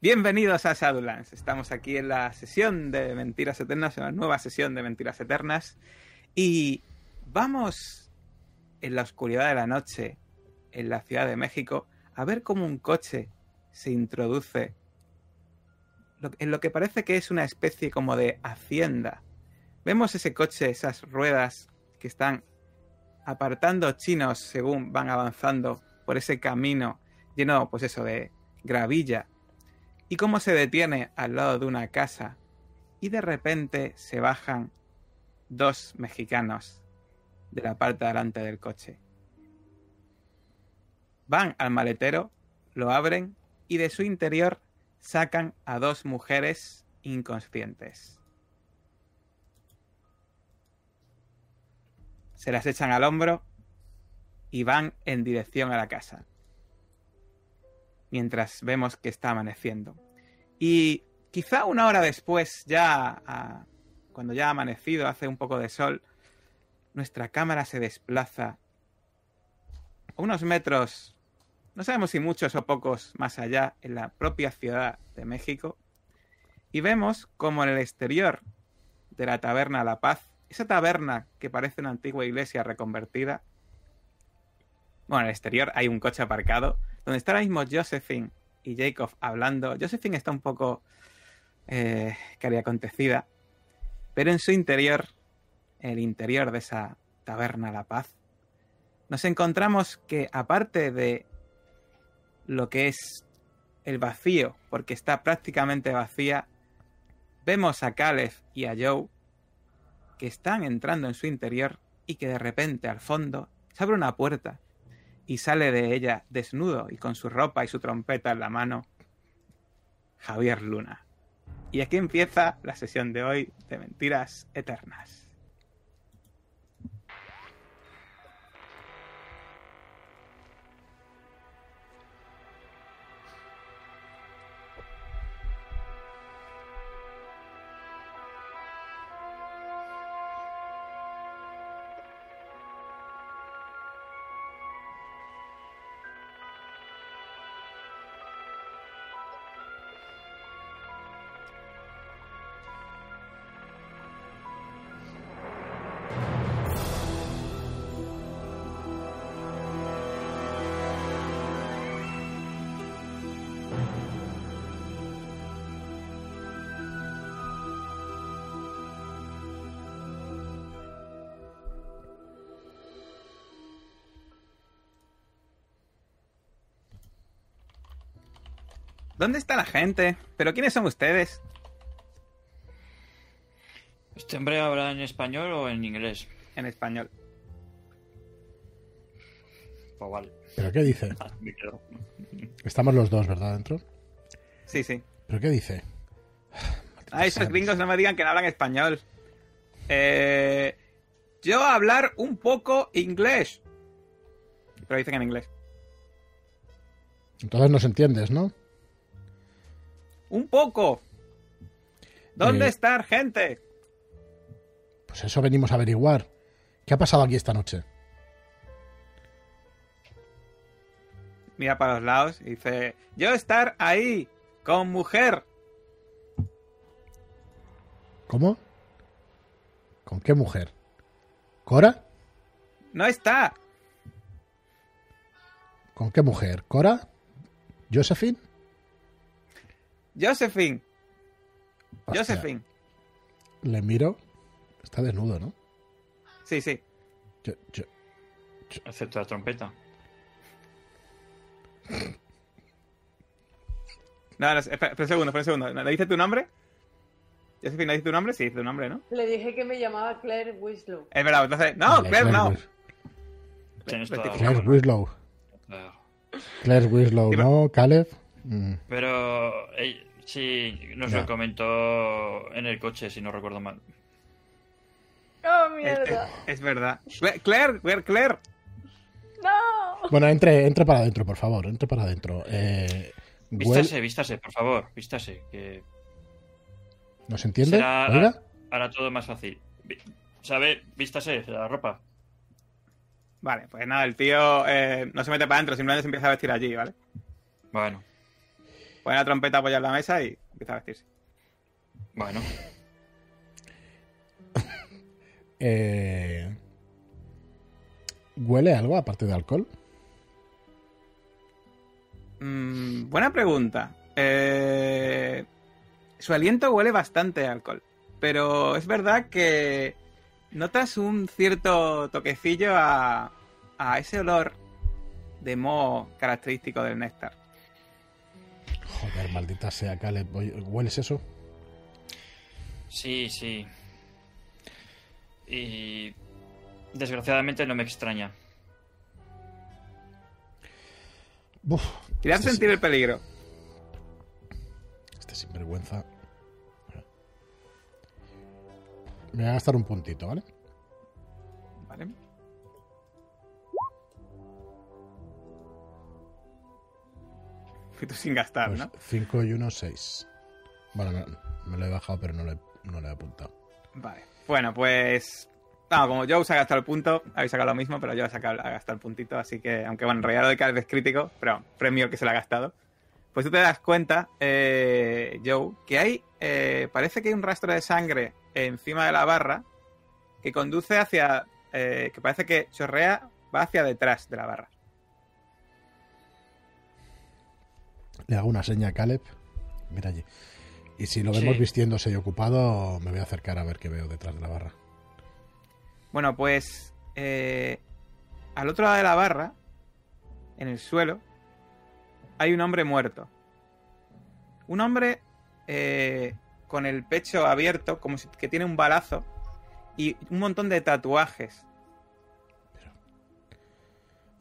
Bienvenidos a Shadowlands. Estamos aquí en la sesión de Mentiras Eternas, en la nueva sesión de Mentiras Eternas. Y vamos en la oscuridad de la noche, en la Ciudad de México, a ver cómo un coche se introduce en lo que parece que es una especie como de hacienda. Vemos ese coche, esas ruedas que están apartando chinos según van avanzando por ese camino lleno, pues eso, de gravilla. Y cómo se detiene al lado de una casa y de repente se bajan dos mexicanos de la parte de delante del coche. Van al maletero, lo abren y de su interior sacan a dos mujeres inconscientes. Se las echan al hombro y van en dirección a la casa. Mientras vemos que está amaneciendo. Y quizá una hora después, ya cuando ya ha amanecido, hace un poco de sol, nuestra cámara se desplaza unos metros no sabemos si muchos o pocos más allá, en la propia Ciudad de México, y vemos como en el exterior de la taberna La Paz, esa taberna que parece una antigua iglesia reconvertida, bueno, en el exterior hay un coche aparcado, donde está ahora mismo Josephine y Jacob hablando. Josephine está un poco eh, acontecida, pero en su interior, el interior de esa taberna La Paz, nos encontramos que aparte de lo que es el vacío, porque está prácticamente vacía, vemos a Caleb y a Joe que están entrando en su interior y que de repente al fondo se abre una puerta y sale de ella desnudo y con su ropa y su trompeta en la mano Javier Luna. Y aquí empieza la sesión de hoy de Mentiras Eternas. ¿Dónde está la gente? ¿Pero quiénes son ustedes? ¿Este hombre habla en español o en inglés? En español. Pues vale. ¿Pero qué dice? Ah, Estamos los dos, ¿verdad? Dentro. Sí, sí. ¿Pero qué dice? Ah, esos gringos no me digan que no hablan español. Eh, yo hablar un poco inglés. Pero dicen en inglés. Entonces nos entiendes, ¿no? Un poco. ¿Dónde eh, está gente? Pues eso venimos a averiguar. ¿Qué ha pasado aquí esta noche? Mira para los lados y dice, yo estar ahí, con mujer. ¿Cómo? ¿Con qué mujer? ¿Cora? No está. ¿Con qué mujer? ¿Cora? ¿Josephine? Josephine. Josephine. Le miro. Está desnudo, ¿no? Sí, sí. Yo, yo, Excepto la trompeta. No, no, espera, un segundo, espera un segundo. ¿Le dice tu nombre? Josephine, ¿le dice tu nombre? Sí, dice tu nombre, ¿no? Le dije que me llamaba Claire Wislow. Es verdad, entonces... ¡No, Claire, no! Claire Wislow. Claire Wislow, ¿no? Caleb. Mm. Pero Sí, nos lo comentó en el coche, si no recuerdo mal. ¡Oh, mierda! Es, verdad. Claire, Claire. ¡No! Bueno, entre, entre para adentro, por favor. Entre para adentro. Eh, vístase, vístase, por favor. Vístase. Que... ¿Nos entiende? Será, todo más fácil. ¿Sabe? Vístase la ropa. Vale, pues nada, el tío eh, no se mete para adentro, simplemente se empieza a vestir allí, ¿vale? Bueno. Pone la trompeta apoyada en la mesa y empieza a vestirse. Bueno, Eh, ¿Huele algo aparte de alcohol? Mm, buena pregunta. Eh, su aliento huele bastante a alcohol. Pero es verdad que notas un cierto toquecillo a, a ese olor de moho característico del néctar. Joder, maldita sea, Caleb. ¿Hueles eso? sí, sí. Y desgraciadamente no me extraña. Buf, Quería este, sentir el peligro. este sinvergüenza. Me voy a gastar un puntito. Vale. sin gastar, Pues ¿no? 5 y 1, 6. Bueno, me, me lo he bajado, pero no lo he, no lo he apuntado. Vale. Bueno, pues. No, como Joe se ha gastado el punto, habéis sacado lo mismo, pero yo he sacado, ha gastado el puntito, así que, aunque bueno, en realidad lo de Caleb es crítico, pero premio el que se lo ha gastado. Pues tú te das cuenta, eh, Joe, que hay. eh, parece que hay un rastro de sangre encima de la barra que conduce hacia. eh, que parece que chorrea, va hacia detrás de la barra. Le hago una seña a Caleb. Mira allí. Y si lo vemos Sí. vistiéndose y ocupado, me voy a acercar a ver qué veo detrás de la barra. Bueno, pues eh, al otro lado de la barra, en el suelo, hay un hombre muerto. Un hombre eh, con el pecho abierto, como si que tiene un balazo y un montón de tatuajes.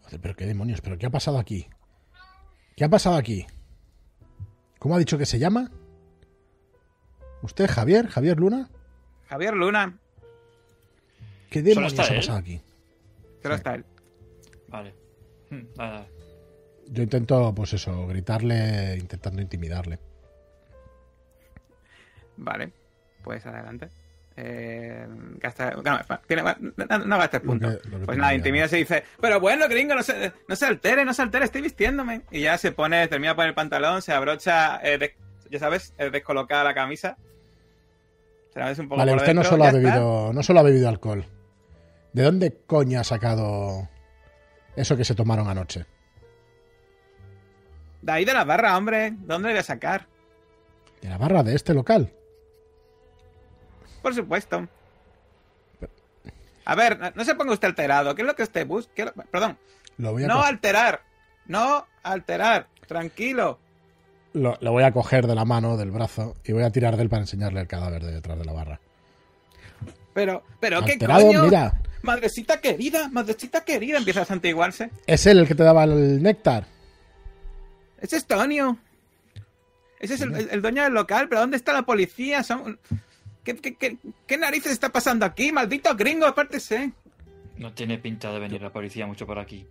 Joder, pero qué demonios, pero ¿qué ha pasado aquí? ¿Qué ha pasado aquí? ¿Cómo ha dicho que se llama? ¿Usted, Javier? ¿Javier Luna? Javier Luna, ¿Qué demonios ha pasado aquí? solo Sí. está él. Vale. Hmm, nada. Yo intento, pues eso, gritarle, intentando intimidarle. Vale, pues adelante. Eh, gasta, no, tiene- no, Lo punto. que- lo que Pues nada, intimida se dice, pero bueno, gringo, no se, no se altere, no se altere, estoy vistiéndome. Y ya se pone, termina de poner el pantalón, se abrocha, eh, des- ya sabes, eh, descolocada la camisa. Se la ves un poco Vale, por usted no solo, ha está. bebido, no solo ha bebido alcohol. ¿De dónde coño ha sacado eso que se tomaron anoche? De ahí de la barra, hombre. ¿Dónde le voy a sacar? ¿De la barra de este local? Por supuesto. A ver, no- no se ponga usted alterado. ¿Qué es lo que usted busca? ¿Qué es lo- Perdón. Lo voy a, No alterar. No alterar. Tranquilo. lo, lo voy a coger de la mano, del brazo, y voy a tirar de él para enseñarle el cadáver de detrás de la barra. Pero, pero, ¿qué coño? mira. Madrecita querida, madrecita querida. Empieza a santiguarse. Es él el que te daba el néctar. Ese es Tonio. Ese es el, el- el dueño del local. ¿Pero dónde está la policía? Son... ¿Qué, qué, qué- qué narices está pasando aquí? Maldito gringo, apártese. No tiene pinta de venir la policía mucho por aquí.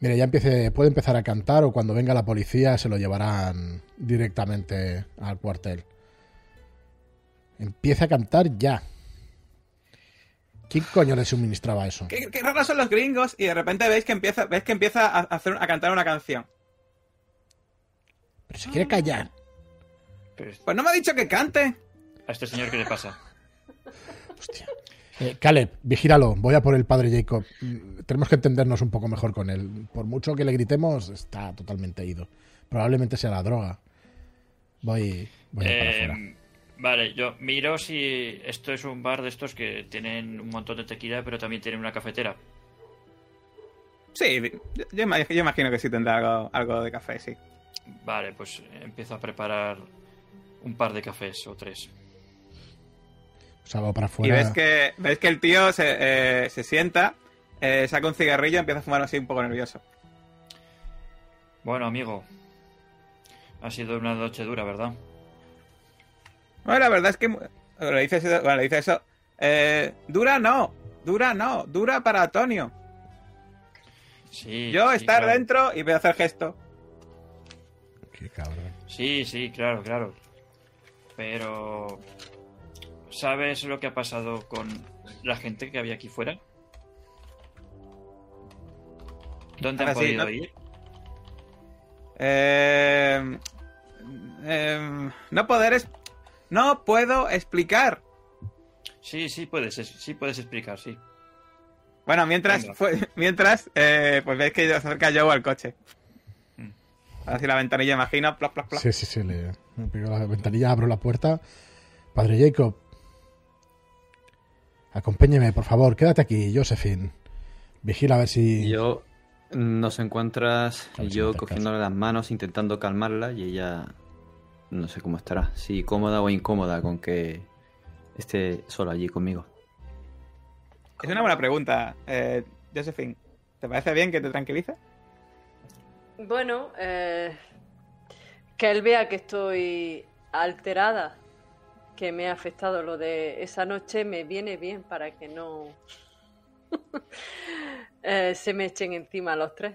Mire, ya empiece, puede empezar a cantar o cuando venga la policía se lo llevarán directamente al cuartel. Empieza a cantar ya. ¿Quién coño le suministraba eso? ¿Qué, qué raros son los gringos? Y de repente veis que empieza, ves que empieza a, hacer, a cantar una canción. Pero se quiere callar. Pero Pues no me ha dicho que cante. a este señor, ¿qué le pasa? Hostia. Eh, Caleb, vigíralo. Voy a por el padre Jacob. Mm, Tenemos que entendernos un poco mejor con él. Por mucho que le gritemos, está totalmente ido. Probablemente sea la droga. Voy, voy a ir para Eh, afuera. vale, yo miro si esto es un bar de estos que tienen un montón de tequila, pero también tienen una cafetera. Sí, yo, yo imagino que sí tendrá algo, algo de café, sí. Vale, pues empiezo a preparar un par de cafés o tres. Salgo para Y afuera. ves que, ves que el tío se, eh, se sienta, eh, saca un cigarrillo y empieza a fumar así un poco nervioso. Bueno, amigo, ha sido una noche dura, ¿verdad? Bueno, la verdad es que le dice eso, bueno, le dice eso. eh, dura no, dura no, dura para Antonio. Sí. Yo sí, estar claro. dentro y voy a hacer gesto. Qué cabrón. Sí, sí, claro, claro. Pero... ¿Sabes lo que ha pasado con la gente que había aquí fuera? ¿Dónde han sí, podido no- ir? Eh, eh, no poder... es- No puedo explicar. Sí, sí puedes, sí puedes explicar, sí. Bueno, mientras, fue- mientras eh, pues veis que se acerca Joe al coche. Mm. Así la ventanilla, imagino, plop, plop, plop. Sí, sí, sí. Le, me pego la ventanilla, abro la puerta. Padre Jacob. Acompáñeme, por favor. Quédate aquí, Josephine. Vigila a ver si... Yo nos encuentras si yo cogiéndole las manos, intentando calmarla y ella no sé cómo estará, si cómoda o incómoda con que esté sola allí conmigo. Es una buena pregunta, eh, Josephine. ¿Te parece bien que te tranquilice? Bueno, eh, que él vea que estoy alterada, que me ha afectado lo de esa noche, me viene bien para que no eh, se me echen encima los tres.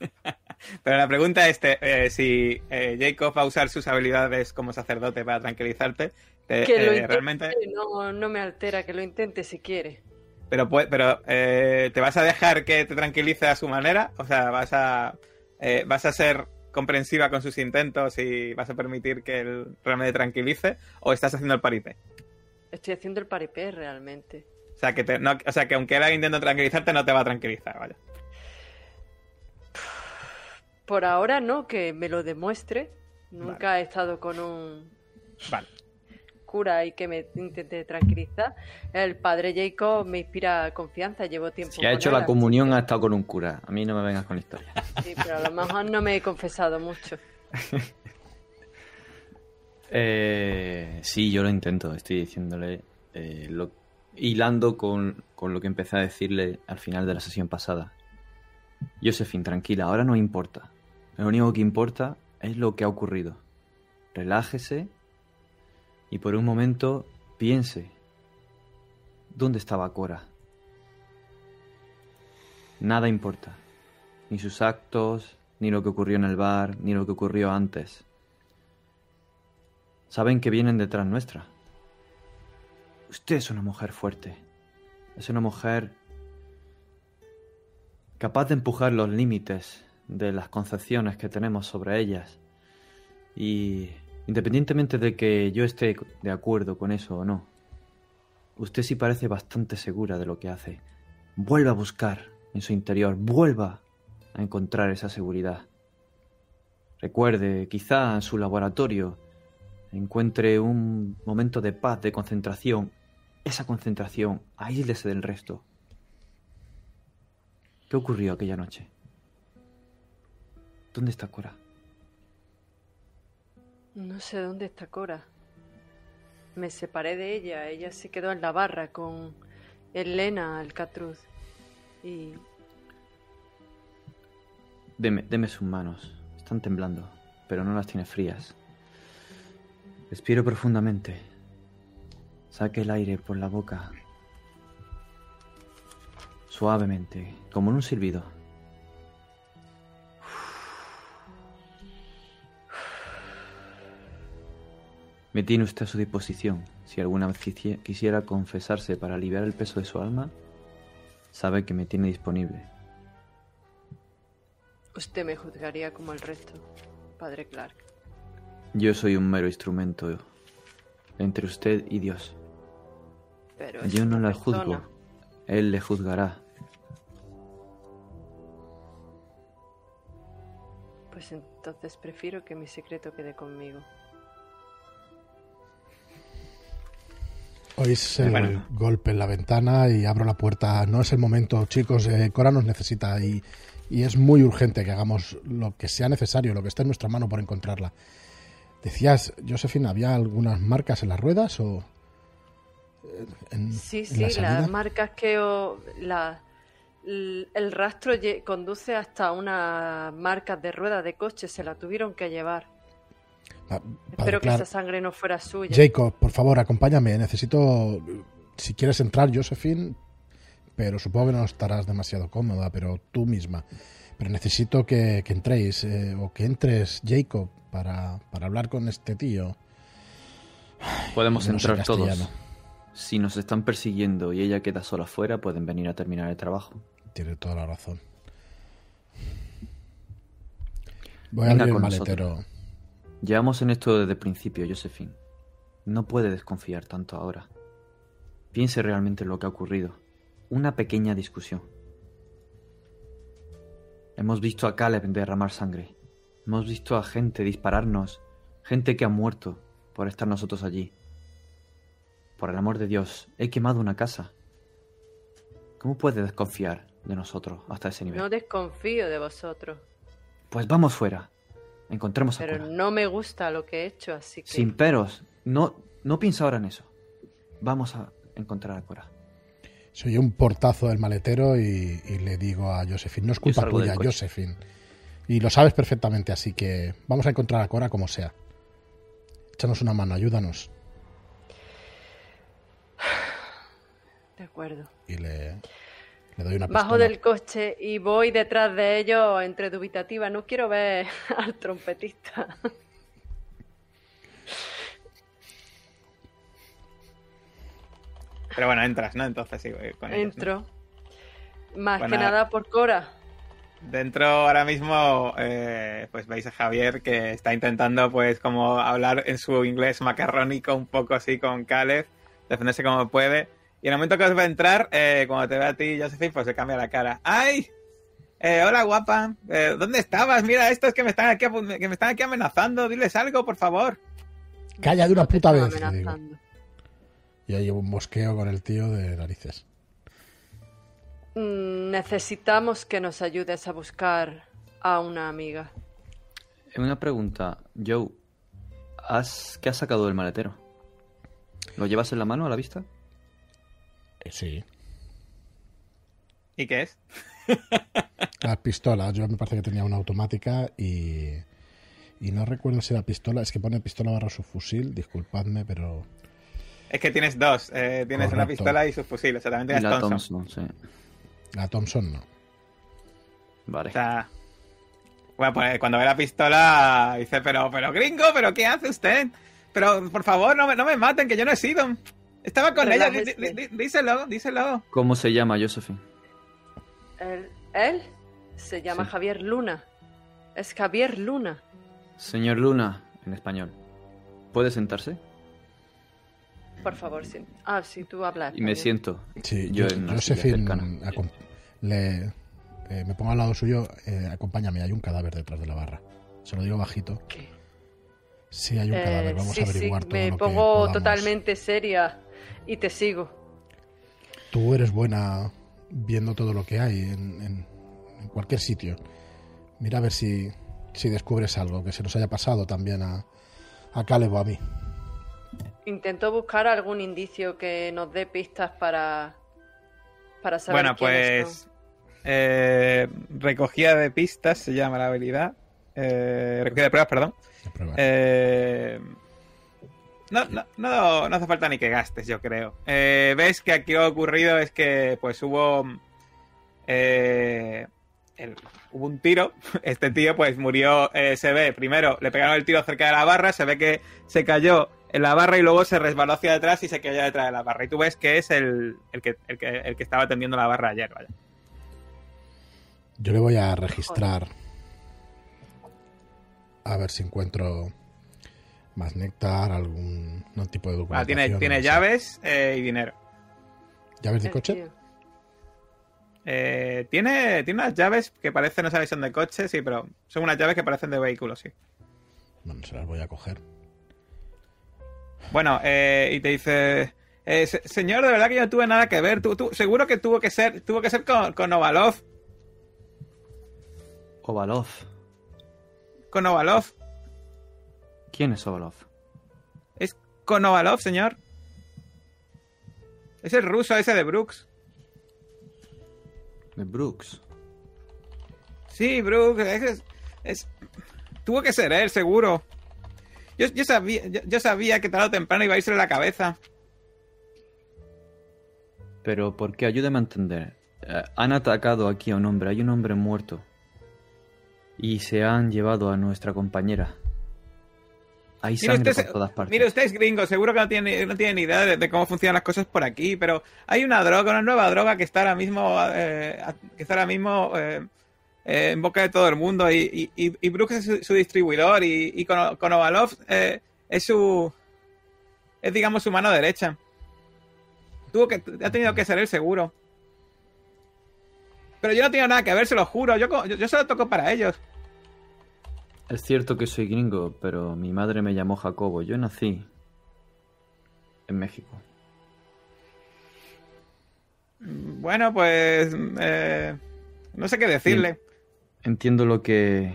Pero la pregunta es te- eh, si eh, Jacob va a usar sus habilidades como sacerdote para tranquilizarte. te- Que lo eh, intente, realmente. no, no me altera, que lo intente si quiere. Pero, pero eh, ¿te vas a dejar que te tranquilice a su manera? O sea, ¿vas a, eh, vas a ser comprensiva con sus intentos y vas a permitir que él realmente tranquilice? ¿O estás haciendo el paripé? Estoy haciendo el paripé realmente. O sea, que te- no- o sea, que aunque él haga intento tranquilizarte, no te va a tranquilizar, vaya. Por ahora no, que me lo demuestre. Nunca he estado con un Vale. Cura y que me intente tranquilizar. El padre Jacob me inspira confianza, llevo tiempo Si ha hecho la comunión, ha estado con un cura. A mí no me vengas con historia. Sí, pero a lo mejor no me he confesado mucho. Eh, sí, yo lo intento. Estoy diciéndole, eh, lo- hilando con, con lo que empecé a decirle al final de la sesión pasada. Josephine, tranquila, ahora no importa. Lo único que importa es lo que ha ocurrido. Relájese y por un momento piense. ¿Dónde estaba Cora? Nada importa. Ni sus actos, ni lo que ocurrió en el bar, ni lo que ocurrió antes. Saben que vienen detrás nuestra. Usted es una mujer fuerte. Es una mujer capaz de empujar los límites de las concepciones que tenemos sobre ellas. Y independientemente de que yo esté de acuerdo con eso o no, usted sí parece bastante segura de lo que hace. Vuelva a buscar en su interior, vuelva a encontrar esa seguridad. Recuerde, quizá en su laboratorio encuentre un momento de paz, de concentración. Esa concentración, aíslese del resto. ¿Qué ocurrió aquella noche? ¿Dónde está Cora? No sé dónde está Cora. Me separé de ella. Ella se quedó en la barra con Elena Alcatruz. Y Deme, deme sus manos. Están temblando, pero no las tiene frías. Respiro profundamente. Saque el aire por la boca. Suavemente, como en un silbido. Me tiene usted a su disposición. Si alguna vez quisi- quisiera confesarse para aliviar el peso de su alma, sabe que me tiene disponible. usted me juzgaría como el resto, padre Clark. Yo soy un mero instrumento entre usted y Dios. Pero es Yo no la juzgo. Él le juzgará. Pues entonces prefiero que mi secreto quede conmigo. Oís el Bueno. golpe en la ventana y abro la puerta. No es el momento, chicos. eh, Cora nos necesita y, y es muy urgente que hagamos lo que sea necesario, lo que esté en nuestra mano por encontrarla. Decías, Josephine, ¿había algunas marcas en las ruedas o...? eh, en- Sí, en sí, la las marcas que... o- la- l- el rastro conduce hasta unas marcas de ruedas de coche. Se la tuvieron que llevar. Padre Espero que esa sangre no fuera suya. Jacob, por favor, acompáñame. Necesito, si quieres entrar, Josephine, pero supongo que no estarás demasiado cómoda, pero tú misma. Pero necesito que, que entréis, eh, o que entres, Jacob, para, para hablar con este tío. Podemos no entrar todos. Si nos están persiguiendo y ella queda sola afuera, pueden venir a terminar el trabajo. Tiene toda la razón. Voy a Venga abrir el maletero. Llevamos en esto desde el principio, Josephine. No puede desconfiar tanto ahora. Piense realmente en lo que ha ocurrido. Una pequeña discusión. Hemos visto a Caleb derramar sangre. Hemos visto a gente dispararnos. Gente que ha muerto por estar nosotros allí. Por el amor de Dios, he quemado una casa. ¿Cómo puede desconfiar de nosotros hasta ese nivel? No desconfío de vosotros, Pues vamos fuera. Encontremos a pero no me gusta lo que he hecho, así que... Sin peros. No, no piensa ahora en eso. Vamos a encontrar a Cora. Soy un portazo del maletero y, y le digo a Josephine, no es culpa tuya. Josephine. Y lo sabes perfectamente, así que vamos a encontrar a Cora como sea. Échanos una mano, ayúdanos. De acuerdo. Y le, le doy una pistola. Bajo del coche y voy detrás de ellos entre dubitativa. No quiero ver al trompetista. Pero bueno, entras, ¿no? Entonces sí, eh, con ellos, ¿no? Entro. Más que nada. nada por Cora. Dentro ahora mismo, eh, pues veis a Javier que está intentando, pues, como hablar en su inglés macarrónico, un poco así con Caleb, defenderse como puede. Y en el momento que os va a entrar, eh, cuando te ve a ti, Josephine, pues se cambia la cara. ¡Ay! Eh, hola, guapa. Eh, ¿Dónde estabas? Mira, estos que me están aquí, que me están aquí amenazando. Diles algo, por favor. Calla de una No puta vez. Y ahí llevo un bosqueo con el tío de narices. Mm, Necesitamos que nos ayudes a buscar a una amiga. Una pregunta, Joe. ¿has, ¿Qué has sacado del maletero? ¿Lo llevas en la mano a la vista? Sí. ¿Y qué es? Las pistolas, yo me parece que tenía una automática y. Y no recuerdo si era pistola, es que pone pistola barra su fusil, disculpadme, pero. Es que tienes dos. eh, tienes una pistola y sus fusiles. O sea, también Y tienes la Thompson. Thompson, sí. La Thompson no. Vale. O sea, bueno, pues cuando ve la pistola dice, pero, pero gringo, pero ¿qué hace usted? Pero por favor, no me, no me maten, que yo no he sido. Estaba con ella, díselo, díselo. ¿Cómo se llama, Josephine? Él, él se llama Sí. Javier Luna. Es Javier Luna. Señor Luna, en español. ¿Puede sentarse? Por favor, sí. Ah, sí, tú hablas. Y me siento. Sí, Yo yo, en Josephine, le, eh, me pongo al lado suyo, eh, acompáñame, hay un cadáver detrás de la barra. Se lo digo bajito. ¿Qué? Sí, hay un Eh, cadáver, vamos sí, a averiguar sí, todo me lo pongo totalmente seria y te sigo. Tú eres buena viendo todo lo que hay en, en- en cualquier sitio. Mira a ver si, si descubres algo que se nos haya pasado también a, a Caleb o a mí. Intento buscar algún indicio que nos dé pistas para, para saber Bueno, pues eh, recogida de pistas se llama la habilidad. Eh, recogida de pruebas, perdón. De pruebas. Eh, no, no, no, no hace falta ni que gastes, yo creo. Eh, Ves que aquí ha ocurrido es que pues hubo eh, hubo un tiro. Este tío pues murió, eh, se ve, primero le pegaron el tiro cerca de la barra, se ve que se cayó en la barra y luego se resbaló hacia atrás y se cayó detrás de la barra. Y tú ves que es el, el, que, el, que, el que estaba atendiendo la barra ayer, vaya. Yo le voy a registrar. A ver si encuentro más néctar, algún no, tipo de documentación. tiene no tiene sé. llaves eh, y dinero. ¿Llaves de El coche? Eh, tiene, tiene unas llaves que parecen, no sabéis, son de coche, sí, pero son unas llaves que parecen de vehículos, sí. Bueno, se las voy a coger. Bueno, eh, y te dice, eh, se- señor, de verdad que yo no tuve nada que ver. Tú, tú- seguro que tuvo que ser, tuvo que ser con, con Ovalov, Ovalov. con Ovalov. ¿Quién es Ovalov? Es con Ovalov, señor. Es el ruso ese de Brooks. De Brooks. Sí, Brooks, es, es- es- tuvo que ser él, seguro. Yo, yo sabía, yo, yo sabía que tarde o temprano iba a irse la cabeza. Pero, ¿por qué? Ayúdame a entender. Eh, han atacado aquí a un hombre. Hay un hombre muerto. Y se han llevado a nuestra compañera. Hay sangre usted, por todas partes. mire, usted es gringo, seguro que no tiene, no tiene ni idea de, de cómo funcionan las cosas por aquí, pero hay una droga, una nueva droga que está ahora mismo, eh, que está ahora mismo eh, eh, en boca de todo el mundo y, y, y Brooks es su, su distribuidor y, y Kono- Konovalov es su es digamos su mano derecha. Tuvo que ha tenido que ser el seguro. Pero yo no tengo nada que ver, se lo juro. Yo, yo solo toco para ellos. Es cierto que soy gringo, pero mi madre me llamó Jacobo. Yo nací en México. Bueno, pues eh, no sé qué decirle. Entiendo lo que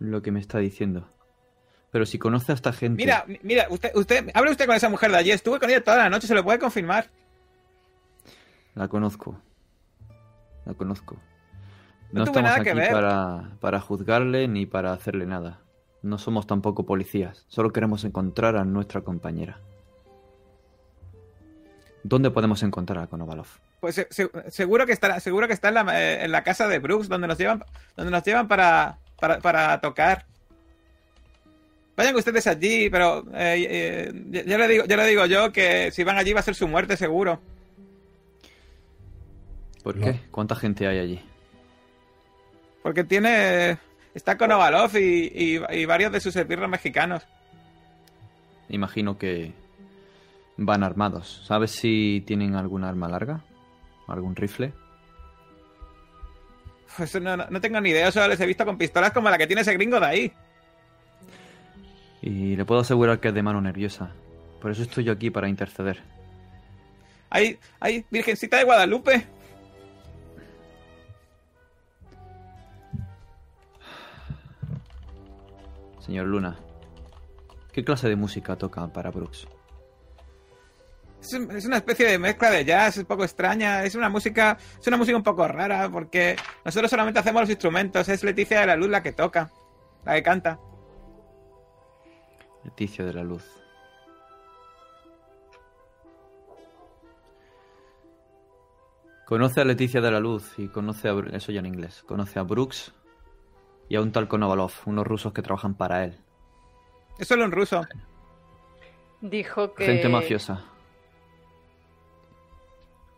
lo que me está diciendo. Pero si conoce a esta gente, Mira, mira, usted, usted, hable usted con esa mujer de allí. Estuve con ella toda la noche, se lo puede confirmar. la conozco. La conozco. No No, tuve estamos nada que aquí ver. para, para juzgarle ni para hacerle nada. No somos tampoco policías. Solo queremos encontrar a nuestra compañera. ¿Dónde podemos encontrar a Konovalov? Pues se- se- seguro que está, seguro que está en la, eh, en la casa de Brooks, donde nos llevan, donde nos llevan para, para, para tocar. Vayan ustedes allí, pero eh, eh, ya, ya le digo, ya le digo yo que si van allí va a ser su muerte seguro. ¿Por No. qué? ¿Cuánta gente hay allí? Porque tiene. Está con Ovalov y, y- y varios de sus esbirros mexicanos. Imagino que van armados. ¿Sabes si tienen algún arma larga? ¿Algún rifle? Pues no, no- tengo ni idea, solo les he visto con pistolas como la que tiene ese gringo de ahí. Y le puedo asegurar que es de mano nerviosa. Por eso estoy yo aquí para interceder. Hay, hay Virgencita de Guadalupe. Señor Luna, ¿qué clase de música toca para Brooks? Es, un- es una especie de mezcla de jazz, un poco extraña. Es una música, es una música un poco rara porque nosotros solamente hacemos los instrumentos. Es Leticia de la Luz la que toca, la que canta. Leticia de la Luz. Conoce a Leticia de la Luz y conoce a... Eso ya en inglés. Conoce a Brooks y a un tal Konovalov, unos rusos que trabajan para él. Es solo en ruso. Dijo que, Gente mafiosa.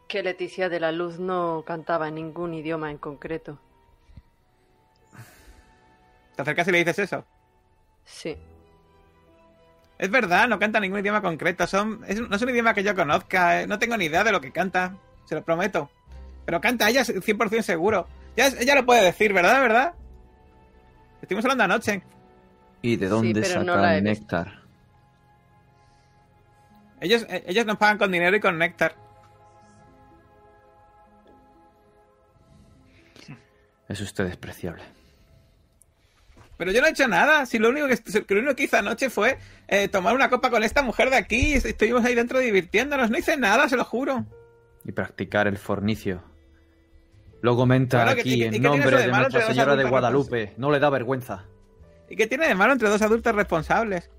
que Leticia de la Luz no cantaba en ningún idioma en concreto. Te acercas y le dices eso. Sí. Es verdad, no canta ningún idioma concreto. Son, es- no es un idioma que yo conozca. eh, No tengo ni idea de lo que canta. Se lo prometo. Pero canta ella 100% seguro. Ya, ella lo puede decir, ¿verdad? ¿Verdad? Estuvimos hablando anoche. ¿Y de dónde no he sacan visto. néctar? Ellos, eh, ellos nos pagan con dinero y con néctar. Es usted despreciable. Pero yo no he hecho nada. Si lo único que, que lo único que hice anoche fue eh, tomar una copa con esta mujer de aquí. y Estuvimos ahí dentro divirtiéndonos. No hice nada, se lo juro. Y practicar el fornicio. Lo comenta Bueno, aquí y que- y que en nombre de Nuestra Señora de Guadalupe. No le da vergüenza. ¿Y qué tiene de malo entre dos adultos responsables?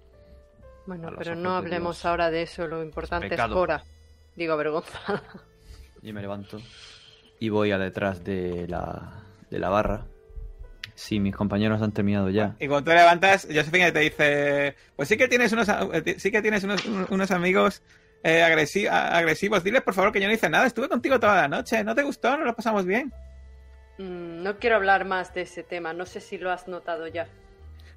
Bueno, pero no hablemos Dios. ahora de eso. Lo importante es. Cora. Digo, vergüenza. Yo me levanto y voy a detrás de la, de la barra. Si mis compañeros han terminado ya. Y cuando te levantas, Josefina te dice, pues sí que tienes unos, eh, sí que tienes unos- unos amigos eh, agresi- agresivos. Diles, por favor, que yo no hice nada. Estuve contigo toda la noche. ¿No te gustó? ¿No lo pasamos bien? Mm, no quiero hablar más de ese tema. No sé si lo has notado ya.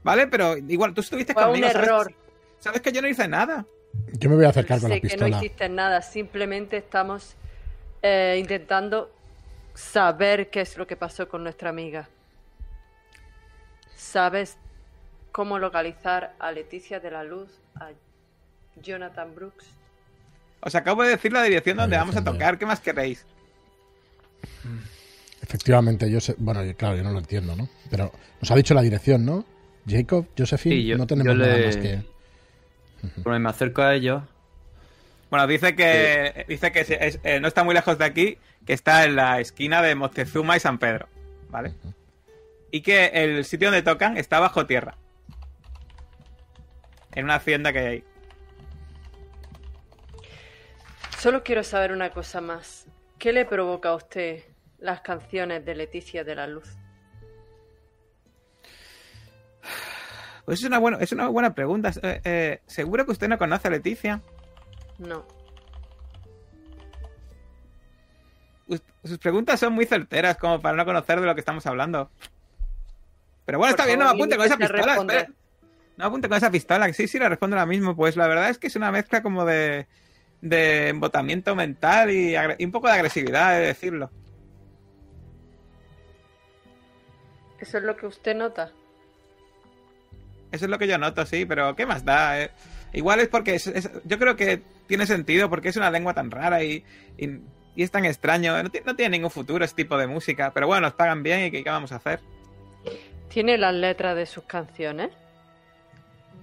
Vale, pero igual, tú estuviste Fue un conmigo. ¿sabes? error. Sabes que yo no hice nada. Yo me voy a acercar con sé la que no pistola. hiciste nada. Simplemente estamos eh, intentando saber qué es lo que pasó con nuestra amiga. ¿Sabes cómo localizar a Leticia de la Luz, a Jonathan Brooks? Os acabo de decir la dirección donde vamos a tocar. ¿Qué más queréis? Efectivamente, yo sé. Bueno, yo- claro, yo no lo entiendo, ¿no? Pero nos ha dicho la dirección, ¿no? Jacob, Josephine, Sí, yo- no tenemos yo nada más que. Bueno, me acerco a ellos. Bueno, dice que dice que es- eh, no está muy lejos de aquí, que está en la esquina de Moctezuma y San Pedro, ¿vale? Y que el sitio donde tocan está bajo tierra. En una hacienda que hay ahí. Solo quiero saber una cosa más. ¿Qué le provoca a usted las canciones de Leticia de la Luz? Pues es una buena, es una buena pregunta. Eh, eh, Seguro que usted no conoce a Leticia. No. Us- sus preguntas son muy certeras como para no conocer de lo que estamos hablando. Pero bueno, Por está bien, no apunte con esa pistola. espera. No apunte con esa pistola. que Sí, sí, le respondo ahora mismo. Pues la verdad es que es una mezcla como de, de embotamiento mental y, un poco de agresividad, he de decirlo. Eso es lo que usted nota. Eso es lo que yo noto, sí, pero ¿qué más da? Eh, igual es porque es- es- yo creo que tiene sentido porque es una lengua tan rara y, y, y es tan extraño. No, no tiene ningún futuro este tipo de música, pero bueno, nos pagan bien y ¿qué, qué vamos a hacer? ¿Tiene las letras de sus canciones?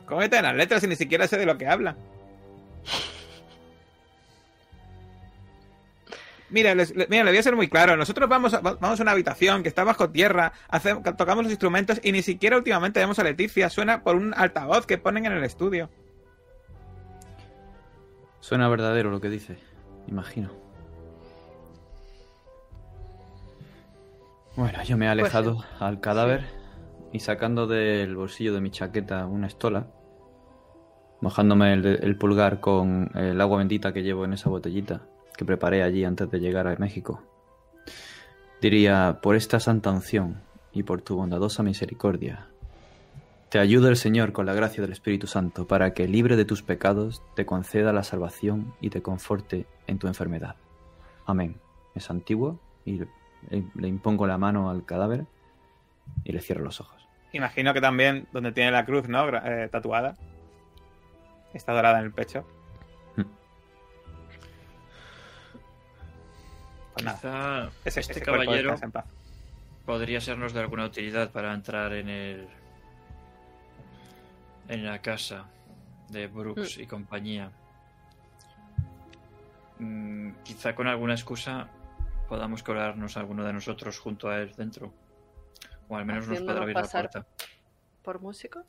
¿Cómo que dan las letras y ni siquiera sé de lo que habla? Mira, les- le, mira, le voy a ser muy claro. Nosotros vamos a, va- vamos a una habitación que está bajo tierra, hace- tocamos los instrumentos y ni siquiera últimamente vemos a Leticia. Suena por un altavoz que ponen en el estudio. Suena verdadero lo que dice, imagino. Bueno, yo me he alejado al cadáver y sacando del bolsillo de mi chaqueta una estola, mojándome el, el pulgar con el agua bendita que llevo en esa botellita que preparé allí antes de llegar a México, diría, por esta santa unción y por tu bondadosa misericordia, te ayuda el Señor con la gracia del Espíritu Santo para que, libre de tus pecados, te conceda la salvación y te conforte en tu enfermedad. Amén. Es antiguo y le, impongo la mano al cadáver y le cierro los ojos. Imagino que también donde tiene la cruz, ¿no? Eh, tatuada. Está dorada en el pecho. Pues nada, Quizá ese, este ese caballero descansa en paz. podría sernos de alguna utilidad para entrar en el en la casa de Brooks y compañía. Mm, quizá con alguna excusa podamos colarnos alguno de nosotros junto a él dentro. O al menos nos podrá abrir la puerta. ¿Por músico?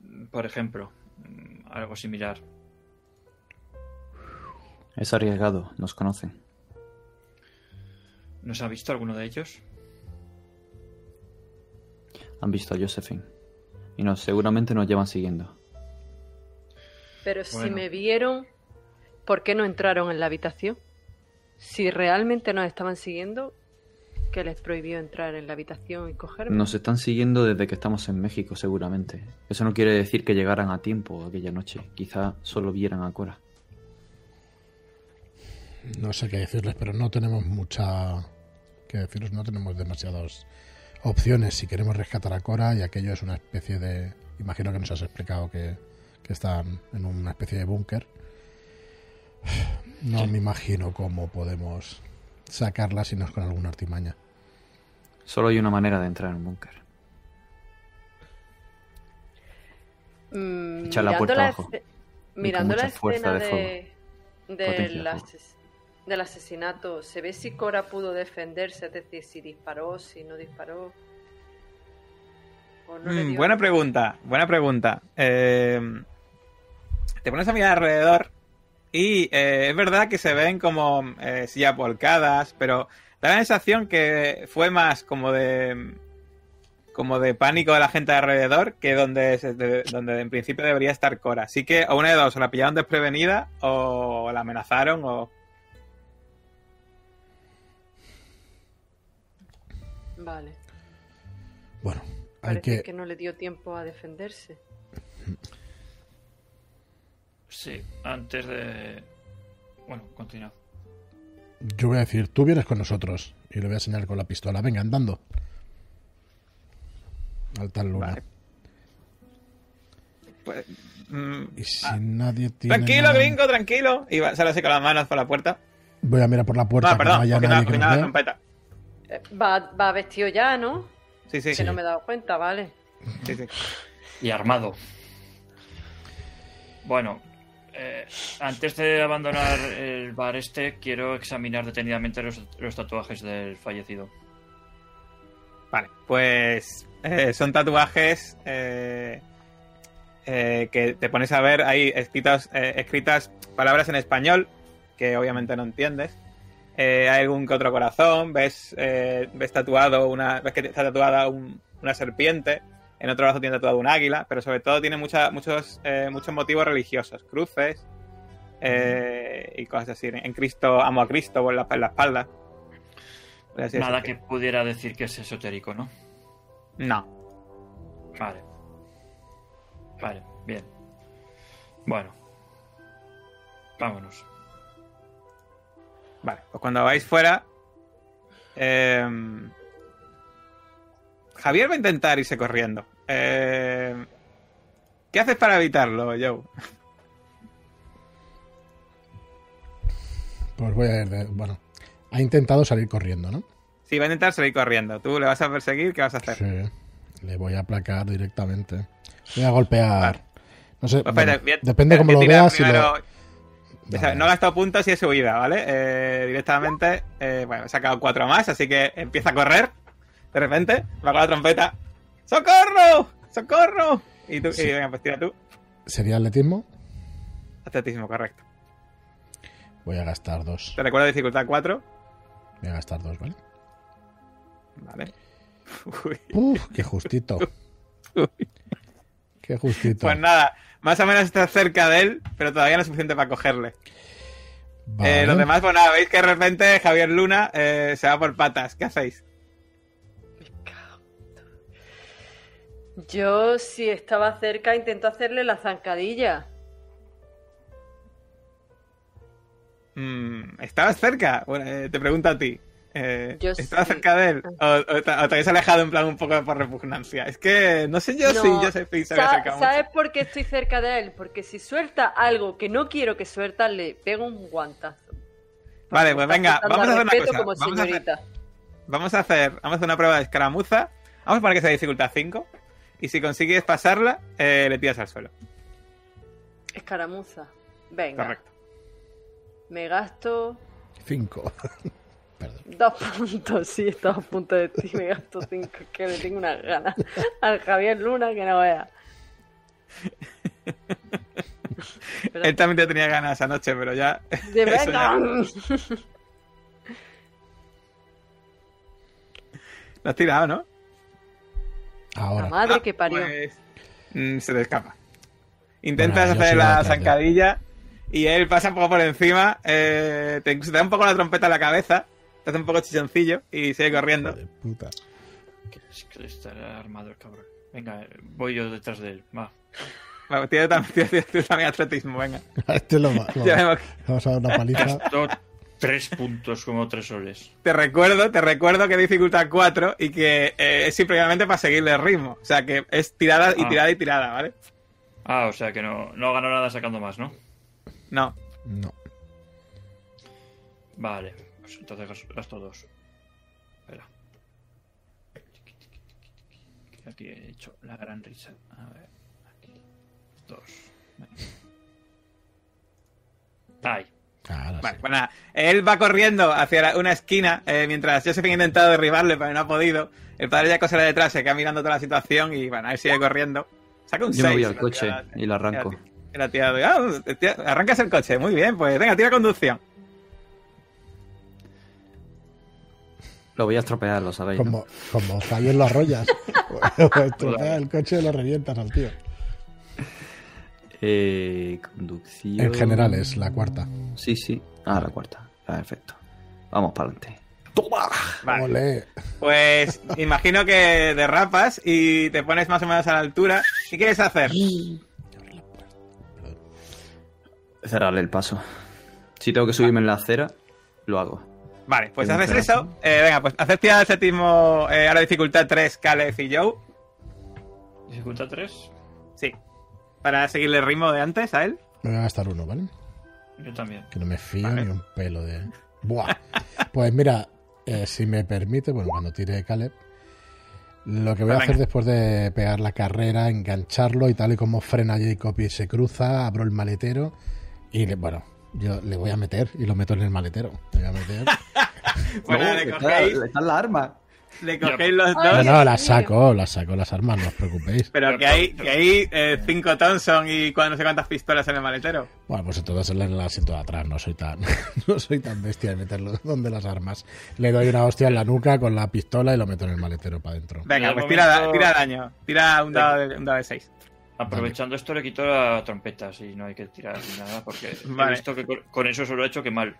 Mm, Por ejemplo, mm, algo similar. Es arriesgado, nos conocen. ¿Nos ha visto alguno de ellos? Han visto a Josephine y nos, seguramente nos llevan siguiendo. Pero si me vieron, ¿por qué no entraron en la habitación? Si realmente nos estaban siguiendo, ¿qué les prohibió entrar en la habitación y cogerme? Nos están siguiendo desde que estamos en México, seguramente. Eso no quiere decir que llegaran a tiempo aquella noche. Quizá solo vieran a Cora. No sé qué decirles, pero no tenemos mucha que deciros, no tenemos demasiadas opciones si queremos rescatar a Cora y aquello es una especie de... Imagino que nos has explicado que, que están en una especie de búnker. No me imagino cómo podemos sacarla si no es con alguna artimaña. Solo hay una manera de entrar en un búnker. Mm, Echa la mirando puerta la abajo. Mirando la escena de de, de fuego. Del asesinato, ¿se ve si Cora pudo defenderse? Es decir, si disparó, si no disparó. ¿O no Mm, buena pregunta, buena pregunta. Eh, te pones a mirar alrededor y eh, es verdad que se ven como eh, sillas volcadas, pero da la sensación que fue más como de como de pánico de la gente alrededor que donde, se- de- donde en principio debería estar Cora. Así que o una de dos, o la pillaron desprevenida o la amenazaron o... Vale. Bueno, hay Parece que... que... no le dio tiempo a defenderse. Sí, antes de... Bueno, continúa. Yo voy a decir, tú vienes con nosotros y le voy a señalar con la pistola. Venga, andando. Al tal luna. Vale. Pues, mm, Y si ah, nadie tiene... tranquilo, nada- gringo, tranquilo. Y va- sale así con las manos por la puerta. Voy a mirar por la puerta Ah, que perdón, no haya nadie no, que Va, va vestido ya, ¿no? Sí, sí, Que no me he dado cuenta, vale. sí, sí. Y armado. Bueno, eh, antes de abandonar el bar este, quiero examinar detenidamente los, los tatuajes del fallecido. Vale, pues eh, son tatuajes eh, eh, que te pones a ver ahí escritas, eh, escritas palabras en español que obviamente no entiendes. Eh, hay algún que otro corazón, ves, eh, ves tatuado una, ves que está tatuada un- una serpiente, en otro brazo tiene tatuado un águila, pero sobre todo tiene mucha- muchos, eh, muchos motivos religiosos, cruces eh, y cosas así. En Cristo, amo a Cristo en la, en la espalda. así Nada que pudiera decir que es esotérico, ¿no? No. Vale. Vale, bien. Bueno. Vámonos. Vale, pues cuando vais fuera. em, Javier va a intentar irse corriendo. Em, ¿Qué haces para evitarlo, Joe? Pues voy a ir de- Bueno, ha intentado salir corriendo, ¿no? Sí, va a intentar salir corriendo. ¿Tú le vas a perseguir? ¿Qué vas a hacer? Sí. Le voy a aplacar directamente. Voy a golpear. No sé. Pues, bueno, depende cómo lo veas. Si lo... Vale. no he gastado puntos y he subida, ¿vale? Eh, directamente, eh, bueno, he sacado cuatro más, así que empieza a correr. De repente, va con la trompeta. ¡Socorro! ¡Socorro! Y tú, Sí. y venga, pues tira tú. ¿Sería atletismo? Atletismo, correcto. Voy a gastar dos. Te recuerdo dificultad 4. Voy a gastar dos, ¿vale? Vale. Uy. Uf, qué justito. Qué justito. Pues nada, más o menos estás cerca de él, pero todavía no es suficiente para cogerle. Vale. Eh, los demás, pues nada, veis que de repente Javier Luna eh, se va por patas. ¿Qué hacéis? Yo, si estaba cerca, intento hacerle la zancadilla. Mm, ¿Estabas cerca? Bueno, eh, te pregunto a ti. Eh, Yo ¿Estabas sí. cerca de él? ¿O, o te, o te habéis alejado en plan un poco por repugnancia? Es que no sé yo No. si yo se mucho. ¿Sabes por qué estoy cerca de él? Porque si suelta algo que no quiero que suelta, le pego un guantazo. Vale, pues venga, vamos a hacer una cosa. como Vamos a hacer- señorita. Vamos a hacer, vamos a hacer una prueba de escaramuza. Vamos a poner que sea dificultad 5. Y si consigues pasarla, eh, le tiras al suelo. Escaramuza. Venga, Correcto. me gasto Cinco. Perdón. dos puntos. Sí, estaba a punto de ti. Me gasto cinco. Es que le tengo unas ganas al Javier Luna que no vea. Pero- Él también te tenía ganas anoche, pero ya. de ya- venga. Lo has tirado, ¿no? Ahora. La madre Ah, que parió. pues, mm, se te escapa. Intentas Bueno, hacer la zancadilla y él pasa un poco por encima, eh, te, te da un poco la trompeta en la cabeza, hace un poco chichoncillo y sigue corriendo. De puta. Que es que estará armado el cabrón. Venga, voy yo detrás de él. Va. Bueno, tiene también, tiene- tiene- tiene también atletismo, venga. Este lo, lo vemos. Vamos a dar una paliza. Tres puntos como tres soles. Te recuerdo, te recuerdo que dificultad 4 y que eh, es simplemente para seguirle el ritmo. O sea que es tirada y Ah. tirada y tirada, ¿vale? Ah, o sea que no, no ganó nada sacando más, ¿no? No. No. Vale, pues entonces gas- gasto dos. Espera. Aquí he hecho la gran risa. A ver, aquí. Dos. Ahí. Ahora Vale, sí. pues nada, él va corriendo hacia la- una esquina eh, mientras Josephine ha intentado derribarle, pero no ha podido. El padre ya sale detrás, se queda mirando toda la situación y bueno, él sigue corriendo. Saca un Yo me 6. voy al coche y lo arranco. Ah, tía, arrancas el coche, muy bien, pues venga, tira conducción. Lo voy a estropear, lo sabéis. ¿no? Como, como falles lo arrollas. o estropea el coche y lo revientas al tío. Eh, conducción. En general es la cuarta. Sí, sí. Ah, la cuarta. Perfecto. Vamos para adelante. Vale. Ole. Pues imagino que derrapas y te pones más o menos a la altura. ¿Qué quieres hacer? Cerrarle el paso. Si tengo que subirme en la acera, lo hago. Vale, pues haces eso. Eh, venga, pues haces tirada de atletismo eh, ahora dificultad 3, Caleb y Joe. Dificultad 3. Sí. Para seguirle el ritmo de antes a él. Me voy a gastar uno, ¿vale? Yo también. Que no me fío Vale. ni un pelo de. Buah. Pues mira, eh, si me permite, bueno, cuando tire Caleb, lo que voy a hacer después de pegar la carrera, engancharlo y tal y como frena Jacob y se cruza, abro el maletero y le- bueno, yo le voy a meter y lo meto en el maletero. Le voy a meter. Bueno, No, le cogéis, está, está la arma. le cogéis los No, dos. no, Dios las saco, las saco las armas, no os preocupéis. Pero que hay, que hay eh, cinco Thompson y no sé cuántas pistolas en el maletero. Bueno, pues entonces en el asiento de atrás, no soy tan, no soy tan bestia de meterlo donde las armas. Le doy una hostia en la nuca con la pistola y lo meto en el maletero para adentro. Venga, pues tira, tira daño. Tira un dado de, un dado de 6. Aprovechando esto le quito la trompeta, si no hay que tirar ni nada, porque Vale. he visto que con, eso solo he hecho que mal.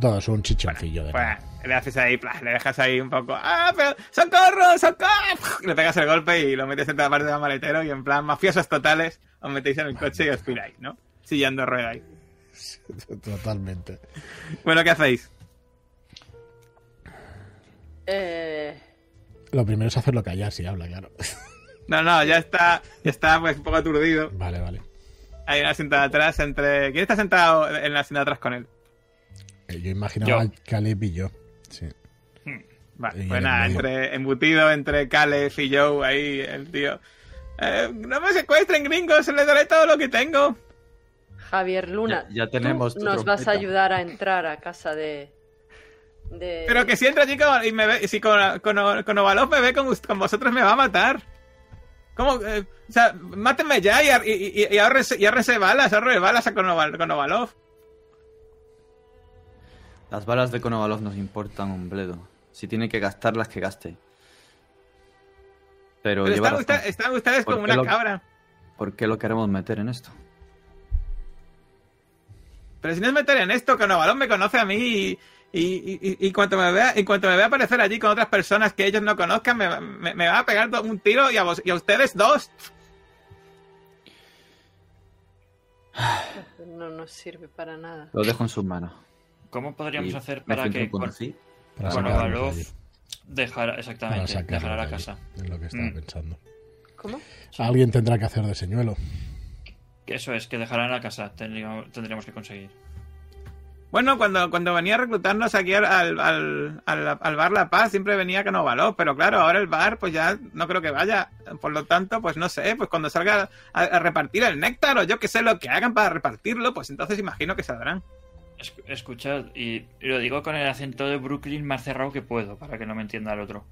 Todo es un chichoncillo de Pues le haces ahí, plas, le dejas ahí un poco. ¡Ah, pero ¡Socorro! ¡Socorro! Le pegas el golpe y lo metes en toda parte del maletero y en plan mafiosos totales os metéis en el coche y os piráis, ¿no? Sillando rueda ahí. Totalmente. Bueno, ¿qué hacéis? Eh, Lo primero es hacerlo callar si habla, claro. No, no, ya está, ya está pues un poco aturdido. Vale, vale. Hay una cinta de atrás entre. ¿Quién está sentado en la cinta de atrás con él? Eh, Yo imaginaba Yo. al Caleb y yo. Sí. Vale, Y pues nada, entre, embutido entre Caleb y Joe, ahí el tío. Eh, no me secuestren, gringos, les daré todo lo que tengo. Javier Luna, Ya- ya tenemos tú nos vas a ayudar a entrar a casa de... de... Pero que si entra allí con- y me ve, si con, con, con Ovalov me ve con, con vosotros me va a matar. ¿Cómo? Eh, o sea, mátenme ya y, y, y, y ahórrense, y ahórrense balas, ahórrense balas a con, Oval- con Ovalov. Las balas de Konovalov nos importan un bledo. Si tiene que gastarlas, que gaste. Pero, están, razón. ustedes- están ustedes ¿Por como una lo- cabra. ¿Por qué lo queremos meter en esto? Pero si no es meter en esto, con Ovalov me conoce a mí y, y, y, y- y cuanto me vea, en cuanto me vea aparecer allí con otras personas que ellos no conozcan, me, me, me va a pegar un tiro y a, vos, y a ustedes dos. No nos sirve para nada. Lo dejo en sus manos. ¿Cómo podríamos Y hacer para que con. Para con sacarlo Ovalov de allí. dejara, exactamente, dejara de la casa? Es lo que estaba Mm. pensando. ¿Cómo? Alguien tendrá que hacer de señuelo. Eso es, que dejaran la casa, tendríamos, tendríamos que conseguir. Bueno, cuando, cuando venía a reclutarnos aquí al, al, al, al- bar La Paz, siempre venía con Ovalov, pero claro, ahora el bar, pues ya no creo que vaya. Por lo tanto, pues no sé, pues cuando salga a, repartir el néctar o yo que sé lo que hagan para repartirlo, pues entonces imagino que saldrán. Es- Escuchad, y, y lo digo con el acento de Brooklyn más cerrado que puedo, para que no me entienda el otro.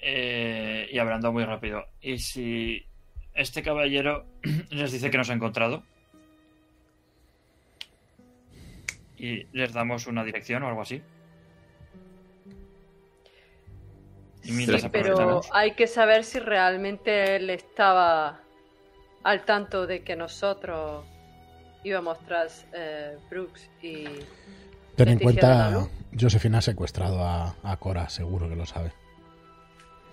Eh, y hablando muy rápido. ¿Y si este caballero les dice que nos ha encontrado? ¿Y les damos una dirección o algo así? Y mientras Sí, pero hay que saber si realmente él estaba al tanto de que nosotros íbamos tras eh, Brooks y... Ten en cuenta. Josefina ha secuestrado a, a Cora, seguro que lo sabe.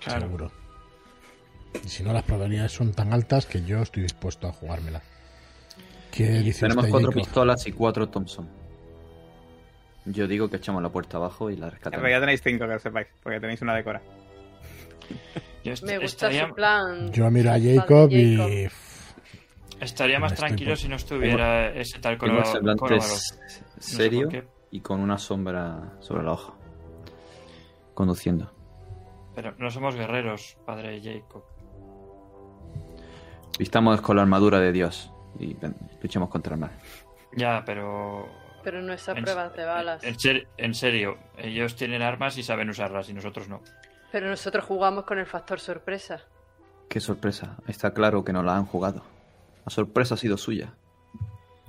Claro. Seguro. Y si no, las probabilidades son tan altas que yo estoy dispuesto a jugármela. ¿Qué dice Tenemos usted, cuatro Jacob? pistolas y cuatro Thompson. Yo digo que echamos la puerta abajo y la En rescatamos. realidad tenéis cinco, que lo sepáis, porque tenéis una decora. Yo est- Me gusta estaría, su plan. Yo miro a Jacob Jacob. y... estaría más Estoy tranquilo por- si no estuviera ese tal Tengo el Colorado. semblante s- sé serio por qué. y con una sombra sobre la hoja. Conduciendo. Pero no somos guerreros, padre Jacob. Vistamos con la armadura de Dios y ven, luchemos contra el mal. Ya, pero. Pero no es a en- pruebas de balas. En, ser- en serio, ellos tienen armas y saben usarlas y nosotros no. Pero nosotros jugamos con el factor sorpresa. Qué sorpresa. Está claro que no la han jugado. La sorpresa ha sido suya.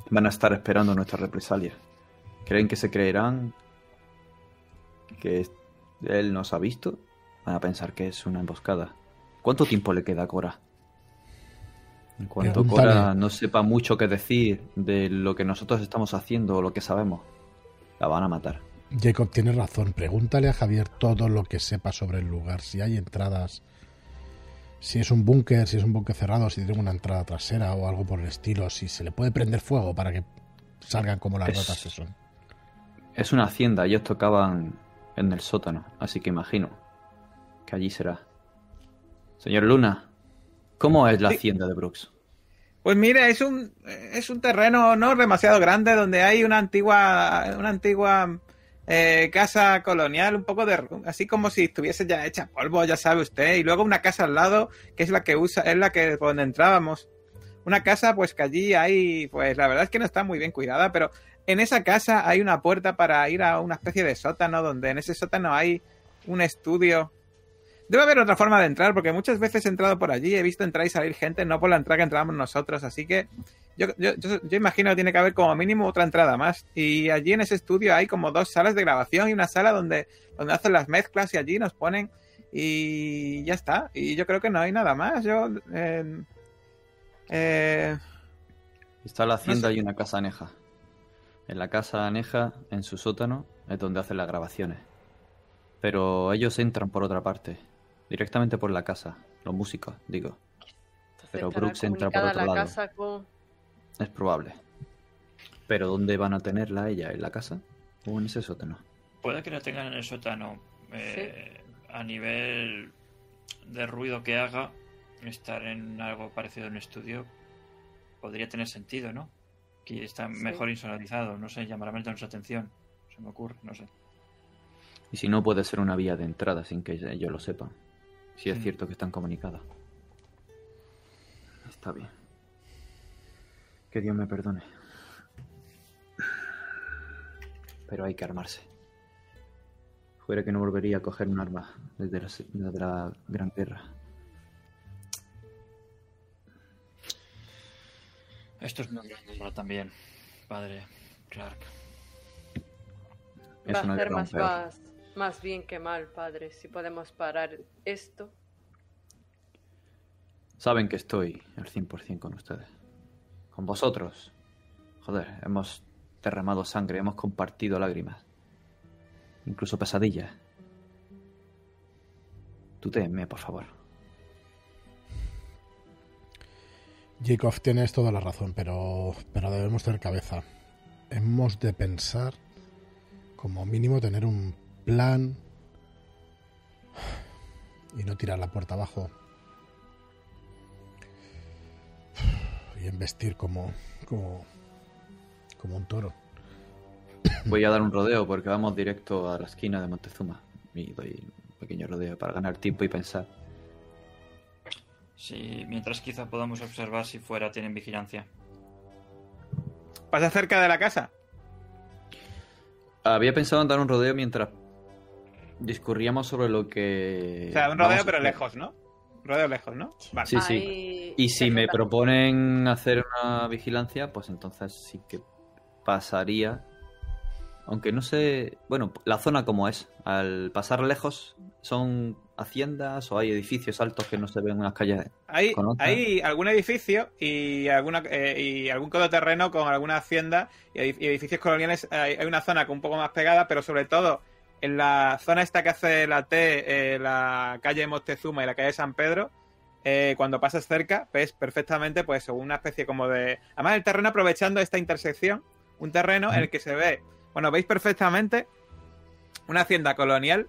Van a estar esperando nuestra represalia. ¿Creen que se creerán que él nos ha visto? Van a pensar que es una emboscada. ¿Cuánto tiempo le queda a Cora? En cuanto. Cora no sepa mucho que decir de lo que nosotros estamos haciendo o lo que sabemos, la van a matar. Jacob tiene razón. Pregúntale a Javier todo lo que sepa sobre el lugar. Si hay entradas, si es un búnker, si es un búnker cerrado, si tiene una entrada trasera o algo por el estilo. Si se le puede prender fuego para que salgan como las Es- ratas que son. Es una hacienda, ellos tocaban en el sótano, así que imagino que allí será. Señor Luna, ¿cómo es la Sí. hacienda de Brooks? Pues mire, es un, es un terreno no demasiado grande donde hay una antigua, una antigua eh, casa colonial, un poco de, así como si estuviese ya hecha polvo, ya sabe usted, y luego una casa al lado que es la que usa, es la que por donde entrábamos. Una casa, pues que allí hay, pues la verdad es que no está muy bien cuidada, pero en esa casa hay una puerta para ir a una especie de sótano, donde en ese sótano hay un estudio Debe haber otra forma de entrar, porque muchas veces he entrado por allí, he visto entrar y salir gente, no por la entrada que entrábamos nosotros, así que yo, yo, yo, yo imagino que tiene que haber como mínimo otra entrada más. Y allí en ese estudio hay como dos salas de grabación y una sala donde, donde hacen las mezclas y allí nos ponen y ya está. Y yo creo que no hay nada más. Yo... eh, eh, Está la hacienda sé. y una casa aneja. En la casa aneja, en su sótano, es donde hacen las grabaciones. Pero ellos entran por otra parte, directamente por la casa, los músicos, digo. Entonces Pero Brooks entra por otro la lado. casa con... Es probable. Pero ¿dónde van a tenerla ella? ¿En la casa? ¿O en ese sótano? Puede que la tengan en el sótano. eh, A nivel de ruido que haga, estar en algo parecido a un estudio podría tener sentido, ¿no? Que está Sí. mejor insonorizado, no sé, llamará menos nuestra atención. Se me ocurre, no sé. Y si no, puede ser una vía de entrada sin que ellos lo sepan. Si es Mm. cierto que están comunicadas. Está bien. Que Dios me perdone. Pero hay que armarse. Fuera que no volvería a coger un arma desde la, desde la Gran Guerra. Esto es una gran guerra también, padre Clark. Es Va a guerra más. Más, bien que mal, padre. Si podemos parar esto. Saben que estoy al 100% con ustedes. Con vosotros. Joder, hemos derramado sangre, hemos compartido lágrimas. Incluso pesadillas. Tutéenme, por favor. Jacob, tienes toda la razón, pero, pero debemos tener cabeza. Hemos de pensar, como mínimo, tener un plan y no tirar la puerta abajo. Y embestir como, como, como un toro. Voy a dar un rodeo porque vamos directo a la esquina de Montezuma. Y doy un pequeño rodeo para ganar tiempo y pensar. Sí, mientras quizá podamos observar si fuera tienen vigilancia. ¿Pasa cerca de la casa? Había pensado en dar un rodeo mientras discurríamos sobre lo que. O sea, un rodeo a pero lejos, ¿no? Un rodeo lejos, ¿no? Vale. Sí, sí. Ahí Y si me proponen hacer una vigilancia, pues entonces sí que pasaría. Aunque no sé. Bueno, la zona como es. Al pasar lejos, ¿son haciendas o hay edificios altos que no se ven en las calles? Hay, hay algún edificio y alguna eh, y algún codo terreno con alguna hacienda y edi- y edificios coloniales. Hay, hay una zona con un poco más pegada, pero sobre todo en la zona esta que hace la T, eh, la calle Moctezuma y la calle San Pedro, eh, cuando pasas cerca, ves perfectamente pues una especie como de... Además el terreno aprovechando esta intersección, un terreno en el que se ve, bueno, veis perfectamente una hacienda colonial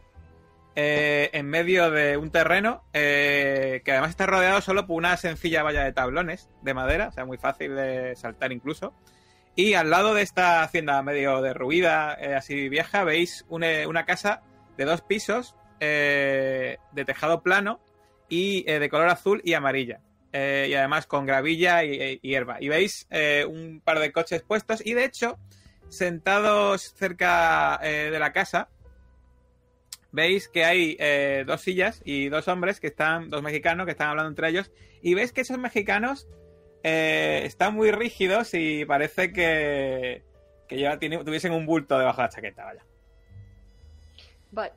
eh, en medio de un terreno que además está rodeado solo por una sencilla valla de tablones de madera, o sea, muy fácil de saltar incluso. Y al lado de esta hacienda medio derruida, eh, así vieja, veis una, casa de dos pisos eh, de tejado plano y eh, de color azul y amarilla. Y además con gravilla y, y hierba. Y veis un par de coches puestos y de hecho, sentados cerca de la casa, veis que hay dos sillas y dos hombres que están, dos mexicanos que están hablando entre ellos, y veis que esos mexicanos eh, están muy rígidos y parece que, que ya tiene- tuviesen un bulto debajo de la chaqueta, vaya. Vaya,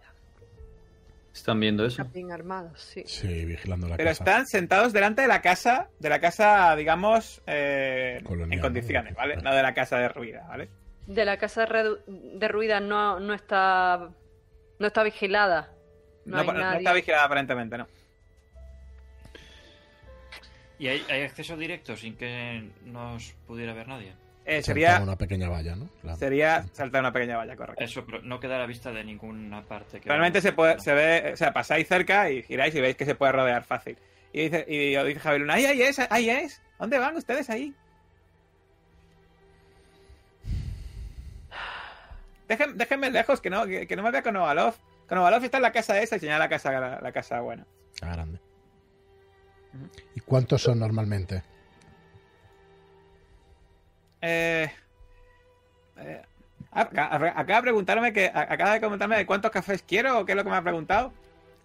¿Están viendo eso? bien armados, sí. Sí, vigilando la Pero casa. están sentados delante de la casa, de la casa, digamos, eh, en condiciones, ¿no? ¿vale? No de la casa derruida, ¿vale? De la casa derruida no, no está no está vigilada. No, No, hay no nadie. está vigilada aparentemente, ¿no? ¿Y hay, hay acceso directo sin que nos pudiera ver nadie? Eh, Saltar sería una pequeña valla, ¿no? Claro. sería saltar una pequeña valla, correcto. Eso, pero no queda a la vista de ninguna parte. que Realmente se puede, se ve, o sea, pasáis cerca y giráis y veis que se puede rodear fácil. Y dice, y os dice Javier Luna, ahí, ahí es, ahí es. ¿Dónde van ustedes ahí? Déjenme, déjenme lejos, que no, que, que no me vea Konovalov. Konovalov está en la casa esa y señala la casa, la, la casa buena. Ah, grande. ¿Y cuántos son normalmente? Eh, eh, acaba de preguntarme que acaba de comentarme de cuántos cafés quiero o qué es lo que me ha preguntado.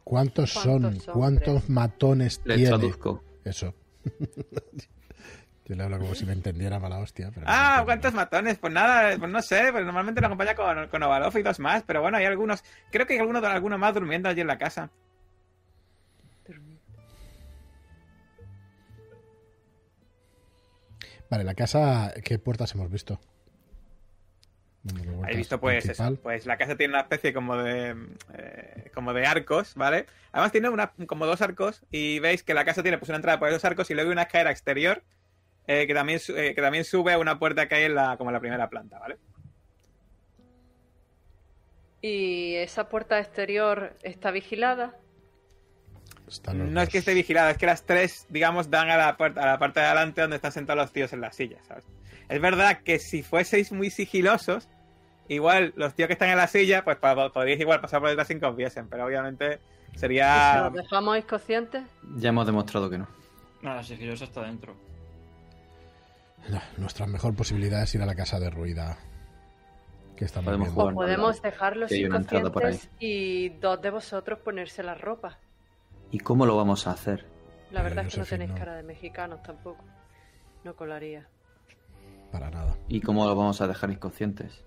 ¿Cuántos son? ¿Cuántos matones Le tiene? traduzco. Eso. Yo le hablo como si me entendiera mala hostia. Pero Ah, ¿cuántos matones? Pues nada, pues no sé, pues normalmente lo acompaña con, con Ovalov y dos más, pero bueno, hay algunos, creo que hay algunos, algunos más durmiendo allí en la casa. Vale, la casa, ¿qué puertas hemos visto? habéis visto pues eso, pues la casa tiene una especie como de eh, como de arcos, ¿vale? Además tiene una, como dos arcos y veis que la casa tiene pues una entrada por esos arcos y luego una escalera exterior eh, que también eh, que también sube a una puerta que hay en la como en la primera planta, ¿vale? ¿Y esa puerta exterior está vigilada? Están los No es que esté vigilada, es que las tres, digamos, dan a la, puerta, a la parte de adelante donde están sentados los tíos en las sillas, ¿sabes? Es verdad que si fueseis muy sigilosos, igual los tíos que están en la silla, pues podríais igual pasar por detrás sin que os viesen, pero obviamente ¿Y si sería... los dejamos inconscientes? Ya hemos demostrado que no. Nada, sigiloso está dentro. No, nuestra mejor posibilidad es ir a la casa derruida. Que estamos Podemos jugar. Podemos dejarlos inconscientes y dos de vosotros ponerse la ropa. ¿Y cómo lo vamos a hacer? La Eh, verdad es que no Josephine, tenéis no. cara de mexicanos tampoco. No colaría. Para nada. ¿Y cómo lo vamos a dejar inconscientes?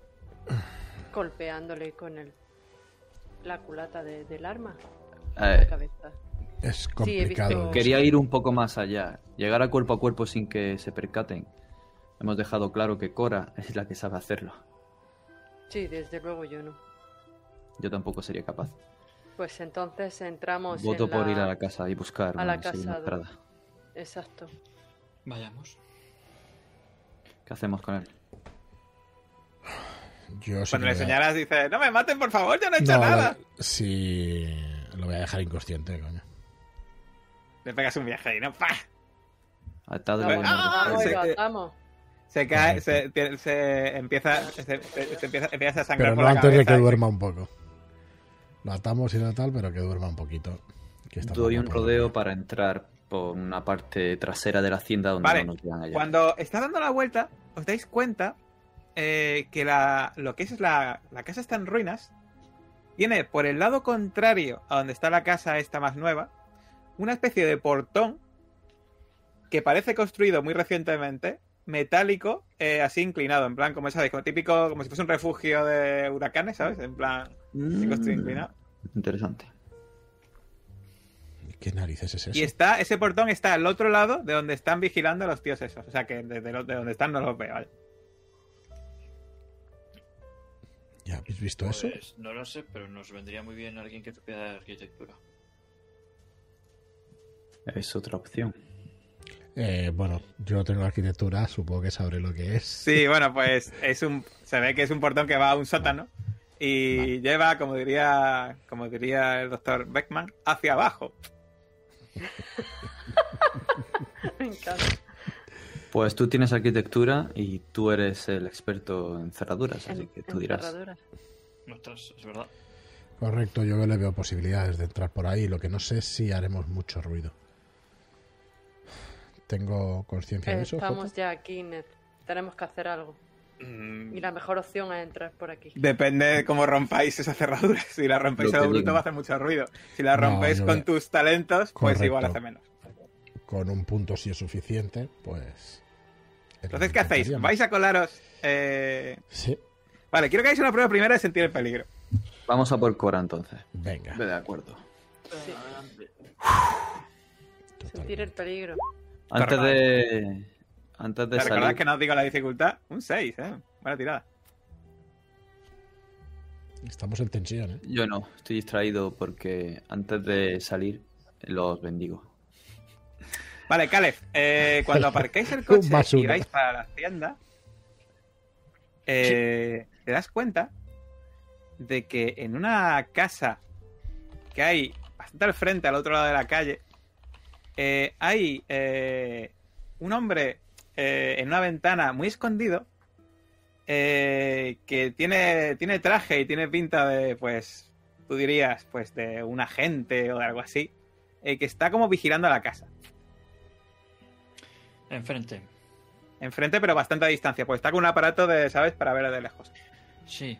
Golpeándole con el la culata de- del arma Eh, la cabeza. Es complicado. visto- Quería ir un poco más allá, llegar a cuerpo a cuerpo sin que se percaten. Hemos dejado claro que Cora es la que sabe hacerlo. Sí, desde luego yo no. Yo tampoco sería capaz. Pues entonces entramos Voto en por ir a la casa y buscar a la casa entrada. Exacto. Vayamos. ¿Qué hacemos con él? Yo sí Cuando que le voy a- señalas dice, no me maten por favor, yo no he hecho No, nada. lo- sí. Lo voy a dejar inconsciente, coño. Le pegas un viaje y no, ¡pa! Atado y Ah, se-. Se cae, se, se- empieza, se, empieza, empieza a sangrar Pero por no la antes de cabeza que y- duerma un poco. Lo atamos y no tal, pero que duerma un poquito. Que está Doy un rodeo para entrar por una parte trasera de la hacienda donde Vale, no nos allá. Cuando está dando la vuelta, os dais cuenta eh, que la, lo que es la, la casa está en ruinas. Tiene por el lado contrario a donde está la casa esta más nueva, una especie de portón que parece construido muy recientemente, metálico, eh, así inclinado, en plan, como sabéis, como típico, como si fuese un refugio de huracanes, ¿sabes? En plan, inclinado. Mm, Interesante. ¿Qué narices es eso? Y está, ese portón está al otro lado de donde están vigilando a los tíos esos. O sea que desde lo- de donde están no los veo, ¿vale? ¿Ya habéis visto eso? Pues no lo sé, pero nos vendría muy bien alguien que supiera de arquitectura. Es otra opción. Eh, bueno, yo tengo arquitectura, supongo que sabré lo que es. Sí, bueno, pues es un. Se ve que es un portón que va a un sótano. Y lleva, como diría. Como diría el doctor Beckman, hacia abajo. Me encanta. Pues tú tienes arquitectura y tú eres el experto en cerraduras, así que tú dirás. cerraduras. Ostras, es verdad. Correcto, yo le veo posibilidades de entrar por ahí. Lo que no sé es si haremos mucho ruido. ¿Tengo conciencia de eso? Estamos Jota? ya aquí, Ned. Tenemos que hacer algo. Mm, Y la mejor opción es entrar por aquí. Depende de cómo rompáis esa cerradura. Si la rompéis a lo bruto va a hacer mucho ruido. Si la rompéis con veo- tus talentos, pues igual hace menos. Con un punto si es suficiente, pues... Entonces, ¿qué hacéis? ¿Vais a colaros? eh, Sí, Vale, quiero que hagáis una prueba primera de sentir el peligro. Vamos a por Cora entonces. venga. De acuerdo. Sí. Sentir el peligro. Antes Correcto. de. Antes de salir. que no os digo la dificultad. Un 6, ¿eh? Buena tirada. Estamos en tensión, ¿eh? Yo no, estoy distraído porque antes de salir los bendigo. Vale, Caleb, eh, cuando aparquéis el coche y vais para la hacienda, eh, te das cuenta de que en una casa que hay bastante al frente, al otro lado de la calle, eh, hay eh, un hombre eh, en una ventana muy escondido eh, que tiene, tiene traje y tiene pinta de, pues, tú dirías, pues de un agente o de algo así, eh, que está como vigilando la casa. Enfrente. Enfrente, pero bastante a distancia, pues está con un aparato de, ¿sabes? Para ver de lejos. Sí,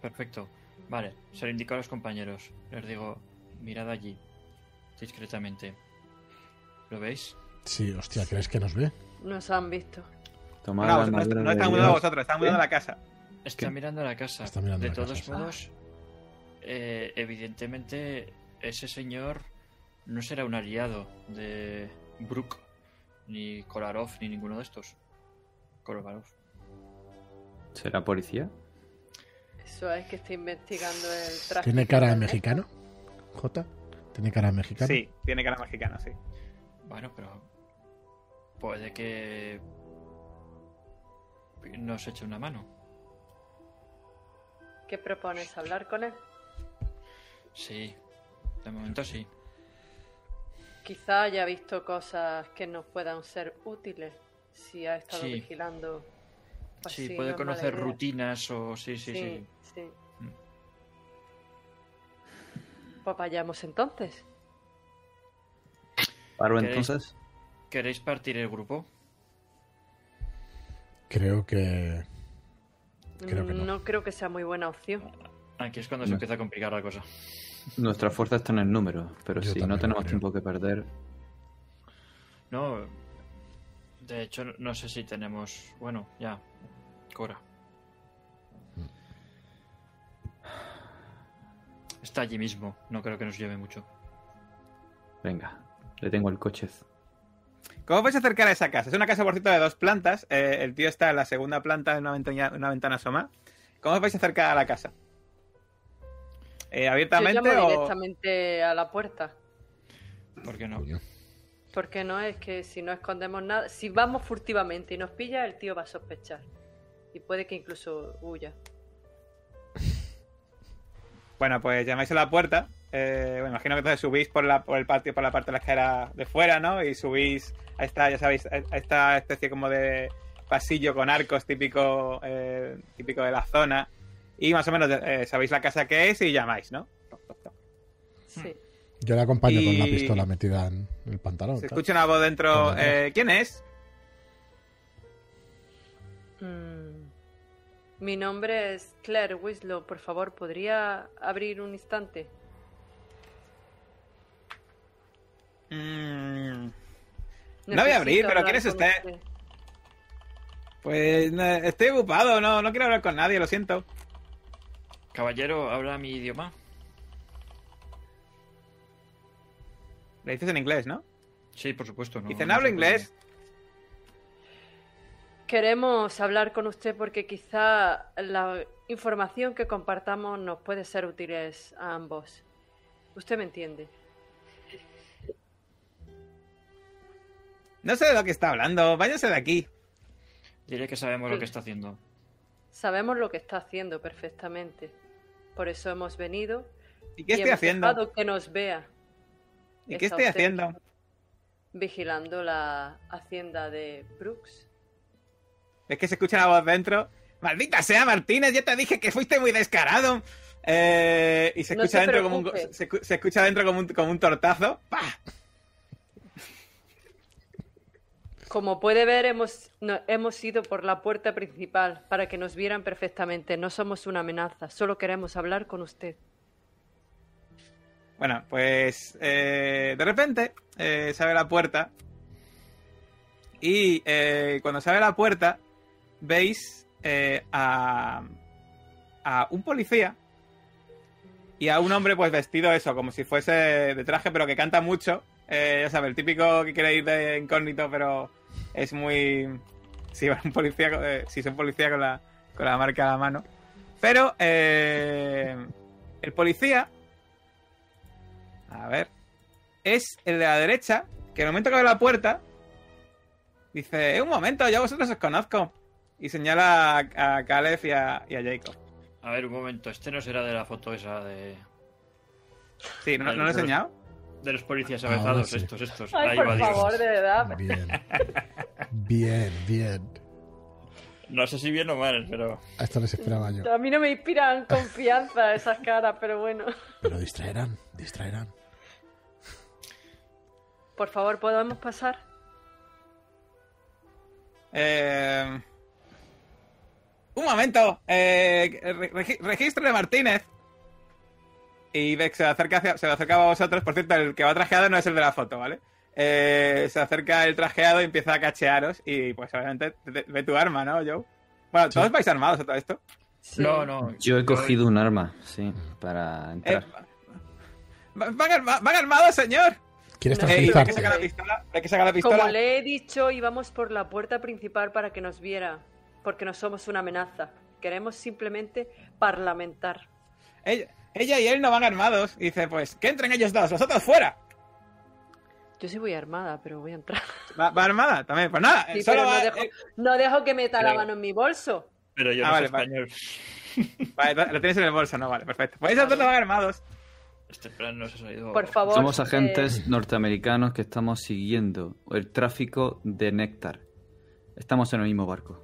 perfecto. Vale, se lo indico a los compañeros. Les digo, mirad allí, discretamente. ¿Lo veis? Sí, hostia, ¿crees que nos ve? Nos han visto. Tomad No, la no, están mirando a vosotros, están mirando a la casa. Está ¿Qué? mirando la casa. Está mirando de la todos casa. modos, eh, evidentemente, ese señor no será un aliado de Brook, ni Kolarov, ni ninguno de estos. Kolarov. ¿Será policía? Eso es que está investigando el tráfico. ¿Tiene cara de mexicano? ¿J? ¿Tiene cara de mexicano? Sí, tiene cara mexicana, sí. Bueno, pero. Puede que. Nos eche una mano. ¿Qué propones? ¿Hablar con él? Sí. De momento sí. Quizá haya visto cosas que nos puedan ser útiles si ha estado Sí. vigilando. Pues sí, sí, puede conocer rutinas o. Sí, sí, sí. sí. Pues vayamos entonces. ¿Paro entonces? ¿Queréis partir el grupo? Creo que. Creo que no. no creo que sea muy buena opción. Aquí es cuando se No. empieza a complicar la cosa. Nuestra fuerza está en el número, pero Yo si no tenemos creo. tiempo que perder, No. De hecho, no sé si tenemos. Bueno, ya. Cora. Está allí mismo. No creo que nos lleve mucho. venga, le tengo el coche. ¿Cómo os vais a acercar a esa casa? Es una casa, por cierto, de dos plantas. Eh, el tío está en la segunda planta de una ventana, una ventana asomada. ¿Cómo os vais a acercar a la casa? Eh, Yo ¿Abiertamente llamo o...? directamente a la puerta. ¿Por qué no? Porque no es que si no escondemos nada, si vamos furtivamente y nos pilla, el tío va a sospechar. Y puede que incluso huya. Bueno, pues llamáis a la puerta. Eh, me imagino que entonces subís por, la, por el patio, por la parte de la escalera de fuera, ¿no? Y subís a esta, ya sabéis, a esta especie como de pasillo con arcos típico, eh, típico de la zona. Y más o menos eh, sabéis la casa que es y llamáis, ¿no? Sí. Yo le acompaño con la Y- pistola metida en el pantalón. Se claro. escucha una voz dentro. Eh, ¿Quién es? Mm. Mi nombre es Claire Winslow. Por favor, ¿podría abrir un instante? Mm, No voy a abrir, pero ¿quién es usted? Pues no, estoy ocupado, no, no quiero hablar con nadie, lo siento. Caballero, habla mi idioma. Le dices en inglés, ¿no? Sí, por supuesto. No, Dicen, no puede. inglés. Queremos hablar con usted porque quizá la información que compartamos nos puede ser útiles a ambos. Usted me entiende. No sé de lo que está hablando, váyase de aquí. Diré que sabemos lo que está haciendo. Sabemos lo que está haciendo perfectamente. Por eso hemos venido ¿Y qué y estoy hemos haciendo? que nos vea ¿Y qué está estoy haciendo? vigilando la hacienda de Brooks. Es que se escucha la voz dentro. Maldita sea, Martínez, ya te dije que fuiste muy descarado. Eh, y se No escucha se dentro como un, se, se escucha dentro como un, como un tortazo. ¡Pah! Como puede ver, hemos, hemos ido por la puerta principal para que nos vieran perfectamente. No somos una amenaza, solo queremos hablar con usted. Bueno, pues eh, de repente eh, se abre la puerta. Y eh, cuando se abre la puerta, veis eh, a, a un policía y a un hombre pues vestido eso, como si fuese de traje, pero que canta mucho. Eh, ya sabes, el típico que quiere ir de incógnito, pero es muy... Sí, un policía, eh, sí, es un policía con la, con la marca a la mano. Pero eh, el policía a ver. Es el de la derecha, que en el momento que abre la puerta, dice, eh, un momento, yo a vosotros os conozco. Y señala a, a Caleb y a, y a Jacob. A ver, un momento. Este no será de la foto esa de, Sí, ¿no, ¿no lo he enseñado? De los policías Ahora avezados. sí. Estos, estos. Ay, Ahí por va, favor, de verdad. Bien. Bien, bien. No sé si bien o mal, pero. A esto les esperaba yo. A mí no me inspiran confianza esas caras, pero bueno. Pero distraerán, distraerán. Por favor, ¿podemos pasar? Eh, un momento. Eh, de Martínez. Y ve que se acerca, hacia- se acerca a vosotros. Por cierto, el que va trajeado no es el de la foto, ¿vale? Eh, se acerca el trajeado y empieza a cachearos. Y pues obviamente te- ve tu arma, ¿no, Joe? Bueno, Sí. todos vais armados a todo esto. Sí. No, no. Yo he cogido un arma, sí, para Eh, entrar. va- van, arma- van armados, señor. ¿Quieres No. Eh, y ve que tranquilizarte? saca la pistola. Ve que saca la pistola. Como le he dicho, íbamos por la puerta principal para que nos viera, porque no somos una amenaza. queremos simplemente parlamentar. Ella, ella y él no van armados. Y dice, pues, que entren ellos dos, vosotros fuera. Yo sí voy armada, pero voy a entrar. Va, va armada también. Pues nada, Sí, solo va. no, dejo, eh, no dejo que meta la Pero- mano en mi bolso. Pero yo Ah, no vale, soy vale. español. vale, lo tienes en el bolso, no, vale, perfecto. Pues esos dos no van armados. Este plan no se ha salido. Por favor. Somos eh, agentes norteamericanos que estamos siguiendo el tráfico de néctar. Estamos en el mismo barco.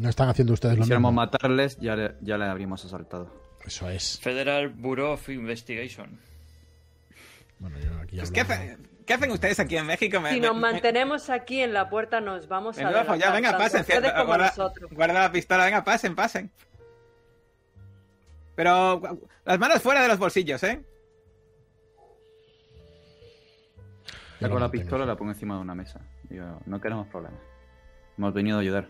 No están haciendo ustedes Si lo quisiéramos mismo. matarles, ya le, ya le habríamos asaltado. Eso es. Federal Bureau of Investigation. Bueno, yo aquí Pues, ¿qué, hacen, ¿Qué hacen ustedes aquí en México? Me- si me- nos me- mantenemos aquí en la puerta, nos vamos a Menudo follado. adelantar, Venga, pasen. guarda, nosotros. guarda la pistola, venga, pasen, pasen. Pero las manos fuera de los bolsillos, ¿eh? Saco la pistola y la pongo encima de una mesa. Digo, no queremos problemas. Hemos venido a ayudar.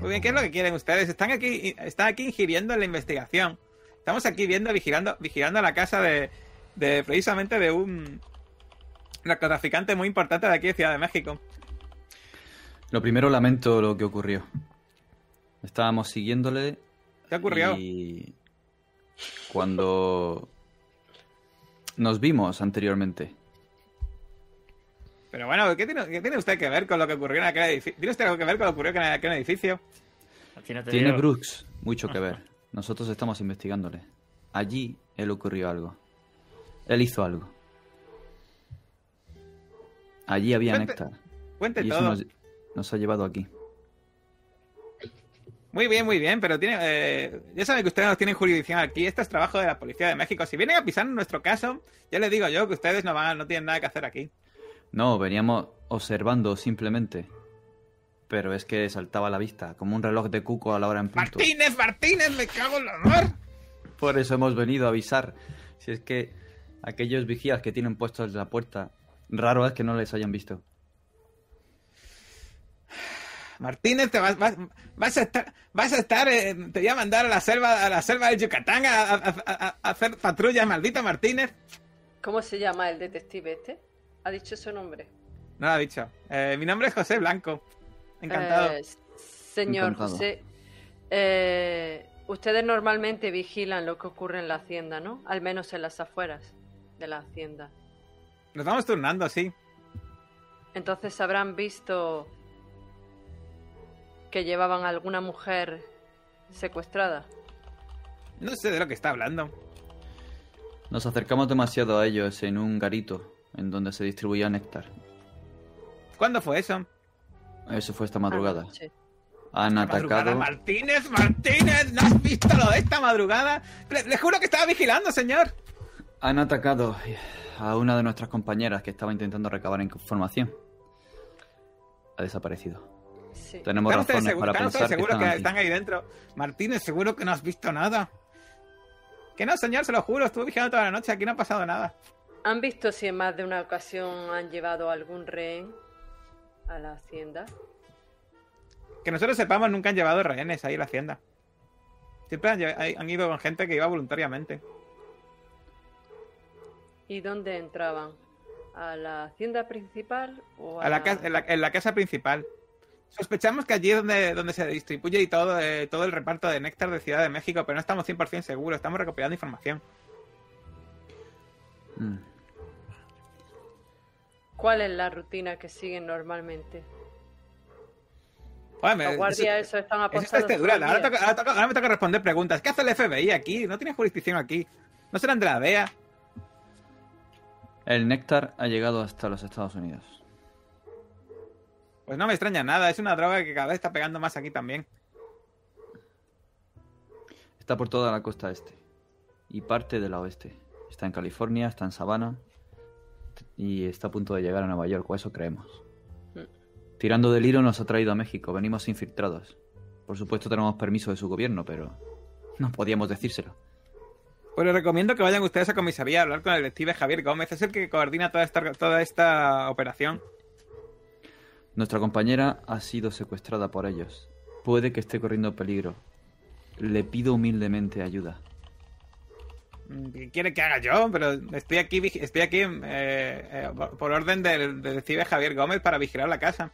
Muy bien, ¿qué es lo que quieren ustedes? Están aquí, están aquí ingiriendo en la investigación. Estamos aquí viendo, vigilando, vigilando la casa de, de precisamente de un narcotraficante muy importante de aquí de Ciudad de México. Lo primero, lamento lo que ocurrió. Estábamos siguiéndole ¿Qué ocurrió? y cuando nos vimos anteriormente. Pero bueno, ¿qué tiene, qué tiene usted que ver con lo que ocurrió en aquel edificio? ¿Tiene usted algo que ver con lo que ocurrió en aquel edificio? No Tiene digo. Brooks mucho que ver. Nosotros estamos investigándole. Allí él ocurrió algo. Él hizo algo. Allí había Cuente- néctar. Cuente Y eso todo. nos, nos ha llevado aquí. Muy bien, muy bien, pero tiene, eh, ya saben que ustedes no tienen jurisdicción aquí. Esto es trabajo de la Policía de México. Si vienen a pisar en nuestro caso, ya les digo yo que ustedes no van, no tienen nada que hacer aquí. No, veníamos observando simplemente. Pero es que saltaba a la vista, como un reloj de cuco a la hora en punto. Martínez, Martínez, me cago en la honor. Por eso hemos venido a avisar. Si es que aquellos vigías que tienen puestos en la puerta, raro es que no les hayan visto. Martínez, te vas, vas, vas a estar, vas a estar, eh, te voy a mandar a la selva, a la selva de Yucatán a, a- a- a hacer patrullas, maldito Martínez. ¿Cómo se llama el detective este? ¿Ha dicho su nombre? No lo ha dicho. Eh, mi nombre es José Blanco. Encantado. Eh, señor Encantado. José, eh, ustedes normalmente vigilan lo que ocurre en la hacienda, ¿no? Al menos en las afueras de la hacienda. Nos vamos turnando, sí. Entonces habrán visto que llevaban a alguna mujer secuestrada. No sé de lo que está hablando. Nos acercamos demasiado a ellos en un garito en donde se distribuía néctar. ¿Cuándo fue eso? Eso fue esta madrugada. Anoche. Han Madrugada, atacado. Martínez, Martínez, ¿no has visto lo de esta madrugada? Le, le juro que estaba vigilando, señor. Han atacado a una de nuestras compañeras que estaba intentando recabar información. Ha desaparecido. Sí. Tenemos ¿Están ustedes razones para pensar que seguros están que están ahí dentro? Martínez, seguro que no has visto nada. Que no, señor, se lo juro, estuve vigilando toda la noche, aquí no ha pasado nada. ¿Han visto si en más de una ocasión han llevado algún rehén a la hacienda? Que nosotros sepamos, nunca han llevado rehenes ahí a la hacienda. Siempre han, han ido con gente que iba voluntariamente. ¿Y dónde entraban? ¿A la hacienda principal o a, A la ca- en, la, en la casa principal. Sospechamos que allí es donde, donde se distribuye y todo, eh, todo el reparto de néctar de Ciudad de México, pero no estamos 100% seguros, estamos recopilando información. Mm. ¿Cuál es la rutina que siguen normalmente? Joder, me- Los guardias eso- eso están eso apostados está este toca- toca- ahora me toca responder preguntas. ¿Qué hace el FBI aquí? No tiene jurisdicción aquí. ¿No serán de la DEA? El néctar ha llegado hasta los Estados Unidos. Pues no me extraña nada, es una droga que cada vez está pegando más aquí también. Está por toda la costa este y parte de la oeste. Está en California, está en Savannah y está a punto de llegar a Nueva York, o eso creemos. Mm. Tirando del hilo nos ha traído a México, venimos infiltrados. Por supuesto tenemos permiso de su gobierno, pero no podíamos decírselo. Pues les recomiendo que vayan ustedes a comisaría a hablar con el detective Javier Gómez, es el que coordina toda esta, toda esta operación. Nuestra compañera ha sido secuestrada por ellos. Puede que esté corriendo peligro. Le pido humildemente ayuda. ¿Qué quiere que haga yo? Pero estoy aquí, estoy aquí eh, eh, por- orden del, detective Javier Gómez para vigilar la casa.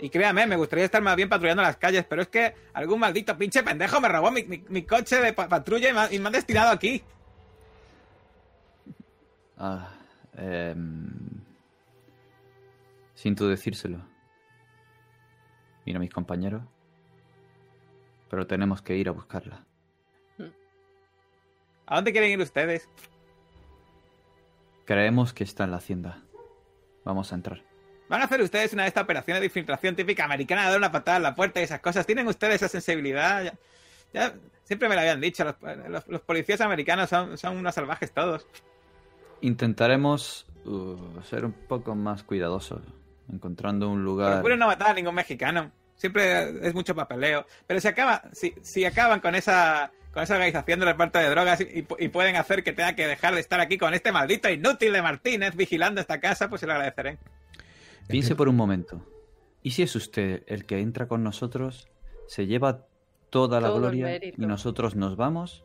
Y créame, me gustaría estar más bien patrullando las calles, pero es que algún maldito pinche pendejo me robó mi, mi- coche de pa- patrulla y me, ha, destinado aquí. Ah, em, siento decírselo. Mira, mis compañeros. Pero tenemos que ir a buscarla. ¿A dónde quieren ir ustedes? Creemos que está en la hacienda. Vamos a entrar. ¿Van a hacer ustedes una de estas operaciones de infiltración típica americana de dar una patada en la puerta y esas cosas? ¿Tienen ustedes esa sensibilidad? Ya, ya- siempre me lo habían dicho, los, los- los policías americanos son, son unos salvajes todos. Intentaremos uh, ser un poco más cuidadosos, encontrando un lugar. Procuro no matar a ningún mexicano. Siempre es mucho papeleo. Pero si acaba, si, si acaban con esa con esa organización de reparto de drogas y, y pueden hacer que tenga que dejar de estar aquí con este maldito inútil de Martínez vigilando esta casa, pues se lo agradeceré. Piense por un momento. ¿Y si es usted el que entra con nosotros, se lleva toda la Todo gloria y nosotros nos vamos?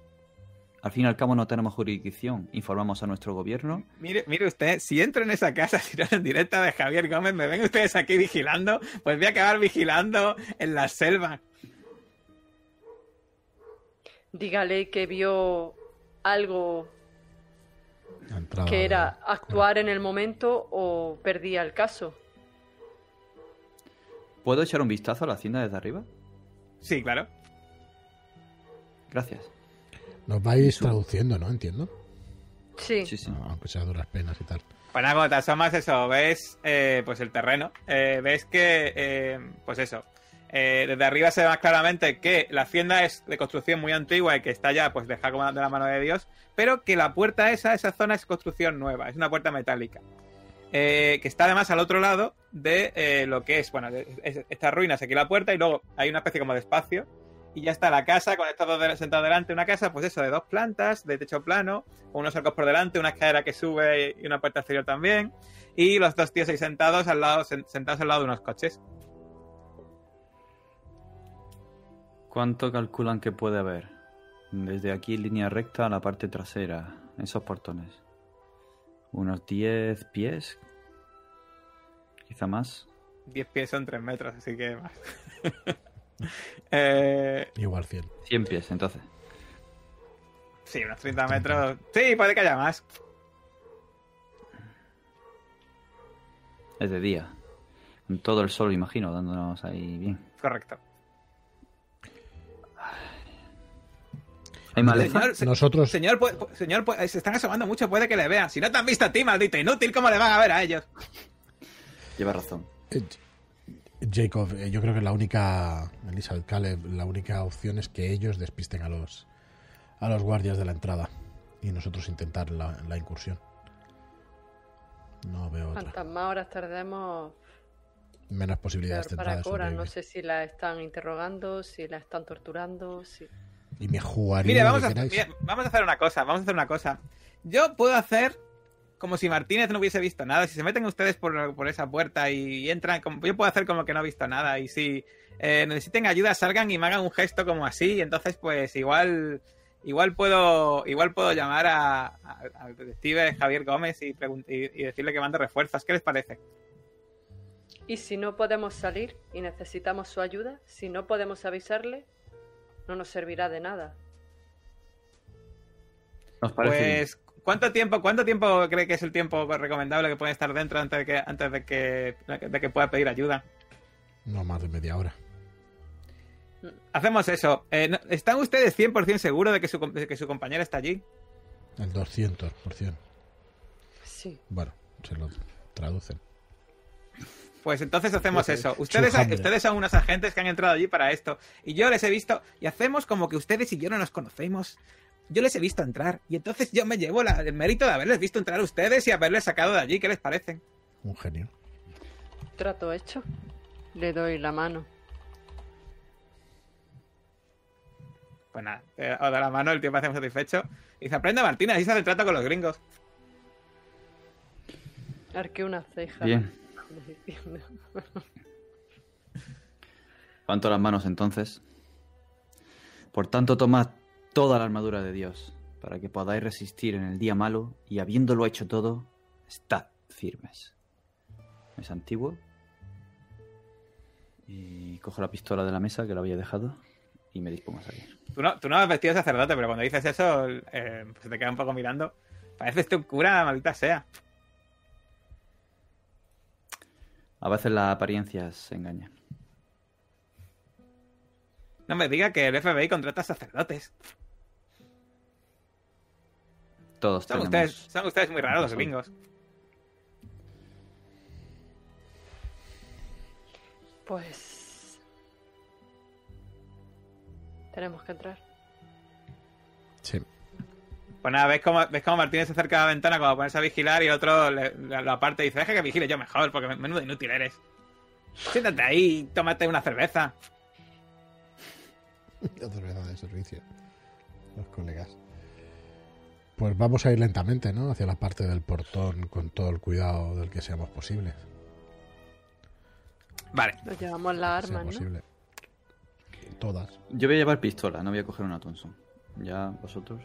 Al fin y al cabo no tenemos jurisdicción. Informamos a nuestro gobierno. Mire, mire usted, si entro en esa casa, si no en directa de Javier Gómez, me ven ustedes aquí vigilando, pues voy a acabar vigilando en la selva. Dígale que vio algo entrada que era actuar en el momento o perdía el caso. ¿Puedo echar un vistazo a la hacienda desde arriba? Sí, claro. Gracias. Nos vais traduciendo, ¿no? Entiendo. Sí. Sí, sí. Ah, Aunque sea duras penas y tal. Nada, cuando te asomas eso, ves eh, pues el terreno, eh, ves que, eh, pues eso, eh, desde arriba se ve más claramente que la hacienda es de construcción muy antigua y que está ya pues dejada como de la mano de Dios, pero que la puerta esa, esa zona es construcción nueva, es una puerta metálica. Eh, que está además al otro lado de eh, lo que es, bueno, estas ruinas, aquí la puerta y luego hay una especie como de espacio y ya está la casa con estos dos sentados delante, una casa pues eso, de dos plantas, de techo plano, unos arcos por delante, una escalera que sube y una puerta exterior también, y los dos tíos ahí sentados al lado, sen- sentados al lado de unos coches. ¿Cuánto calculan que puede haber? Desde aquí en línea recta a la parte trasera, esos portones. ¿Unos 10 pies? ¿Quizá más? 10 pies son 3 metros, así que más. eh, Igual 100. 100 pies, entonces. sí, unos 30 metros. Sí, puede que haya más. Es de día. Con todo el sol, imagino, dándonos ahí bien. Correcto. ¿Hay maleza? Señor, se- Nosotros, señor, pu- pu- señor, pu- se están asomando mucho, puede que le vean. Si no te han visto a ti, maldito inútil, ¿cómo le van a ver a ellos? Lleva razón. eh, Jacob, eh, yo creo que la única, Elizabeth Caleb, la única opción es que ellos despisten a los, a los guardias de la entrada y nosotros intentar la, la incursión. No veo otra. Cuantas más horas tardemos, Menos posibilidades peor tendrá para de Cora. No sé si la están interrogando, si la están torturando, si... Y me jugaría vamos a, mira, vamos a hacer una cosa, vamos a hacer una cosa. Yo puedo hacer como si Martínez no hubiese visto nada. Si se meten ustedes por, por esa puerta y, entran, como, yo puedo hacer como que no he visto nada. Y si eh, necesiten ayuda, salgan y me hagan un gesto como así. Y entonces, pues igual, igual puedo, igual puedo llamar a- a- al detective Javier Gómez y, y decirle que mande refuerzos. ¿Qué les parece? Y si no podemos salir y necesitamos su ayuda, si no podemos avisarle, no nos servirá de nada. ¿Nos? Pues, ¿cuánto tiempo, cuánto tiempo cree que es el tiempo recomendable que puede estar dentro antes de que, antes de que, de que pueda pedir ayuda? No más de media hora. Hacemos eso. Eh, ¿Están ustedes 100% seguros de que, su, de que su compañera está allí? El 200%. Sí. Bueno, se lo traducen. Pues entonces hacemos eso. Ustedes, ustedes son unos agentes que han entrado allí para esto. Y yo les he visto. Y hacemos como que ustedes y yo no nos conocemos. Yo les he visto entrar. Y entonces yo me llevo la- el mérito de haberles visto entrar a ustedes y haberles sacado de allí. ¿Qué les parece? Un genio. Trato hecho. Le doy la mano. Pues nada, eh, os da la mano, el tío parece muy satisfecho. Y dice, aprende Martina, así se hace el trato con los gringos. Arqué una ceja. Bien. Levanto las manos entonces. Por tanto, tomad toda la armadura de Dios, para que podáis resistir en el día malo, y habiéndolo hecho todo, estad firmes. ¿Es antiguo? Y cojo la pistola de la mesa que la había dejado y me dispongo a salir. Tú no, tú no has vestido de sacerdote, pero cuando dices eso, eh, pues te queda un poco mirando. Pareces tú un cura, maldita sea. A veces las apariencias engañan. No me diga que el FBI contrata sacerdotes. Todos Son tenemos... ustedes, son ustedes muy raros los gringos. Pues... Tenemos que entrar. Sí. Pues nada, ves cómo, ves cómo Martínez se acerca a la ventana como a ponerse a vigilar y otro le- le- lo aparte y dice, deja que vigile yo mejor, porque men- menudo inútil eres. Siéntate ahí tómate una cerveza. La cerveza de servicio. Los colegas. Pues vamos a ir lentamente, ¿no? Hacia la parte del portón con todo el cuidado del que seamos posibles. Vale, Nos llevamos la Sea arma, ¿no? posible. Todas. Yo voy a llevar pistola, no voy a coger una Thompson. Ya vosotros.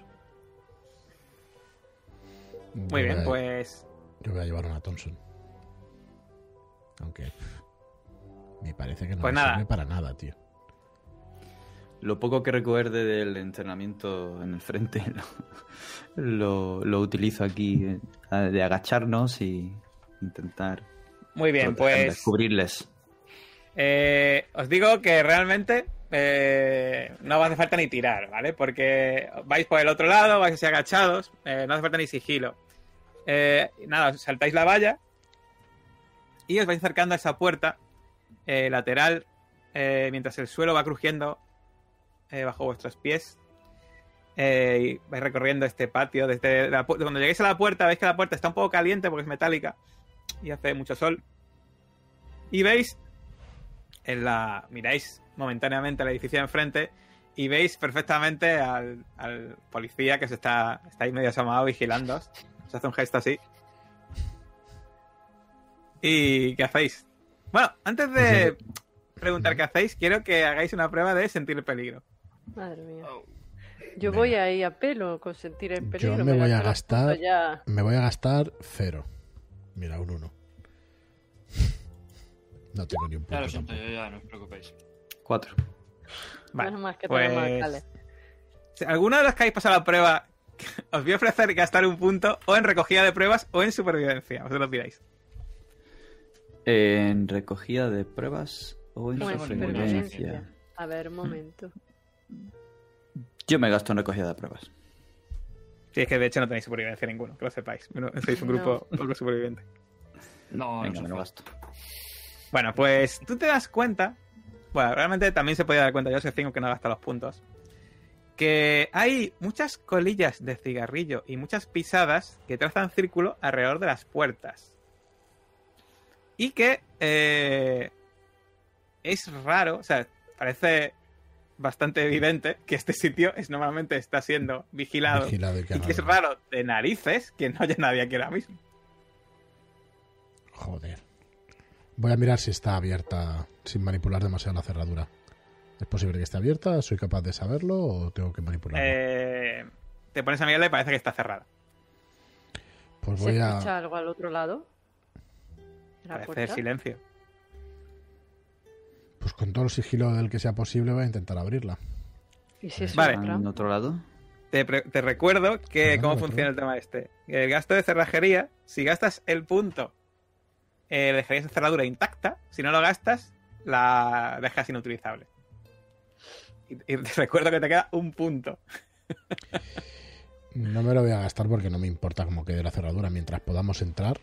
Muy bien, pues... Yo voy a llevar una Thompson. Aunque. pff, me parece que no Pues me nada. sirve para nada, tío. Lo poco que recuerde del entrenamiento en el frente lo, lo, lo utilizo aquí eh, de agacharnos y intentar Muy bien, pues... cubrirles. Eh, os digo que realmente eh, no hace falta ni tirar, ¿vale? Porque vais por el otro lado, vais así agachados, eh, no hace falta ni sigilo. Eh, nada, saltáis la valla y os vais acercando a esa puerta eh, lateral mientras el suelo va crujiendo bajo vuestros pies. Y vais recorriendo este patio. Desde la cuando lleguéis a la puerta, veis que la puerta está un poco caliente porque es metálica y hace mucho sol. Y veis en la miráis momentáneamente al edificio de enfrente y veis perfectamente al, al policía que se está, está ahí medio asomado vigilando. Se hace un gesto así. ¿Y qué hacéis? Bueno, antes de preguntar qué hacéis, quiero que hagáis una prueba de sentir el peligro. Madre mía. Oh. Yo voy ahí a pelo con sentir el peligro. Yo me voy a gastar- Ya... Me voy a gastar cero. Mira, un uno. No tengo ni un Ya lo punto. siento, yo ya, no os preocupéis. Cuatro. Vale, Menos mal que pues- tenemos a Caleb. Si alguno de los que habéis pasado la prueba os voy a ofrecer gastar un punto o en recogida de pruebas o en supervivencia. Vosotros diréis. En recogida de pruebas o en supervivencia. A ver, un momento. Yo me gasto en recogida de pruebas. Si es que de hecho no tenéis supervivencia ninguno, que lo sepáis. No- Sois un grupo poco superviviente. No, Venga, no me lo gasto. Bueno, pues tú te das cuenta. Bueno, realmente también se podía dar cuenta yo, cinco que no gasta los puntos. Que hay muchas colillas de cigarrillo y muchas pisadas que trazan círculo alrededor de las puertas. Y que eh, es raro, o sea, parece bastante evidente que este sitio es normalmente está siendo vigilado. Vigilado y que y que es raro de narices que no haya nadie aquí ahora mismo. Joder. Voy a mirar si está abierta sin manipular demasiado la cerradura. ¿Es posible que esté abierta? ¿Soy capaz de saberlo o tengo que manipularlo? Eh, te pones a mirarla y parece que está cerrada. pues ¿Se voy escucha a. algo al otro lado? ¿De la Parece puerta? silencio. Pues con todo el sigilo del que sea posible voy a intentar abrirla. ¿Y si es Vale. ¿En otro lado? Te, recuerdo que Ah, cómo funciona el tema este. El gasto de cerrajería, si gastas el punto, eh, dejarías la cerradura intacta. Si no lo gastas, la dejas inutilizable. Y, y te recuerdo que te queda un punto. No me lo voy a gastar porque no me importa cómo quede la cerradura. Mientras podamos entrar,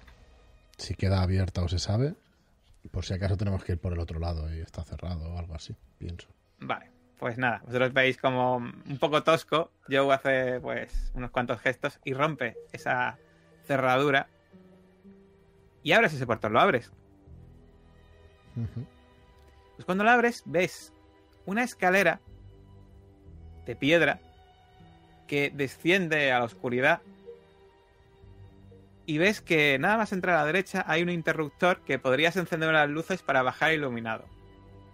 si queda abierta o se sabe, por si acaso tenemos que ir por el otro lado y está cerrado o algo así, pienso. Vale, pues nada, vosotros veis como un poco tosco. Joe hace pues unos cuantos gestos y rompe esa cerradura. Y abres ese portón, lo abres. Pues cuando la abres, ves una escalera de piedra que desciende a la oscuridad. Y ves que nada más entrar a la derecha hay un interruptor que podrías encender las luces para bajar iluminado.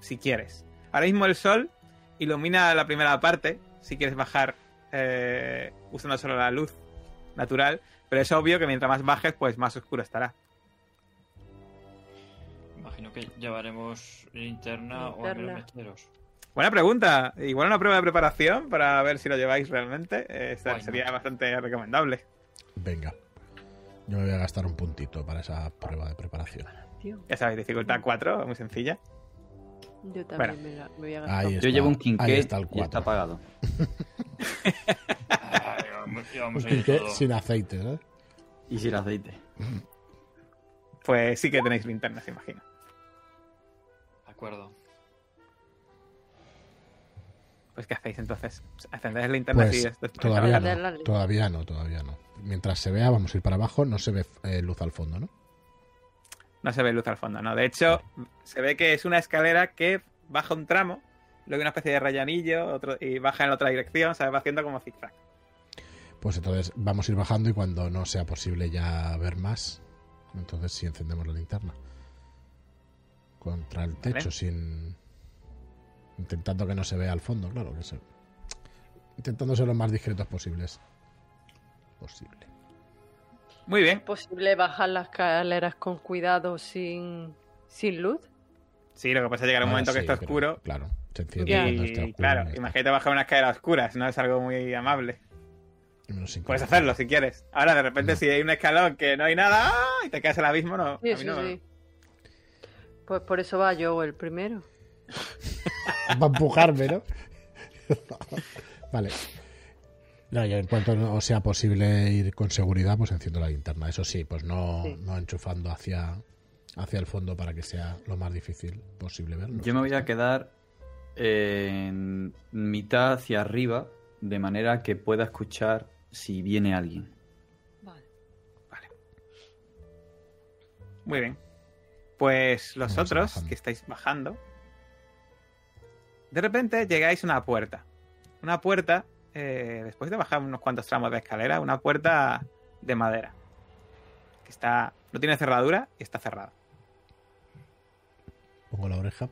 Si quieres. Ahora mismo el sol ilumina la primera parte. Si quieres bajar eh, usando solo la luz natural. Pero es obvio que mientras más bajes, pues más oscuro estará. Imagino que llevaremos linterna, o al menos Linterna. mecheros. Buena pregunta. Igual una prueba de preparación para ver si lo lleváis realmente. eh, sería bastante recomendable. Venga. Yo me voy a gastar un puntito para esa prueba de preparación. Ya sabéis, dificultad 4, muy sencilla. yo también me, la- me voy a gastar. Ahí Yo llevo un quinqué está el y está 4. apagado. Ay, vamos- y vamos Un a ir quinqué sin aceite, ¿eh? Y sin aceite. Pues sí que tenéis linternas, imagino. De acuerdo. Pues ¿qué hacéis entonces? ¿Encendéis linternas Pues y después todavía no, la todavía no, todavía no. Mientras se vea, vamos a ir para abajo, no se ve eh, luz al fondo, ¿no? No se ve luz al fondo, ¿no? De hecho, se ve que es una escalera que baja un tramo, luego una especie de rayanillo otro, y baja en la otra dirección, ¿sabes? Va haciendo como zigzag. Pues entonces vamos a ir bajando y cuando no sea posible ya ver más, entonces sí encendemos la linterna. Contra el techo, Vale. sin... Intentando que no se vea al fondo, claro que se... Intentando ser lo más discretos posibles. Posible. Muy bien. ¿Es posible bajar las escaleras con cuidado sin, sin luz? Sí, lo que pasa es llegar un Ah, momento que está pero, oscuro. Claro, se enciende Ya. cuando esté Y oscuro. claro, y está. imagínate bajar una escalera oscura, no es algo muy amable. Puedes hacerlo si quieres. Ahora, de repente, No. si hay un escalón que no hay nada ¡ah! y te caes al abismo, no. Sí, a mí sí, no- sí. Pues por eso va yo el primero. Va a empujarme, ¿no? vale. No, y en cuanto no sea posible ir con seguridad, pues enciendo la linterna. Eso sí, pues no, Sí. no enchufando hacia, hacia el fondo para que sea lo más difícil posible verlo. Yo me voy a quedar en mitad hacia arriba, de manera que pueda escuchar si viene alguien. Vale. Muy bien. Pues los Vamos otros bajando. que estáis bajando, de repente llegáis a una puerta. Una puerta, eh, después de bajar unos cuantos tramos de escalera, una puerta de madera. Que está. No tiene cerradura y está cerrada. Pongo la oreja.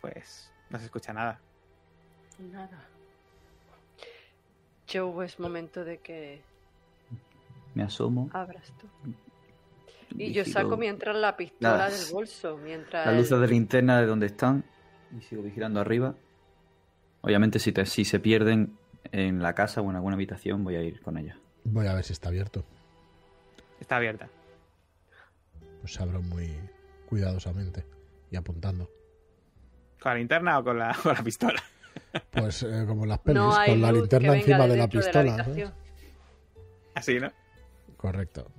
Pues no se escucha nada. Nada. Joe, es momento de que Me asomo. abras tú. Y yo saco mientras la pistola Las- del bolso. Mientras. Las el- luces de linterna de donde están y sigo vigilando arriba. Obviamente, si, te- si se pierden en la casa o en alguna habitación, voy a ir con ella. Voy a ver si está abierto. Está abierta. Pues abro muy cuidadosamente y apuntando. ¿Con la linterna o con la, con la pistola? Pues eh, como las pelis, no con la linterna encima de de la pistola. Así, ¿no? Correcto.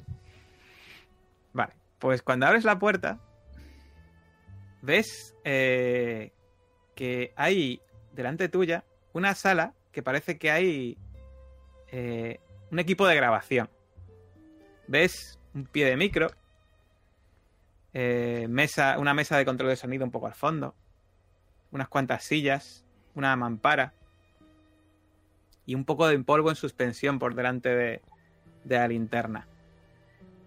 Vale, pues cuando abres la puerta, ves eh, que hay delante tuya una sala que parece que hay eh, un equipo de grabación. Ves un pie de micro, eh, mesa, una mesa de control de sonido un poco al fondo, unas cuantas sillas, una mampara y un poco de polvo en suspensión por delante de, de la linterna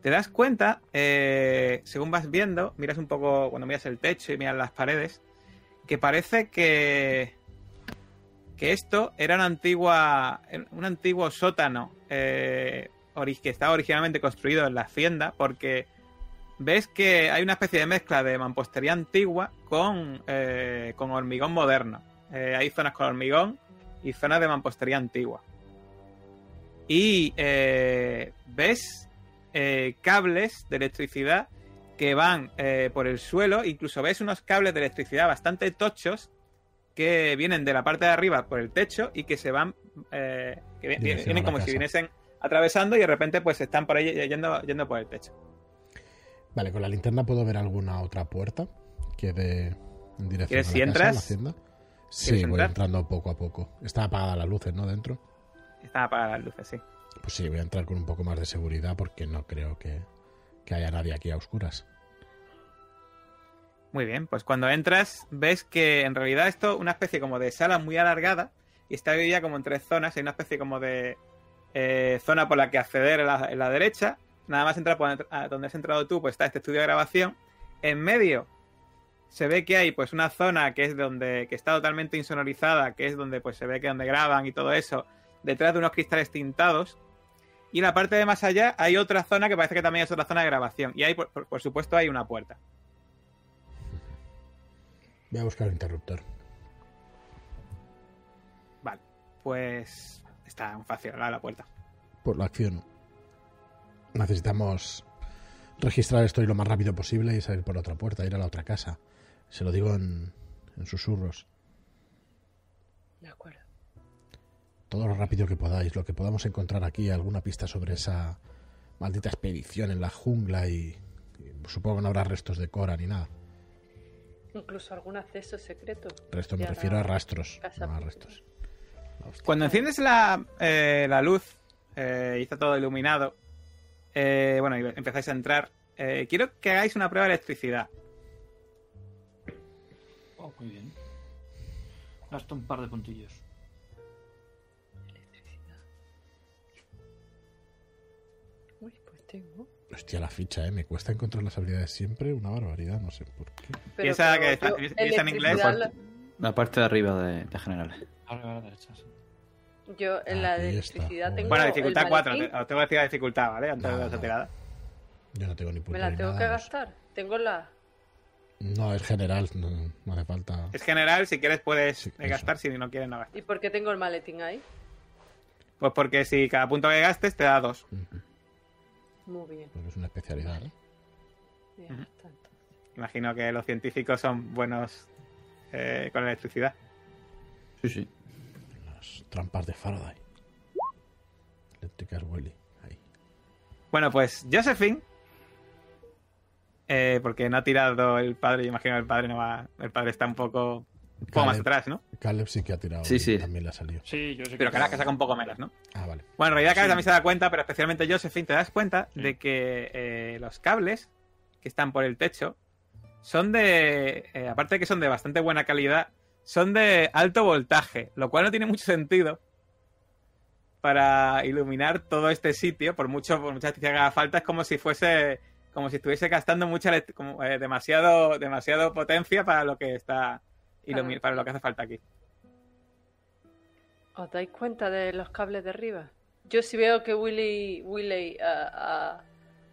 te das cuenta, eh, según vas viendo, miras un poco, cuando miras el techo y miras las paredes, que parece que, que esto era una antigua, un antiguo sótano eh, que estaba originalmente construido en la hacienda, porque ves que hay una especie de mezcla de mampostería antigua con, eh, con hormigón moderno. Hay zonas con hormigón y zonas de mampostería antigua. Y ves eh, cables de electricidad que van eh, por el suelo. Incluso ves unos cables de electricidad bastante tochos que vienen de la parte de arriba por el techo y que se van. eh, que vienen como casa. si viniesen atravesando y de repente pues están por ahí yendo, yendo por el techo. Vale, con la linterna puedo ver alguna otra puerta que de en dirección ¿Quieres a la si casa, entras? la hacienda. Sí, ¿Quieres voy entrar? entrando poco a poco. Están apagadas las luces, ¿no? Dentro. Están apagadas las luces, sí. Pues sí, voy a entrar con un poco más de seguridad porque no creo que, que haya nadie aquí a oscuras. Muy bien, pues cuando entras ves que en realidad esto una especie como de sala muy alargada y está dividida como en tres zonas. Hay una especie como de eh, zona por la que acceder en la, derecha. Nada más entrar por a donde has entrado tú, pues está este estudio de grabación. En medio se ve que hay pues una zona que es donde que está totalmente insonorizada, que es donde pues se ve que donde graban y todo eso, detrás de unos cristales tintados. Y en la parte de más allá hay otra zona que parece que también es otra zona de grabación. Y ahí, por, por- por supuesto, hay una puerta. Voy a buscar el interruptor. Vale. Pues está muy fácil ¿verdad? la puerta. Por la acción. Necesitamos registrar esto y lo más rápido posible y salir por la otra puerta, ir a la otra casa. Se lo digo en, en susurros. De acuerdo. Todo lo rápido que podáis, lo que podamos encontrar aquí, alguna pista sobre esa maldita expedición en la jungla y, y supongo que no habrá restos de Cora ni nada. Incluso algún acceso secreto. Resto me refiero a rastros, no a restos. Hostia. Cuando enciendes la, eh, la luz eh, y está todo iluminado, eh, bueno, y empezáis a entrar, eh, quiero que hagáis una prueba de electricidad. Oh, muy bien. Gasto un par de puntillos. Tengo. Hostia, la ficha, ¿eh? Me cuesta encontrar las habilidades siempre, una barbaridad, no sé por qué. Piensa que está- yo piensa en inglés. la- La parte de arriba de, de general. Ahora a la derecha, sí. Yo en la de electricidad tengo. Bueno, dificultad 4, maletín. os tengo que decir la dificultad, ¿vale? Antes de esa no. tirada. Yo no tengo ni puta Me la tengo que nada, no sé. gastar. Tengo la. No, es general, no, no hace falta. Es general, si quieres puedes Sí, gastar, si no quieres no gastar. ¿Y por qué tengo el maletín ahí? Pues porque si cada punto que gastes te da 2. Muy bien. Porque es una especialidad, ¿eh? Ya está. Imagino que los científicos son buenos eh, con la electricidad. Sí, sí. Las trampas de Faraday. Eléctricas Willy. Ahí. Bueno, pues Josephine, eh, porque no ha tirado el padre, yo imagino que el padre no va, el padre está un poco, un poco más Caleb. atrás, ¿no? Caleb sí que ha tirado. Sí, sí. También le ha salido. Sí, yo sé Pero que... que saca un poco menos, ¿no? Ah, vale. Bueno, en realidad Caleb Sí. también se da cuenta, pero especialmente Josephine, te das cuenta Sí. de que eh, los cables que están por el techo son de, eh, aparte de que son de bastante buena calidad, son de alto voltaje, lo cual no tiene mucho sentido para iluminar todo este sitio, por mucho, por mucha que haga falta, es como si fuese, como si estuviese gastando mucha, como, eh, demasiado, demasiado potencia para lo que está, ilumi- Claro. para lo que hace falta aquí. ¿Os dais cuenta de los cables de arriba? Yo si veo que Willy, Willy ah, ah,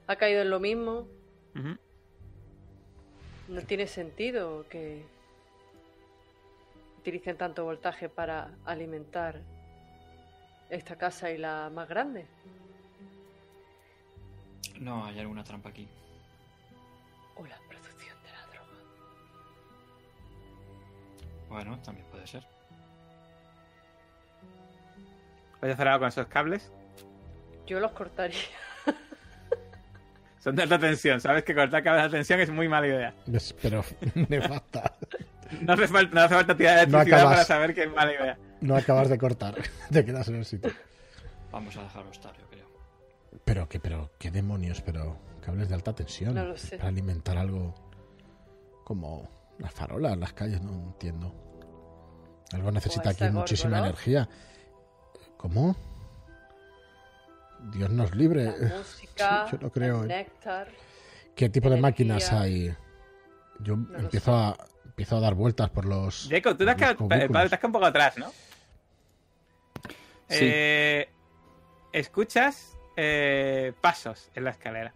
ha caído en lo mismo, no tiene sentido que utilicen tanto voltaje para alimentar esta casa y la más grande. No, hay alguna trampa aquí. Bueno, también puede ser. ¿Vais a hacer algo con esos cables? Yo los cortaría. Son de alta tensión, sabes que cortar cables de alta tensión es muy mala idea. Pero me falta. No hace falta, no hace falta tirar de No electricidad acabas. para saber que es mala idea. No acabas de cortar. Te quedas en el sitio. Vamos a dejarlo estar, yo creo. Pero qué, pero qué demonios, pero cables de alta tensión. No lo sé. Para alimentar algo como las farolas, las calles, no entiendo. Algo necesita aquí gordo, muchísima ¿no? energía. ¿Cómo? Dios nos libre. La música, Yo no creo, el néctar. ¿Qué tipo de energía. máquinas hay? Yo empiezo a, empiezo a dar vueltas por los. Jacob, tú te has quedado un poco atrás, ¿no? Sí. Eh, escuchas eh, pasos en la escalera.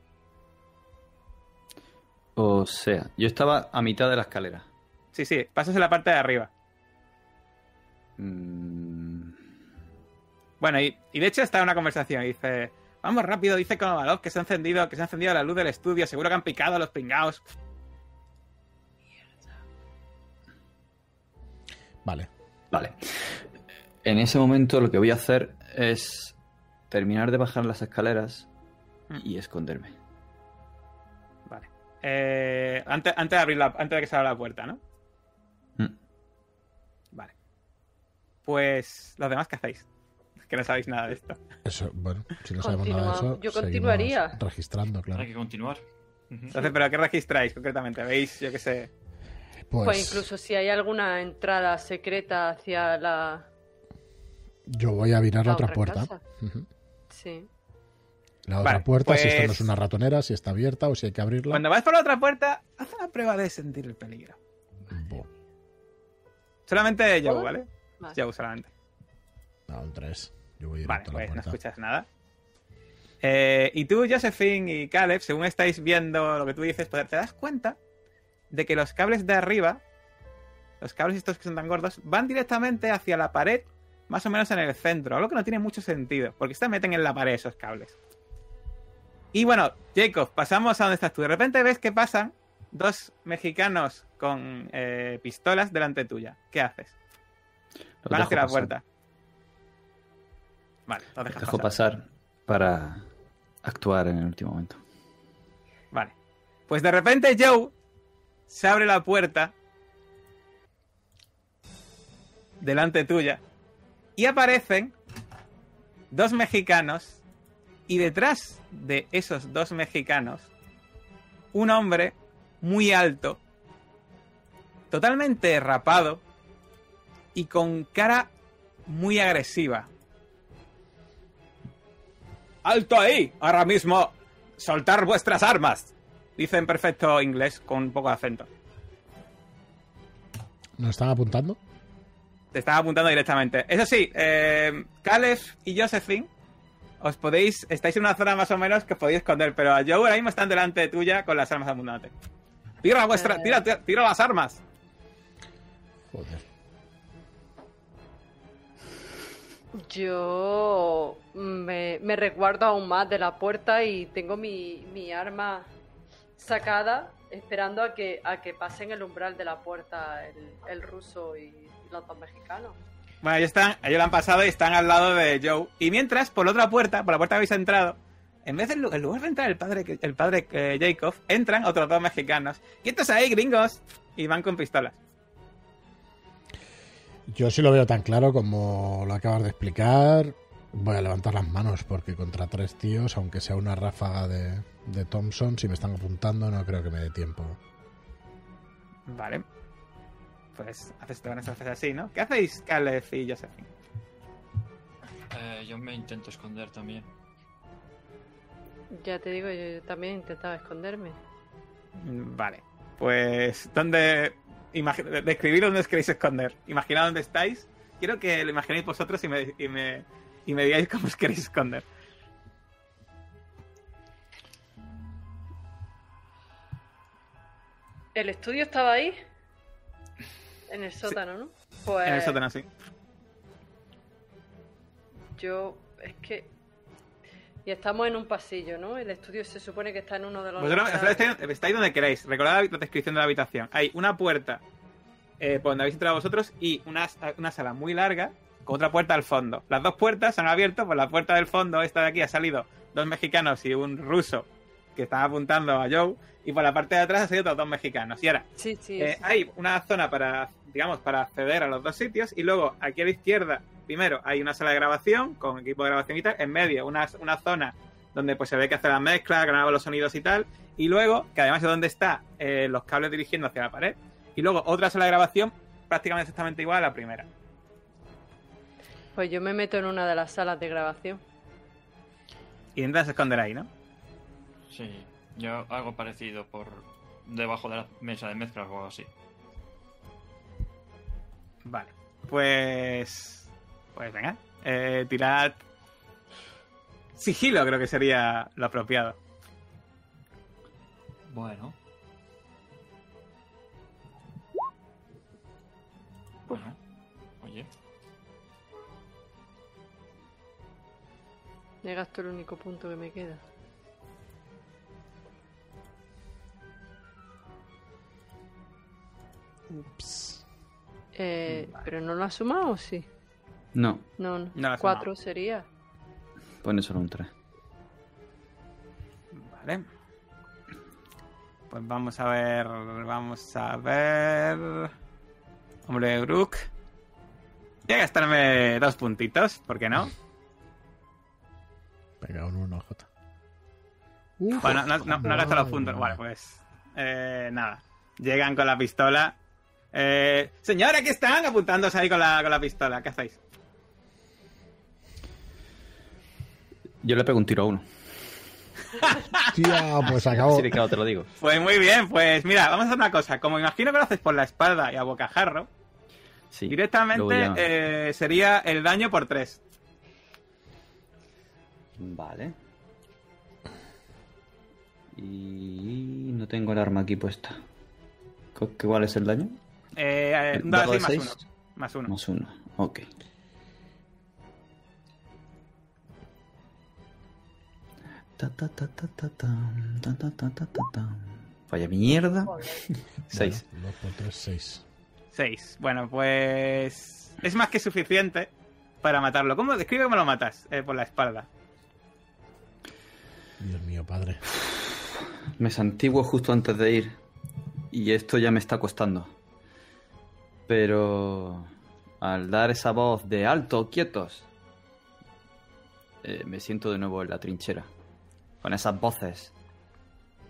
O sea, yo estaba a mitad de la escalera. Sí, sí, pasos en la parte de arriba. Mm, Bueno, y, y de hecho está una conversación dice, vamos rápido, dice Konovalov que se ha encendido, que se ha encendido la luz del estudio, seguro que han picado a los pingaos. Vale. Vale. En ese momento lo que voy a hacer es terminar de bajar las escaleras y esconderme. Eh, antes, antes de abrir la, antes de que se abra la puerta, ¿no? Mm. Vale. Pues los demás, ¿qué hacéis? Que no sabéis nada de esto. Eso, bueno, si no sabemos nada de eso. yo continuaría. Registrando, claro. Hay que continuar. Entonces, ¿pero qué registráis concretamente? ¿Veis, yo qué sé? Pues, Pues incluso si hay alguna entrada secreta hacia la, yo voy a virar la la otra otra puerta. Sí. La otra Vale, puerta, si esto no pues- es una ratonera, si está abierta o si hay que abrirla. Cuando vas por la otra puerta, haz una prueba de sentir el peligro. Bo, Solamente Joe, ¿Todo? ¿vale? Vale. Joe solamente. a un 3. Yo voy Vale, a la pues no escuchas nada. Eh, y tú, Josephine y Caleb, según estáis viendo lo que tú dices, pues te das cuenta de que los cables de arriba, los cables estos que son tan gordos, van directamente hacia la pared, más o menos en el centro, algo que no tiene mucho sentido, porque se meten en la pared esos cables. Y bueno, Jacob, pasamos a donde estás tú. De repente ves que pasan dos mexicanos con eh, pistolas delante tuya. ¿Qué haces? Los Van hacia la pasar. puerta. Vale, los Los dejas dejo pasar. pasar para actuar en el último momento. Vale. Pues de repente Joe se abre la puerta delante tuya y aparecen dos mexicanos y detrás de esos dos mexicanos un hombre muy alto, totalmente rapado y con cara muy agresiva. ¡Alto ahí! Ahora mismo, soltar vuestras armas. Dice en perfecto inglés con un poco de acento. ¿Nos están apuntando? Te están apuntando directamente. Eso sí, eh, Caleb y Josephine, os podéis, estáis en una zona más o menos que os podéis esconder, pero a Joe ahora mismo están delante tuya con las armas apuntándote. Tira vuestra, Eh. tira, tira, tira las armas. Joder. Yo me, me resguardo aún más de la puerta y tengo mi, mi arma sacada, esperando a que, a que pasen el umbral de la puerta el, el ruso y los dos mexicanos. Bueno, ellos están, ellos lo han pasado y están al lado de Joe. Y mientras, por la otra puerta, por la puerta que habéis entrado, en vez de, en lugar de entrar el padre, el padre eh, Jacob, entran otros dos mexicanos. ¡Quietos ahí, gringos! Y van con pistolas. Yo sí lo veo tan claro como lo acabas de explicar. Voy a levantar las manos porque contra tres tíos, aunque sea una ráfaga de, de Thompson, si me están apuntando no creo que me dé tiempo. Vale. Pues haces, te van a hacer así, ¿no? ¿Qué hacéis, Caleb y Josephine? Eh, yo me intento esconder también. Ya te digo, yo, yo también intentaba esconderme. Mm, Vale. Pues, ¿dónde. imagi- de- Describid dónde os queréis esconder. Imaginad dónde estáis. Quiero que lo imaginéis vosotros y me, y me, y me digáis cómo os queréis esconder. ¿El estudio estaba ahí? En el sótano, ¿no? Pues En el sótano, sí. yo es que... Y estamos en un pasillo, ¿no? El estudio se supone que está en uno de los... Vosotros estáis, estáis donde queráis. Recordad la descripción de la habitación. Hay una puerta eh, por donde habéis entrado vosotros y una, una sala muy larga con otra puerta al fondo. Las dos puertas se han abierto. Por la puerta del fondo, esta de aquí, ha salido dos mexicanos y un ruso que están apuntando a Joe. Y por la parte de atrás han salido otros dos mexicanos. Y ahora, Sí, sí. eh, sí. hay una zona para, digamos, para acceder a los dos sitios y luego aquí a la izquierda, primero hay una sala de grabación con equipo de grabación y tal, en medio una, una zona donde pues se ve que hace la mezcla, graba los sonidos y tal, y luego, que además es donde está eh, los cables dirigiendo hacia la pared, y luego otra sala de grabación prácticamente exactamente igual a la primera. Pues yo me meto en una de las salas de grabación. Y intentas esconder ahí, ¿no? Sí, yo algo parecido por debajo de la mesa de mezclas o algo así. Vale. Pues. Pues venga. Eh, tirad. Sigilo creo que sería lo apropiado. Bueno. Bueno, oye, Me gasto el único punto que me queda. Eh, ¿Pero no lo has sumado o sí? No, No, no. No Cuatro sería. pone solo un 3. Vale. Pues vamos a ver. Vamos a ver. Hombre, Brook. Voy a gastarme dos puntitos, ¿por qué no? Venga, un 1, J. Uf, Bueno, no, no, no gasto los puntos. Vale, pues. Eh, nada. Llegan con la pistola. Eh, señora, aquí están apuntándose ahí con la, con la pistola. ¿Qué hacéis? Yo le pego un tiro a uno. Tía, pues acabo. Así de claro te lo digo. Pues muy bien, pues mira, vamos a hacer una cosa. Como imagino que lo haces por la espalda y a bocajarro, Sí. directamente eh, sería el daño por tres. Vale. Y no tengo el arma aquí puesta. ¿Cu- qué- ¿Cuál es el daño? Eh, eh, ¿El un dado dado de así más seis? uno. Más uno. Más uno. Ok. Ta, ta, ta, ta, ta, tam, ta, ta, ta, ta, ta, tam. Vaya mierda. Seis. Bueno, dos por tres, seis. Seis. Bueno, pues. Es más que suficiente para matarlo. ¿Cómo? Describe cómo lo matas. Eh, por la espalda. Dios mío, padre. Me santiguo justo antes de ir. Y esto ya me está costando. Pero al dar esa voz de alto, quietos, eh, me siento de nuevo en la trinchera. Con esas voces.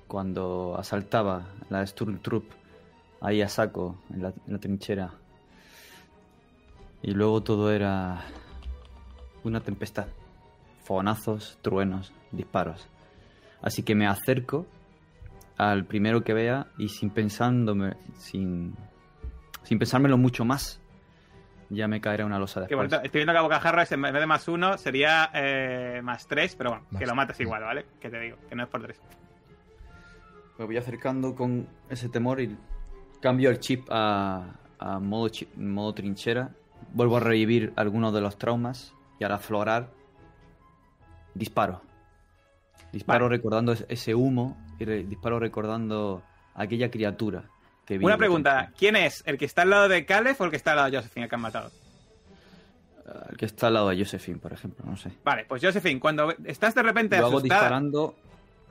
Cuando asaltaba la Sturmtrupp ahí a saco en la, en la trinchera. Y luego todo era una tempestad. Fogonazos, truenos, disparos. Así que me acerco al primero que vea y sin pensándome, sin, sin pensármelo mucho más, ya me caerá una losa Que después. bonito. Estoy viendo que a bocajarro es en vez de más uno sería eh, más tres, pero bueno, Más que lo mates tres. igual, ¿vale? Que te digo, que no es por tres. Me voy acercando con ese temor y cambio el chip a, a modo, chi- modo trinchera. Vuelvo a revivir algunos de los traumas y al aflorar disparo. Disparo Vale. recordando es- ese humo y re- disparo recordando a aquella criatura Una pregunta. ¿quién es? ¿El que está al lado de Caleb o el que está al lado de Josephine, el que han matado? El que está al lado de Josephine, por ejemplo, no sé. Vale, pues Josephine, cuando estás de repente hago asustada. disparando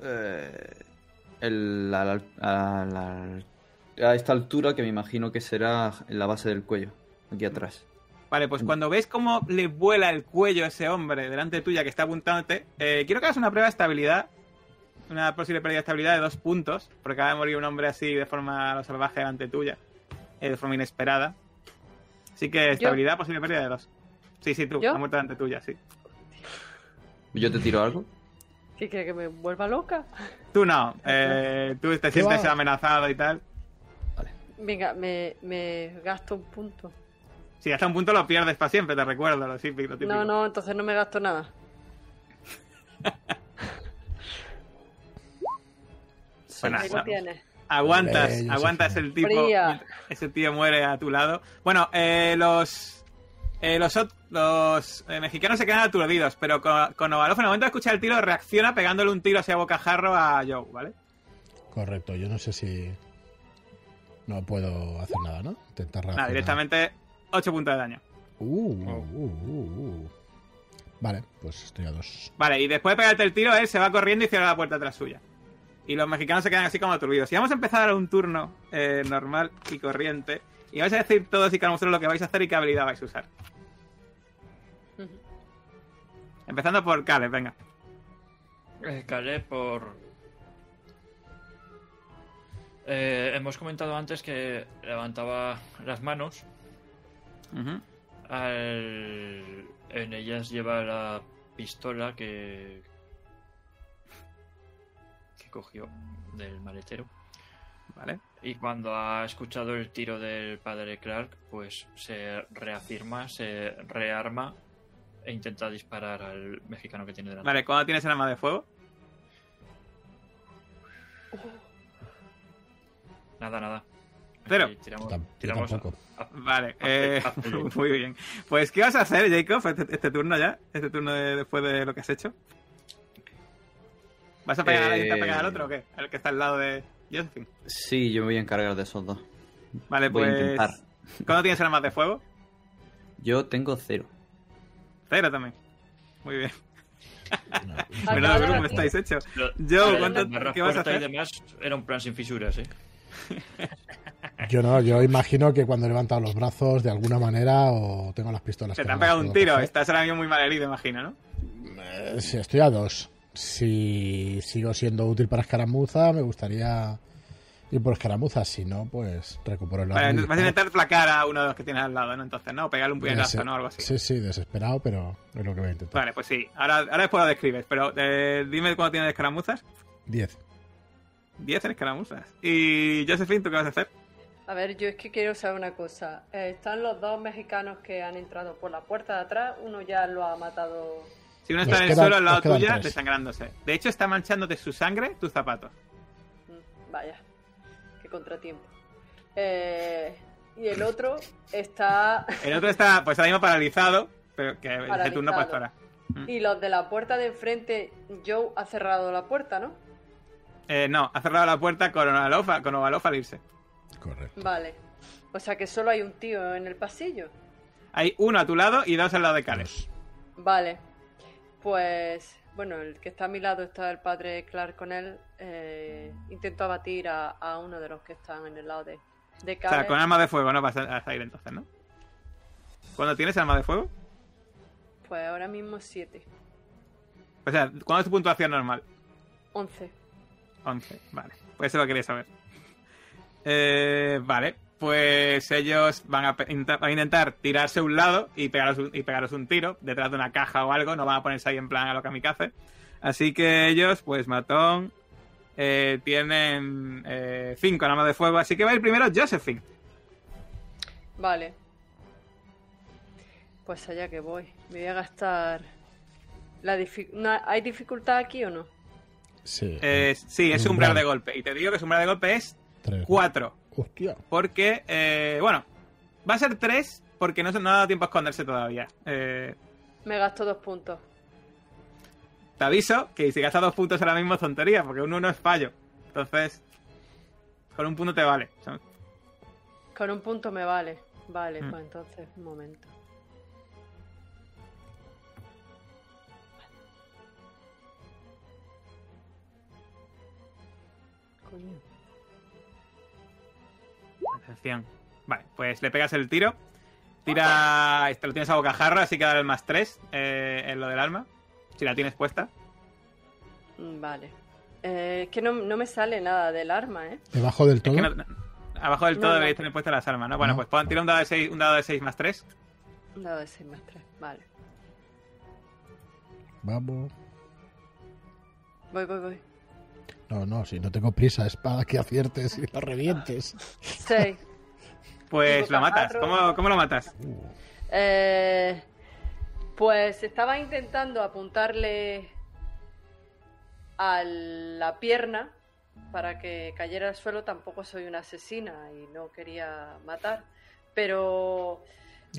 eh, el- a, la- a la- a esta altura que me imagino que será en la base del cuello, aquí atrás. Vale, pues cuando ves cómo le vuela el cuello a ese hombre delante tuya que está apuntándote, eh, quiero que hagas una prueba de estabilidad. Una posible pérdida de estabilidad de dos puntos, porque acaba de morir un hombre así de forma lo salvaje delante tuya, eh, de forma inesperada. Así que estabilidad, posible pérdida de dos. Sí, sí, tú, ¿Yo? ha muerto delante tuya, sí. ¿Yo te tiro algo? ¿Qué quiere que me vuelva loca? Tú no, eh, tú te sientes va? amenazado y tal. Venga, me, me gasto un punto. Si hasta un punto lo pierdes para siempre, te recuerdo, lo típico. lo típico. No, no, entonces no me gasto nada. Bueno, Ahí no. lo tienes. Aguantas, aguantas el tipo. Fría. Ese tío muere a tu lado. Bueno, eh, los. eh, los eh, mexicanos se quedan aturdidos, pero con, con Ovalov, en el momento de escuchar el tiro, reacciona pegándole un tiro hacia bocajarro a Joe, ¿vale? Correcto, yo no sé si. No puedo hacer nada, ¿no? Intentar Nada, reaccionar. directamente 8 puntos de daño. Uh, uh, uh, uh. Vale, pues estoy a dos. Vale, y después de pegarte el tiro, él se va corriendo y cierra la puerta tras suya. Y los mexicanos se quedan así como aturdidos. Y vamos a empezar un turno eh, normal y corriente. Y vais a decir todos y cada uno lo que vais a hacer y qué habilidad vais a usar. Empezando por Caleb, venga. Eh, Caleb por... Eh, hemos comentado antes que levantaba las manos. Al... En ellas lleva la pistola que... cogió del maletero. Vale. Y cuando ha escuchado el tiro del padre Clark, pues se reafirma, se rearma e intenta disparar al mexicano que tiene delante. Vale, ¿cuándo tienes el arma de fuego? Nada, nada. Cero. Aquí tiramos, tiramos tampoco. a- a- Vale, eh, muy bien. Pues, ¿qué vas a hacer, Jacob, este, este turno ya? Este turno de- después de lo que has hecho. ¿Vas a pegar, a Eh, pegar al otro o qué? Al que está al lado de Josephine. Sí, yo me voy a encargar de esos dos. Vale, Voy a pues. intentar. ¿Cuándo tienes armas de fuego? Yo tengo cero. Cero también. Muy bien. No. Menudo grupo estáis hecho. La ¿cuánto- ¿qué vas a y hacer? demás era un plan sin fisuras, ¿eh? Yo no, yo imagino que cuando he levantado los brazos de alguna manera o tengo las pistolas. Se te han pegado un tiro. Estás ahora mismo muy mal herido, imagino, ¿no? Eh, sí, estoy a dos. Si sigo siendo útil para escaramuza, me gustaría ir por escaramuza. Si no, pues recupero el Vale, vas a intentar flacar a uno de los que tienes al lado, ¿no? Entonces, ¿no? O pegarle un puñetazo, ¿no? Algo así. Sí, sí, desesperado, pero es lo que voy a intentar. Vale, pues sí. Ahora, ahora después lo describes. Pero eh, dime cuándo tienes escaramuzas. Diez. 10 en escaramuzas. Y Josephine, ¿tú qué vas a hacer? A ver, yo es que quiero saber una cosa. Eh, están los dos mexicanos que han entrado por la puerta de atrás. Uno ya lo ha matado. Si uno está en el quedan- suelo al lado tuya, tres. desangrándose. De hecho, está manchándote su sangre tus zapatos. Mm, Vaya, qué contratiempo. Eh, y el otro está. El otro está, pues ahora mismo paralizado, pero que es el turno pues Paralizado. para. Y los de la puerta de enfrente, Joe ha cerrado la puerta, ¿no? Eh, no, ha cerrado la puerta con Ovalof, con Ovalof al irse. Correcto. Vale. O sea que solo hay un tío en el pasillo. Hay uno a tu lado y dos al lado de Caleb. Dos. Vale. Pues. Bueno, el que está a mi lado está el padre Clark con él. Eh, intento abatir a, a uno de los que están en el lado de, de O sea, con arma de fuego no vas a a salir entonces, ¿no? ¿Cuándo tienes arma de fuego? Pues ahora mismo 7. O sea, ¿cuándo es tu puntuación normal? 11. 11, vale. Pues eso lo quería saber. Eh, vale, pues ellos van a, van intentar tirarse a un lado y pegaros, un, y pegaros un tiro detrás de una caja o algo. No van a ponerse ahí en plan a lo kamikaze. Así que ellos, pues matón, eh, tienen 5 armas de fuego. Así que va a ir primero Josephine. Vale. Pues allá que voy. Me voy a gastar. La ¿Hay dificultad aquí o no? Sí. Eh, sí, es Umbral. umbral de golpe. Y te digo que su umbral de golpe es Tres. 4. Hostia. Porque, eh, bueno, va a ser 3 porque no, se- no ha dado tiempo a esconderse todavía. Eh, Me gasto dos puntos. te aviso que si gastas dos puntos ahora mismo es tontería, porque un 1 es fallo. Entonces, con un punto te vale. Con un punto me vale. Vale, Mm. pues entonces, un momento. Coño. Atención. Vale, pues le pegas el tiro. Tira. Este lo tienes a bocajarro, así que dale el más 3 en lo del arma. Si la tienes puesta. Mm, Vale. Eh, es que no, no me sale nada del arma, ¿eh? Debajo del Es todo. que no- abajo del No, todo no. deberéis tener puestas las armas, ¿no? Bueno, No. pues pon, tira un dado de 6, un dado de 6 más 3. Un dado de 6 más 3. Vale. Vamos. Voy, voy, voy. No, no, si no tengo prisa, espada que aciertes y la revientes. 6. Pues lo matas. ¿Cómo, cómo lo matas? Eh, pues estaba intentando apuntarle a la pierna para que cayera al suelo. Tampoco soy una asesina y no quería matar. Pero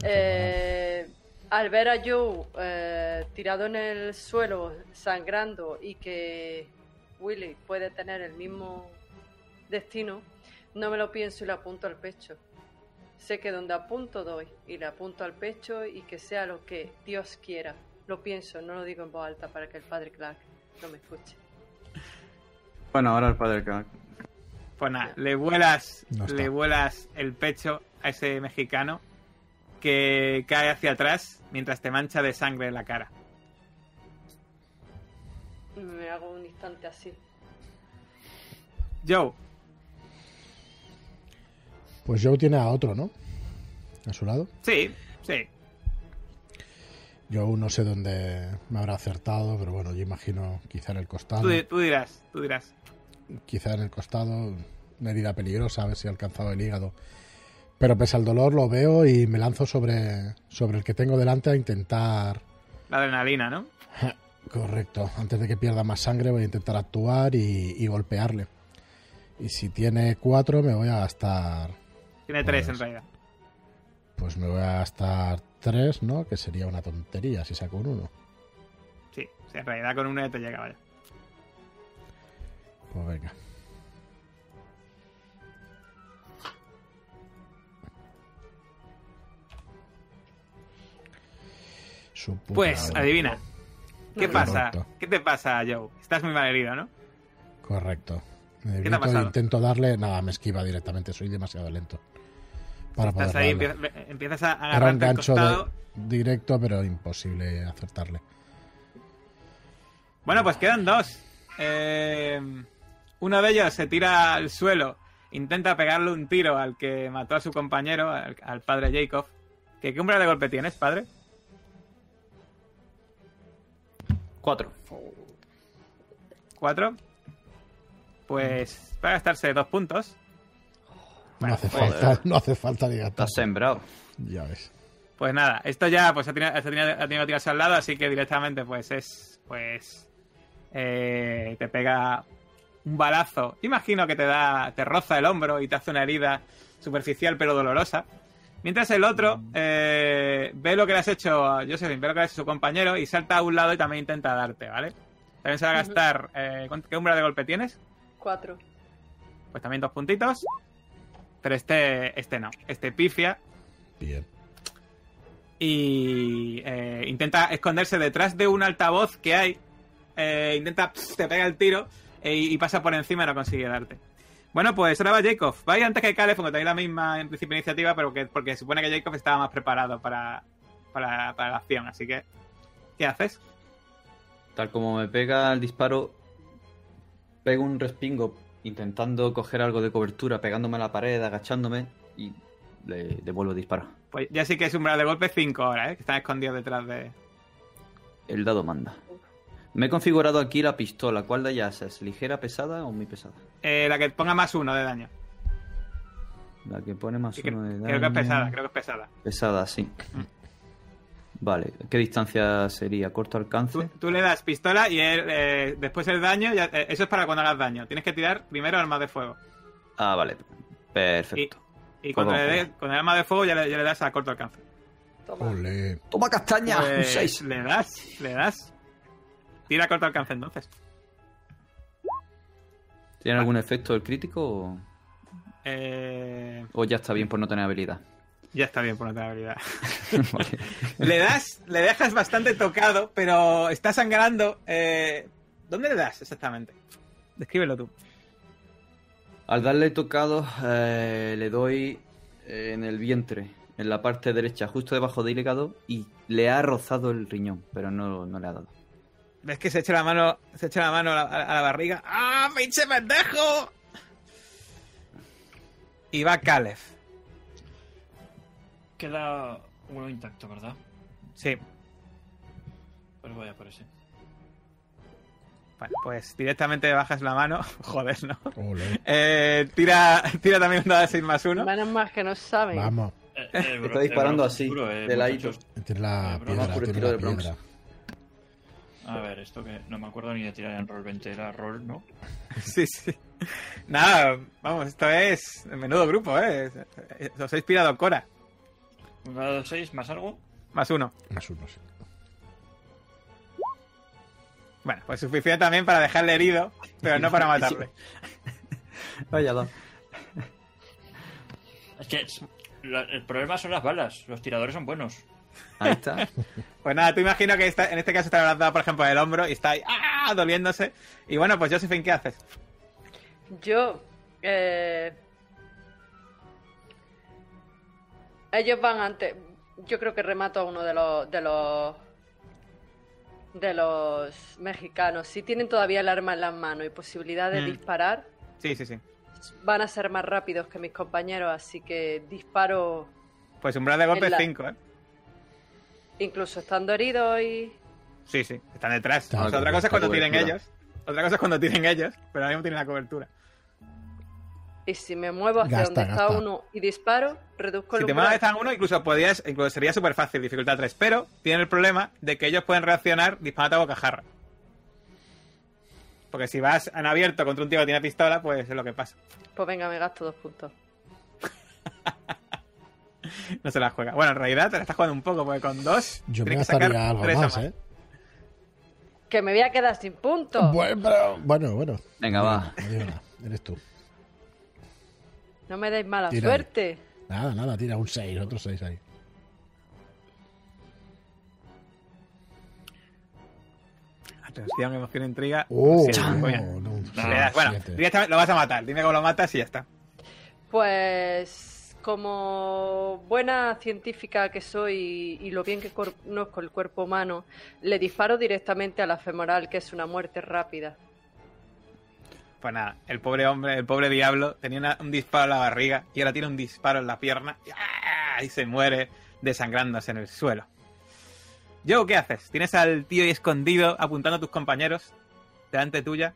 eh, al ver a Joe eh, tirado en el suelo, sangrando y que Willy puede tener el mismo destino, no me lo pienso y le apunto al pecho. Sé que donde apunto doy y le apunto al pecho y que sea lo que Dios quiera. Lo pienso, no lo digo en voz alta para que el padre Clark no me escuche. Bueno, ahora el padre Clark. Pues nada, le vuelas, No le vuelas el pecho a ese mexicano que cae hacia atrás mientras te mancha de sangre en la cara. Me hago un instante así. Joe, Pues Joe tiene a otro, ¿no? A su lado. sí, sí. Joe no sé dónde me habrá acertado, pero bueno, yo imagino quizá en el costado. Tú dirás, tú dirás. Quizá en el costado, una herida peligrosa, a ver si ha alcanzado el hígado. Pero pese al dolor lo veo y me lanzo sobre, sobre el que tengo delante a intentar... La adrenalina, ¿no? Correcto, antes de que pierda más sangre voy a intentar actuar y, y golpearle. Y si tiene cuatro me voy a gastar... Tiene tres Pues- en realidad. Pues me voy a gastar tres, ¿no? Que sería una tontería si saco un uno. Sí, en realidad con uno ya te llega, vaya. Pues venga. Su puta Pues, madre. adivina. ¿Qué pasa? ¿Qué te pasa, Joe? Estás muy mal herido, ¿no? Correcto. Me te ha pasado? intento darle. Nada, me esquiva directamente. Soy demasiado lento. Para poder Estás ahí, darle. empiezas, a Era un agarrarte el gancho costado. de- directo, pero imposible acertarle. Bueno, pues quedan dos. Eh, uno de ellos se tira al suelo, intenta pegarle un tiro al que mató a su compañero, al, al padre Jacob. ¿Qué, ¿Qué umbral de golpe tienes, padre? Cuatro. ¿Cuatro? Pues va a gastarse dos puntos. No Bueno, hace pues- falta, no hace falta ni gastar. Estás sembrado. Ya ves. Pues nada, esto ya pues ha tenido, ha tenido- ha tenido que tirarse al lado, así que directamente pues es. Pues. eh, te pega un balazo. Imagino que te da. te roza el hombro y te hace una herida superficial pero dolorosa. Mientras el otro eh, ve lo que le has hecho a Josephine, ve lo que le has hecho a su compañero y salta a un lado y también intenta darte, ¿vale? También se va a gastar. eh, ¿cuánto- ¿Qué umbral de golpe tienes? Cuatro. Pues también dos puntitos. Pero este, este no. Este pifia Bien. y eh, intenta esconderse detrás de un altavoz que hay. Eh, intenta, pss, te pega el tiro eh, y pasa por encima y no consigue darte. Bueno, pues ahora va Jacob. Va a ir antes que Caleb, porque tenéis la misma en principio iniciativa, pero que, porque supone que Jacob estaba más preparado para, para, para la acción. Así que, ¿qué haces? Tal como me pega el disparo, pego un respingo intentando coger algo de cobertura, pegándome a la pared, agachándome y le devuelvo el disparo. Pues ya sí que es umbral de golpe 5 ahora, ¿eh? Que están escondidos detrás de. El dado manda. Me he configurado aquí la pistola. ¿Cuál de ellas es? ¿Ligera, pesada o muy pesada? Eh, la que ponga más uno de daño. La que pone más Sí, uno de creo que es daño. pesada, creo que es pesada. Pesada, sí. Vale, ¿qué distancia sería? ¿Corto alcance? Tú, tú le das pistola y él, eh, después el daño, ya- eh, eso es para cuando hagas daño. Tienes que tirar primero armas de fuego. Ah, vale. Perfecto. Y cuando Fuego, le des con el arma de fuego ya le, ya le das a corto alcance. Toma. ¡Toma castaña! Un Pues, 6. Le das, le das. Tira a corto alcance entonces. ¿Tiene algún efecto el crítico o... Eh, o ya está bien por no tener habilidad? ya está bien por no tener habilidad. Vale. le das, le dejas bastante tocado, pero está sangrando. Eh, ¿Dónde le das exactamente? Descríbelo tú. Al darle tocado, eh, le doy en el vientre, en la parte derecha, justo debajo del hígado, y le ha rozado el riñón, pero no, no le ha dado. ¿Ves que se echa la mano, se echa la mano a la, a la barriga? ¡Ah, pinche pendejo! Y va Caleb. Queda uno intacto, ¿verdad? Sí. Pues voy a por ese. Bueno, pues directamente bajas la mano. Joder, ¿no? Eh, tira, tira también un dado de 6 más 1. Menos mal que no saben. Vamos. Eh, eh, Está bro- disparando eh, así, oscuro, eh, de ladito. muchachos. Tiene la Eh, piedra, por el tiene tiro la del Bronx. piedra. A ver, esto que no me acuerdo ni de tirar en roll 20, era roll, ¿no? Sí, sí. Nada, vamos, esto es menudo grupo, ¿eh? Os he inspirado Cora. Un dado de 6 más algo. Más uno. Más uno, sí. Bueno, pues suficiente también para dejarle herido, pero no para matarle. Vaya, da. Es que el problema son las balas. Los tiradores son buenos. Ahí está. Pues nada, tú imagino que esta- en este caso está abrazado, por ejemplo, el hombro y está ahí ¡ah! doliéndose. Y bueno, pues Josephine, ¿qué haces? Yo. Eh... Ellos van antes. Yo creo que remato a uno de los. de los. de los mexicanos. Si tienen todavía el arma en las manos y posibilidad de Mm. disparar, Sí, sí, sí. van a ser más rápidos que mis compañeros, así que disparo Pues umbral de golpe la- 5, ¿eh? Incluso estando herido y. Sí, sí, están detrás. Está O sea, otra cosa es cuando cobertura. ellos. Otra cosa es cuando tiren ellos, pero ahora mismo tienen la cobertura. Y si me muevo hacia Gasta, donde está uno y disparo, reduzco el Si te mueves a uno, incluso podrías, incluso sería súper fácil, dificultad 3, pero tiene el problema de que ellos pueden reaccionar disparando a bocajarra. Porque si vas en abierto contra un tío que tiene pistola, pues es lo que pasa. Pues venga, me gasto dos puntos. No se la juega. Bueno, en realidad te la estás jugando un poco, porque con dos Yo me gastaría algo o más, ¿eh? Que me voy a quedar sin puntos. Bueno, pero- bueno, bueno. Venga, va. No eres tú. No me deis mala Tira. suerte. Nada, nada, tira un 6, otro 6 ahí. Atención, emoción, intriga. Oh, Sí, no, no, das- bueno, directamente lo vas a matar. Dime cómo lo matas y ya está. Pues como buena científica que soy y lo bien que conozco el cuerpo humano, le disparo directamente a la femoral, que es una muerte rápida. Pues nada, el pobre hombre, el pobre diablo, tenía una- un disparo en la barriga y ahora tiene un disparo en la pierna y, ¡ah! y se muere desangrándose en el suelo. Joe, ¿qué haces? Tienes al tío ahí escondido apuntando a tus compañeros delante tuya.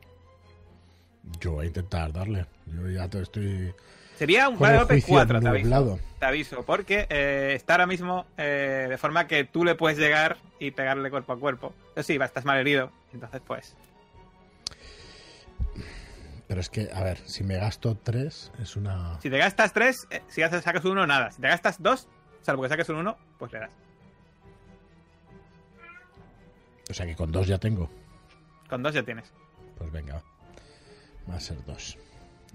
Yo voy a intentar darle. Yo ya te estoy Sería un golpes juicio 4, te aviso. Te aviso, porque eh, está ahora mismo eh, de forma que tú le puedes llegar y pegarle cuerpo a cuerpo. Pero sí, estás mal herido. Entonces, pues. Pero es que, a ver, si me gasto tres, es una. Si te gastas 3, si haces, sacas un 1, nada. Si te gastas 2, salvo que saques un 1, pues le das. O sea que con dos ya tengo. Con 2 ya tienes. Pues venga, va a ser dos.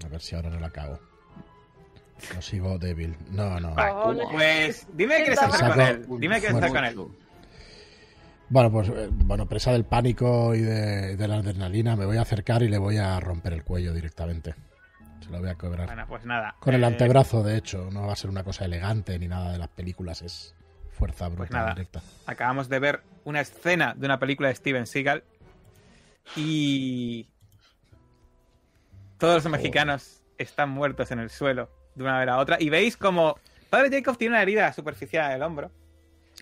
A ver si ahora no la cago. No sigo débil. No, no. Cojones. Pues dime qué quieres ¿Qué hacer con él. Dime qué quieres hacer con él. Bueno, pues eh, bueno, presa del pánico y de, de la adrenalina, me voy a acercar y le voy a romper el cuello directamente. Se lo voy a cobrar. Bueno, pues nada. Con el Eh, antebrazo, de hecho. No va a ser una cosa elegante ni nada de las películas. Es fuerza bruta Pues nada. directa. acabamos de ver una escena de una película de Steven Seagal y todos los mexicanos están muertos en el suelo de una manera a otra y veis como Padre Jacob tiene una herida superficial en el hombro.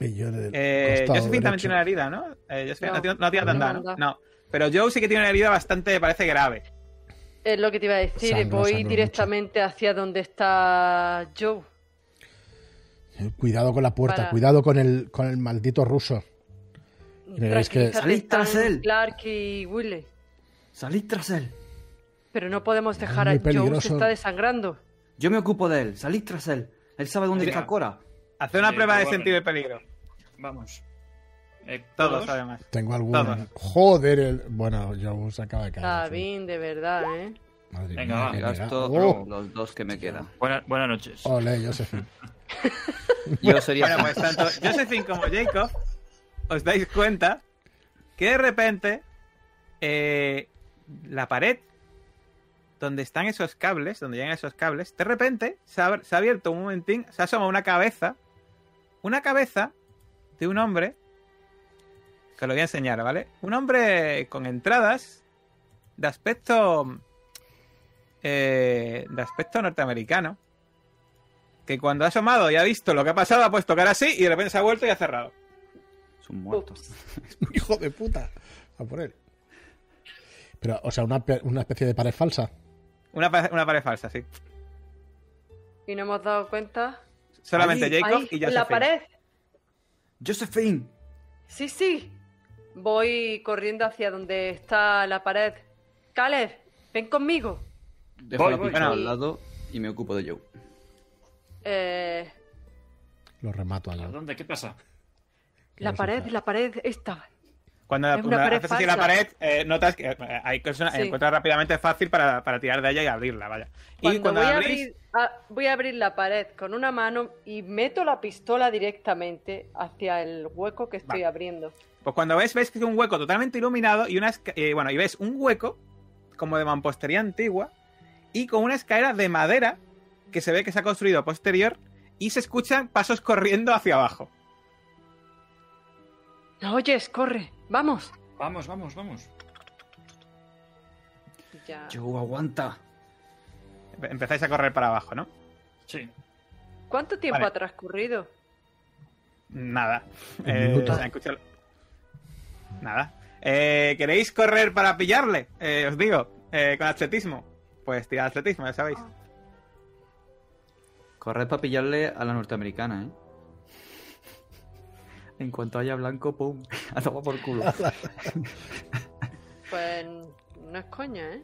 Y yo del Eh, Josephine también tiene una herida, ¿no? Eh, Josephine No. no, tiene- no tiene tan No. Pero Joe sí que tiene una herida bastante, parece grave. Es lo que te iba a decir. Voy directamente hacia donde está Joe. Eh, Cuidado con la puerta, Para- cuidado con el, con el maldito ruso. que- Salid tras él. Clark y Willy. Salid tras él. Pero no podemos dejar a Joe, se está desangrando. Yo me ocupo de él. Salid tras él. Él sabe dónde Mira. está Cora. Hace una Sí, prueba de sentido de peligro. Vamos. Eh, Todos, además. Tengo algún. Todos. Joder, el... bueno, yo se acaba de caer. Bien, de verdad, ¿eh? Madre Venga, mía, va. gasto Oh, los dos que me quedan. Buena- buenas noches. ole, Josephine. Yo sería. Bueno, pues tanto Josephine como Jacob os dais cuenta que de repente eh, la pared donde están esos cables, donde llegan esos cables, de repente se ha, se ha abierto un momentín, se asoma una cabeza, una cabeza de un hombre, que os lo voy a enseñar, ¿vale? Un hombre con entradas de aspecto eh, de aspecto norteamericano, que cuando ha asomado y ha visto lo que ha pasado ha puesto cara así y de repente se ha vuelto y ha cerrado. Son muertos. Ups. Hijo de puta. A por él. Pero, o sea, una, una especie de pared falsa. Una, pa- una pared falsa, sí. Y no hemos dado cuenta. Solamente Ahí, Jacob Ahí, y Josephine. la pared. Josephine. Sí, sí. Voy corriendo hacia donde está la pared. Caleb, ven conmigo. Dejo Voy, la voy. Bueno. al lado y me ocupo de Joe. Eh, Lo remato ¿A allá. dónde? ¿Qué pasa? la pared, la pared esta. Cuando, una haces así la pared, eh, notas que eh, hay cosas, Sí. encuentras rápidamente fácil para, para tirar de ella y abrirla, vaya. y Cuando voy, abrís, abrir, a- voy a abrir la pared con una mano y meto la pistola directamente hacia el hueco que estoy Va. abriendo. pues cuando ves, ves que es un hueco totalmente iluminado y una eh, bueno, y ves un hueco como de mampostería antigua y con una escalera de madera que se ve que se ha construido posterior y se escuchan pasos corriendo hacia abajo. ¿No oyes? Corre, vamos. Vamos, vamos, vamos. Ya. Joe, aguanta. Empezáis a correr para abajo, ¿no? Sí. ¿Cuánto tiempo Vale. ha transcurrido? Nada. Eh, Nada. Eh, ¿Queréis correr para pillarle? Eh, os digo, eh, con atletismo. Pues tirad atletismo, ya sabéis. Corred para pillarle a la norteamericana, ¿eh? En cuanto haya blanco, pum. A tomar por culo. Pues no es coña, ¿eh?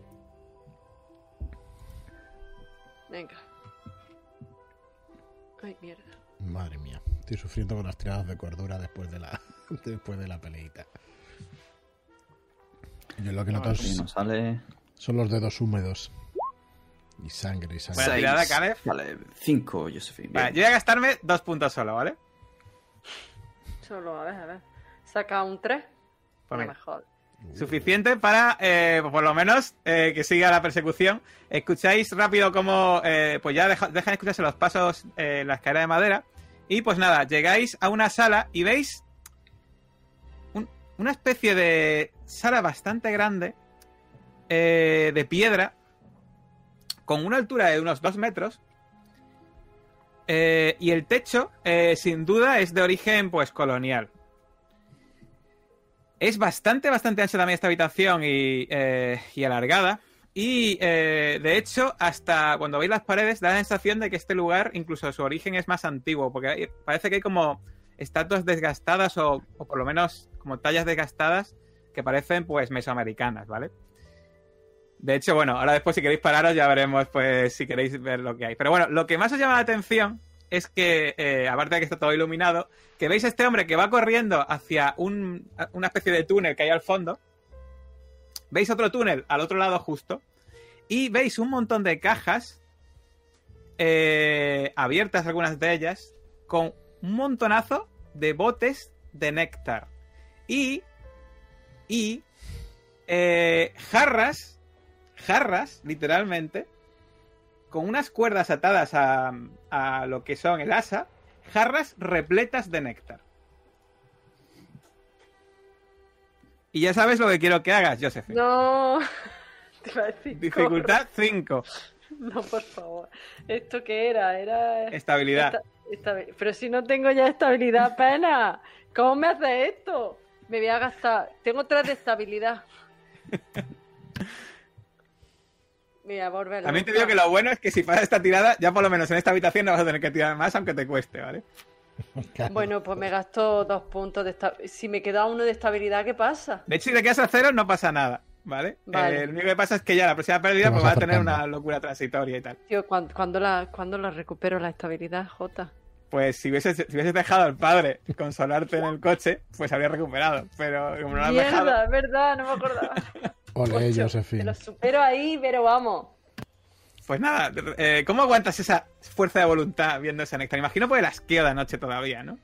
Venga. Ay, mierda. Madre mía. Estoy sufriendo con las tiradas de cordura después de la, después de la peleita. Yo lo que noto Si es- sale. son los dedos húmedos. Y sangre y sangre. Tirada, Caleb. Vale, 5, Josephine. Vale, yo voy a gastarme dos puntos solo, ¿vale? Solo, a ver, a ver. Saca un 3. Pues no venga. me jodas. Suficiente para, eh, por lo menos, eh, que siga la persecución. Escucháis rápido como, eh, pues ya deja- dejan de escucharse los pasos eh, en la escalera de madera. Y pues nada, llegáis a una sala y veis un- una especie de sala bastante grande eh, de piedra con una altura de unos dos metros. Eh, y el techo, eh, sin duda, es de origen pues colonial. Es bastante, bastante ancha también esta habitación y, eh, y alargada. Y eh, de hecho, hasta cuando veis las paredes, da la sensación de que este lugar, incluso su origen es más antiguo, porque parece que hay como estatuas desgastadas o, o por lo menos como tallas desgastadas que parecen pues mesoamericanas, ¿vale? De hecho, bueno, ahora después si queréis pararos ya veremos pues si queréis ver lo que hay. Pero bueno, lo que más os llama la atención es que, eh, aparte de que está todo iluminado, que veis a este hombre que va corriendo hacia un- una especie de túnel que hay al fondo. Veis otro túnel al otro lado justo. Y veis un montón de cajas eh, abiertas, algunas de ellas, con un montonazo de botes de néctar. Y, y eh, jarras, jarras, literalmente, con unas cuerdas atadas a, a lo que son el asa, jarras repletas de néctar. Y ya sabes lo que quiero que hagas, Joseph. No. Te iba a decir, Dificultad 5. corre. No, por favor. ¿Esto qué era? Era. Estabilidad. esta- estabi- Pero si no tengo ya estabilidad apenas. ¿Cómo me hace esto? Me voy a gastar. Tengo tres de estabilidad. Voy a volver. También te digo que lo bueno es que si pasas esta tirada, ya por lo menos en esta habitación no vas a tener que tirar más, aunque te cueste, ¿vale? Bueno, pues me gasto dos puntos de estabilidad. Si me queda uno de estabilidad, ¿qué pasa? De hecho, si te quedas a cero, no pasa nada, ¿vale? Vale. Eh, lo único que pasa es que ya la próxima pérdida pues, vas va a tener una locura transitoria y tal. Tío, ¿cuándo, cuándo la, cuándo la recupero la estabilidad, Jota? Pues si hubieses, si hubieses dejado al padre consolarte en el coche, pues habría recuperado. Pero como no lo has dejado, Mierda, es verdad, no me acordaba. Ole, Ocho. Te lo supero ahí, pero vamos. pues nada, eh, ¿cómo aguantas esa fuerza de voluntad viendo ese néctar? Imagino por el asqueo de anoche todavía, ¿no?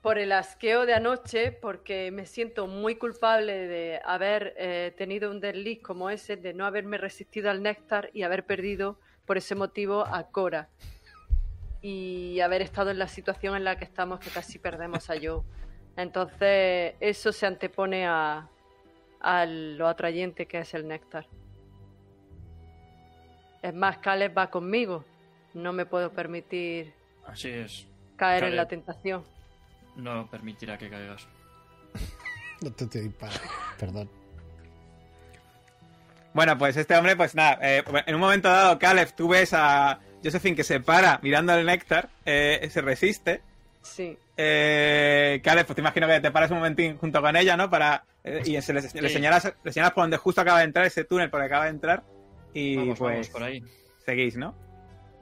Por el asqueo de anoche, porque me siento muy culpable de haber eh, tenido un desliz como ese, de no haberme resistido al néctar y haber perdido por ese motivo a Cora. Y haber estado en la situación en la que estamos, que casi perdemos a Joe. Entonces, eso se antepone a, a lo atrayente que es el néctar. Es más, Caleb va conmigo. No me puedo permitir Así es. caer en la tentación. No permitirá que caigas. No te, te dispara. Perdón. Bueno, pues este hombre, pues nada, eh, en un momento dado, Caleb, tú ves a Josephine que se para mirando el néctar, eh, se resiste. Sí. Eh, Caleb, pues te imagino que te paras un momentín junto con ella, ¿no? Para, eh, y se le, le señalas, le señalas por donde justo acaba de entrar ese túnel por el que acaba de entrar. Y Vamos, pues vamos por ahí. seguís, ¿no?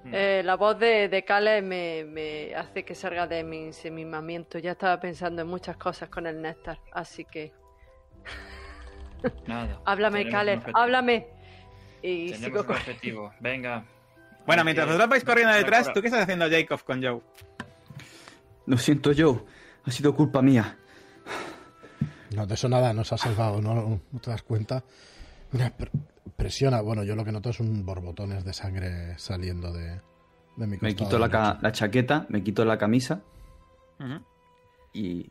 Mm. Eh, la voz de, de Caleb me, me hace que salga de mi ensimismamiento. Ya estaba pensando en muchas cosas con el néctar, así que Nada. háblame, Caleb, háblame. Y Tenemos sigo un objetivo. Venga. Bueno, mientras que- vosotros vais corriendo detrás. ¿tú qué estás haciendo, Jacob, con Joe? Lo siento yo. Ha sido culpa mía. No, de eso nada, nos ha salvado, ¿no, no te das cuenta? Mira, pre- presiona. Bueno, yo lo que noto es un borbotones de sangre saliendo de, de mi Me quito la, chaqueta, me quito la camisa y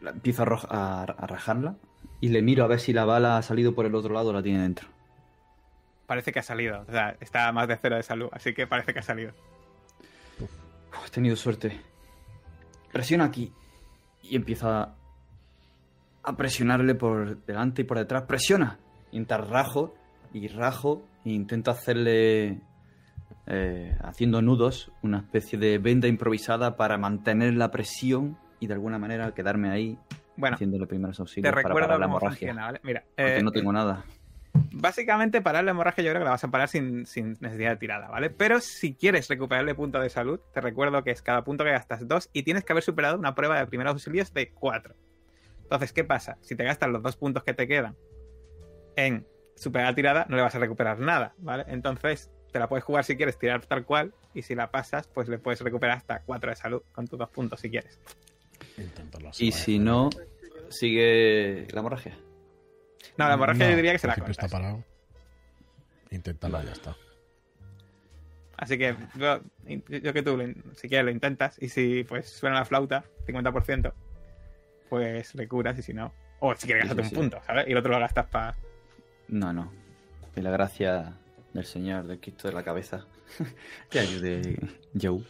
la- empiezo a, a- a rajarla y le miro a ver si la bala ha salido por el otro lado o la tiene dentro. Parece que ha salido. O sea, está más de cero de salud, así que parece que ha salido. He tenido suerte. Presiona aquí. Y empieza a presionarle por delante y por detrás. ¡Presiona! Mientras rajo y rajo e intento hacerle, eh, haciendo nudos, una especie de venda improvisada para mantener la presión y de alguna manera quedarme ahí Bueno, haciéndole primeros te auxilios para recuerdo parar la hemorragia. ¿vale? Mira, Porque eh, no tengo nada. Básicamente, parar la hemorragia yo creo que la vas a parar sin, sin necesidad de tirada, ¿vale? Pero si quieres recuperarle punto de salud, te recuerdo que es cada punto que gastas dos y tienes que haber superado una prueba de primeros auxilios de cuatro. Entonces, ¿qué pasa? Si te gastas los dos puntos que te quedan en superar la tirada, no le vas a recuperar nada, ¿vale? Entonces, te la puedes jugar si quieres tirar tal cual y si la pasas, pues le puedes recuperar hasta cuatro de salud con tus dos puntos si quieres. Y si no, sigue la hemorragia. No, la hemorragia No, yo diría que se la principio está parado. Inténtalo, ya está. Así que yo, yo que tú, si quieres, lo intentas. Y si pues suena la flauta, 50%, pues le curas. Y si no, o si quieres gastarte sí, un sí. punto, ¿sabes? Y el otro lo gastas para. No, no. Que la gracia del Señor, del Cristo de la cabeza, que ayude Joe.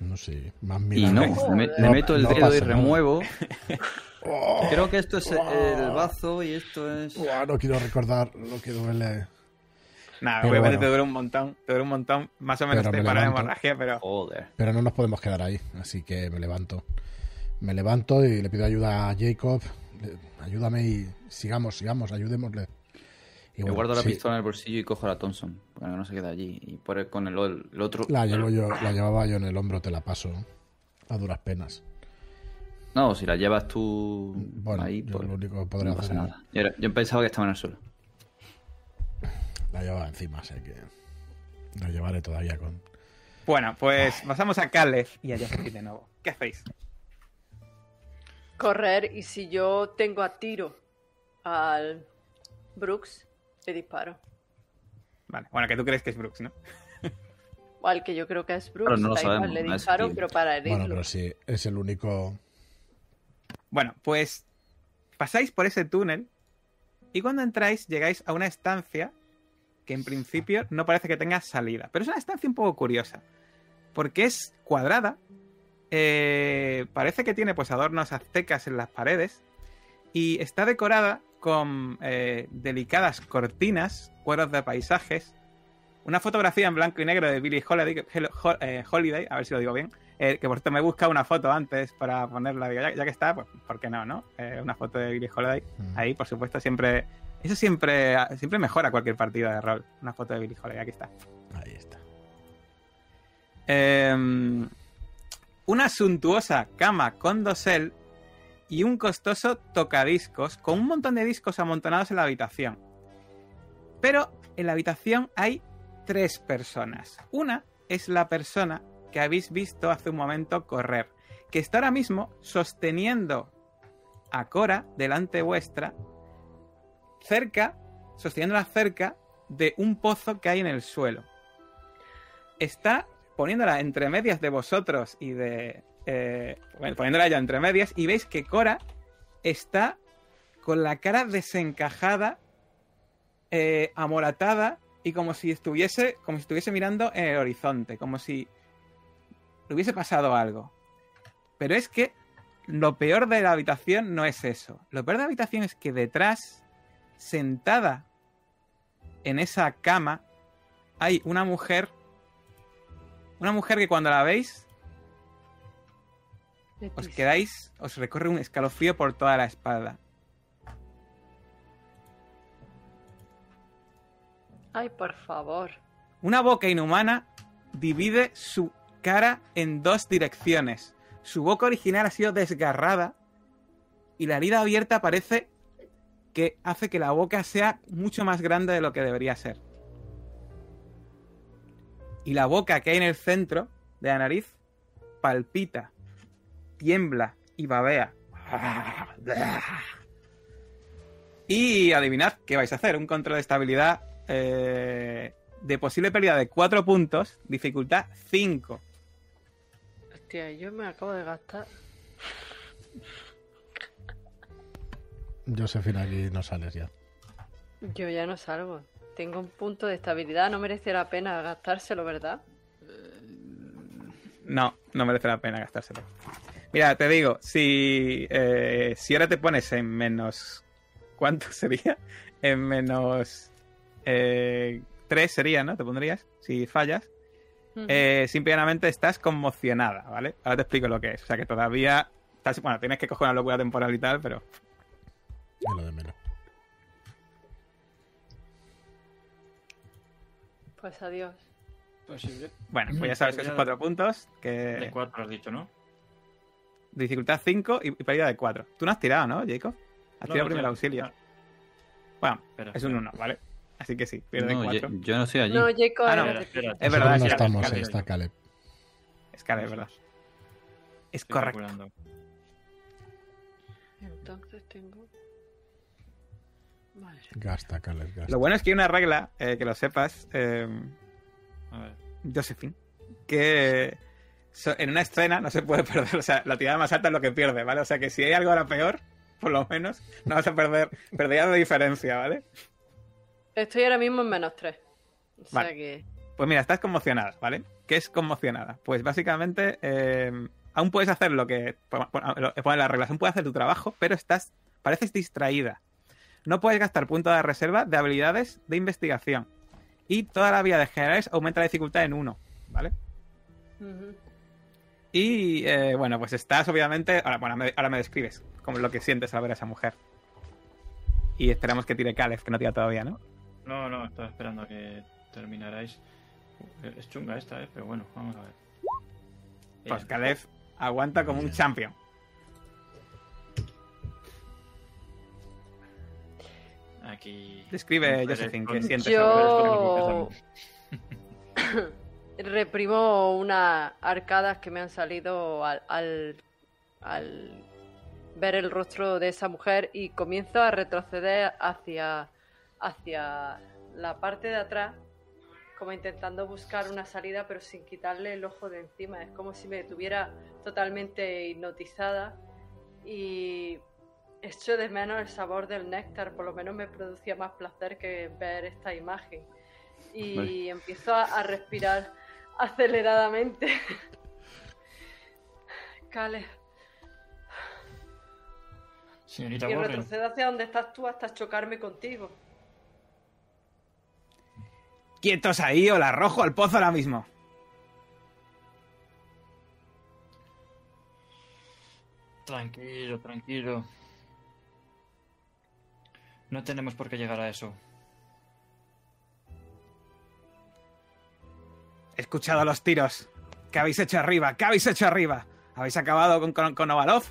No sé, más Y mirando. no, me, No, meto el no dedo y remuevo. Oh, Creo que esto es el bazo y esto es. no quiero recordar lo que duele. Nada, Pero obviamente bueno. te dura un montón, te dura un montón, más o menos Pero te me para la hemorragia, pero Joder. Pero no nos podemos quedar ahí, así que me levanto. Me levanto y le pido ayuda a Jacob. Ayúdame y sigamos, sigamos, ayudémosle. Y bueno, guardo la sí, pistola en el bolsillo y cojo la Thompson. Para que no se quede allí. Y por el- con el, el otro. La, llevo yo, la llevaba yo en el hombro, te la paso. A duras penas. No, si la llevas tú Bueno, ahí, yo pues, lo único que podré no pasa hacer nada. Yo, yo pensaba que estaba en el suelo. La llevaba encima, sé que la llevaré todavía con... bueno, pues pasamos a Caleb y a Jeffrey de nuevo. ¿Qué hacéis? Correr y si yo tengo a tiro al Brooks, le disparo. Vale, bueno, que tú crees que es Brooks, ¿no? O al que yo creo que es Brooks, Claro, no lo igual, sabemos, le disparo, pero para herirlo. Bueno, pero sí, es el único... Bueno, pues pasáis por ese túnel y cuando entráis llegáis a una estancia que en principio no parece que tenga salida, pero es una estancia un poco curiosa, porque es cuadrada, eh, parece que tiene pues adornos aztecas en las paredes y está decorada con eh, delicadas cortinas, cuadros de paisajes, una fotografía en blanco y negro de Billie Holiday, Hol- eh, Holiday a ver si lo digo bien, eh, que por cierto me he buscado una foto antes para ponerla, digo, ya, ya que está, pues ¿por qué no, no? Eh, una foto de Billie Holiday, Mm. ahí por supuesto siempre, eso siempre, siempre mejora cualquier partida de rol, una foto de Billie Holiday, aquí está. Ahí está. Eh, una suntuosa cama con dosel y un costoso tocadiscos con un montón de discos amontonados en la habitación. Pero en la habitación hay tres personas. Una es la persona que habéis visto hace un momento correr, que está ahora mismo sosteniendo a Cora delante vuestra, cerca, sosteniéndola cerca de un pozo que hay en el suelo. Está poniéndola entre medias de vosotros y de. eh, bueno, poniéndola ya entre medias, y veis que Cora está con la cara desencajada, eh, amoratada, y como si estuviese. como si estuviese mirando en el horizonte, como si le hubiese pasado algo. Pero es que lo peor de la habitación no es eso. Lo peor de la habitación es que detrás, sentada en esa cama, hay una mujer. Una mujer que cuando la veis, os quedáis, os recorre un escalofrío por toda la espalda. Ay, por favor. Una boca inhumana divide su cara en dos direcciones. Su boca original ha sido desgarrada y la herida abierta parece que hace que la boca sea mucho más grande de lo que debería ser. Y la boca que hay en el centro de la nariz palpita, tiembla y babea. Y adivinad qué vais a hacer. Un control de estabilidad eh, de posible pérdida de 4 puntos, dificultad 5. Hostia, yo me acabo de gastar. Josefina, aquí no sales ya. Yo ya no salgo. Tengo un punto de estabilidad, no merece la pena gastárselo, ¿verdad? No, no merece la pena gastárselo. Mira, te digo, si, eh, si ahora te pones en menos... ¿Cuánto sería? En menos... 3 sería, ¿no? Te pondrías, si fallas. Eh, simplemente estás conmocionada, ¿vale? Ahora te explico lo que es. O sea que todavía... Estás, bueno, tienes que coger una locura temporal y tal, pero... Es lo de menos. Pues adiós. Posible. Bueno, pues ya sabes que esos 4 puntos, De cuatro has dicho, ¿no? Dificultad 5 y, y pérdida de 4. Tú no has tirado, ¿no, Jacob? Has No, tirado no, primer no. auxilio. Bueno, espera, es un espera. 1, ¿vale? Así que sí, pierde No, 4. yo, yo no estoy allí. No, Jacob, Ah, no. Espera, espera. Es verdad, no estamos, Caleb. está Caleb. Es Caleb, es verdad. Es Estoy correcto. calculando. Entonces tengo. Madre. Gasta, Caleb, gasta. Lo bueno es que hay una regla, eh, que lo sepas, eh, A ver. Josephine, que so- en una escena no se puede perder. O sea, la tirada más alta es lo que pierde, ¿vale? O sea que si hay algo ahora peor, por lo menos, no vas a perder. Perderías de diferencia, ¿vale? Estoy ahora mismo en menos 3. O sea que. Pues mira, estás conmocionada, ¿vale? ¿Qué es conmocionada? Pues básicamente eh, aún puedes hacer lo que pone la regla, aún puedes hacer tu trabajo, pero estás, pareces distraída. No puedes gastar puntos de reserva de habilidades de investigación. Y toda la vía de generales aumenta la dificultad en uno, ¿vale? Ujú. Y eh, bueno, pues estás obviamente. Ahora, bueno, me, ahora me describes como lo que sientes al ver a esa mujer. Y esperamos que tire Caleb, que no tira todavía, ¿no? No, no, estaba esperando a que terminarais. Uh, Es chunga esta, ¿eh? Pero bueno, vamos a ver. Pues Bien. Caleb aguanta como un champion. Aquí. Describe, Josephine, qué sientes Yo- Reprimo unas arcadas que me han salido al, al, al ver el rostro de esa mujer y comienzo a retroceder hacia, hacia la parte de atrás, como intentando buscar una salida, pero sin quitarle el ojo de encima. Es como si me tuviera totalmente hipnotizada y echo de menos el sabor del néctar, por lo menos me producía más placer que ver esta imagen. Y Vale. empiezo a, a respirar aceleradamente. Cale, Señorita y Warren, retrocedo hacia donde estás tú hasta chocarme contigo. Quietos ahí o la arrojo al pozo ahora mismo. tranquilo, tranquilo. No tenemos por qué llegar a eso. He escuchado los tiros. ¿Qué habéis hecho arriba? ¿Qué habéis hecho arriba? ¿Habéis acabado con, con, con Ovalov?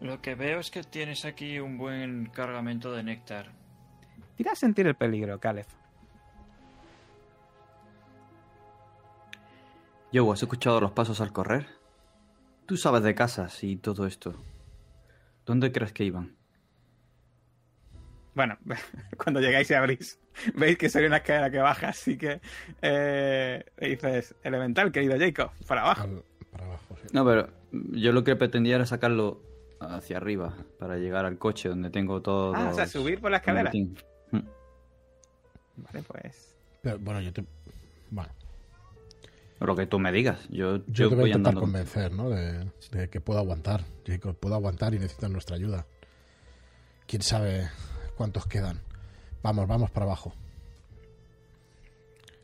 Lo que veo es que tienes aquí un buen cargamento de néctar. Tira a sentir el peligro, Caleb. Yo, ¿has escuchado los pasos al correr? Tú sabes de casas y todo esto. ¿Dónde crees que iban? Bueno, cuando llegáis y abrís, veis que sería una escalera que baja, así que eh, dices, elemental, querido Jacob, para abajo. Al- para abajo, sí. No, pero yo lo que pretendía era sacarlo hacia arriba para llegar al coche donde tengo todo. Ah, o sea, subir por la escalera. Vale, pues. Pero bueno, yo te. Bueno, Lo que tú me digas. Yo, yo, yo te voy a intentar andando. convencer, ¿no? De, de que puedo aguantar. Jacob, puedo aguantar y necesitan nuestra ayuda. Quién sabe cuántos quedan. Vamos, vamos para abajo.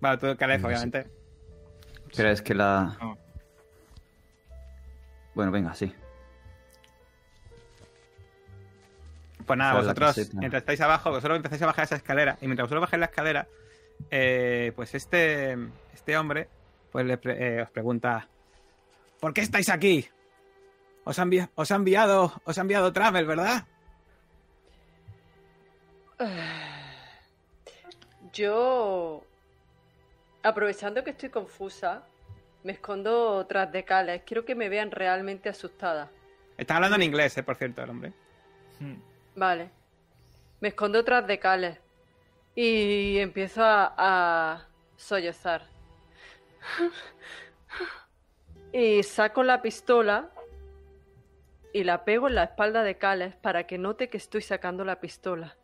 Vale, tú, No sé. obviamente. ¿Crees que la. No. Bueno, venga, sí. Pues nada, vosotros, mientras estáis abajo, vosotros empezáis a bajar esa escalera. Y mientras vosotros bajáis la escalera, eh, pues este, este hombre pues le pre- eh, os pregunta: ¿Por qué estáis aquí? Os ha, envi- os ha enviado, os ha enviado Travel, ¿verdad? Yo, aprovechando que estoy confusa, me escondo tras de Cales. Quiero que me vean realmente asustada. Está hablando en inglés, eh, por cierto, el hombre. Hmm. Vale. Me escondo tras de Cales. Y empiezo a, a sollozar. Y saco la pistola y la pego en la espalda de Cales para que note que estoy sacando la pistola.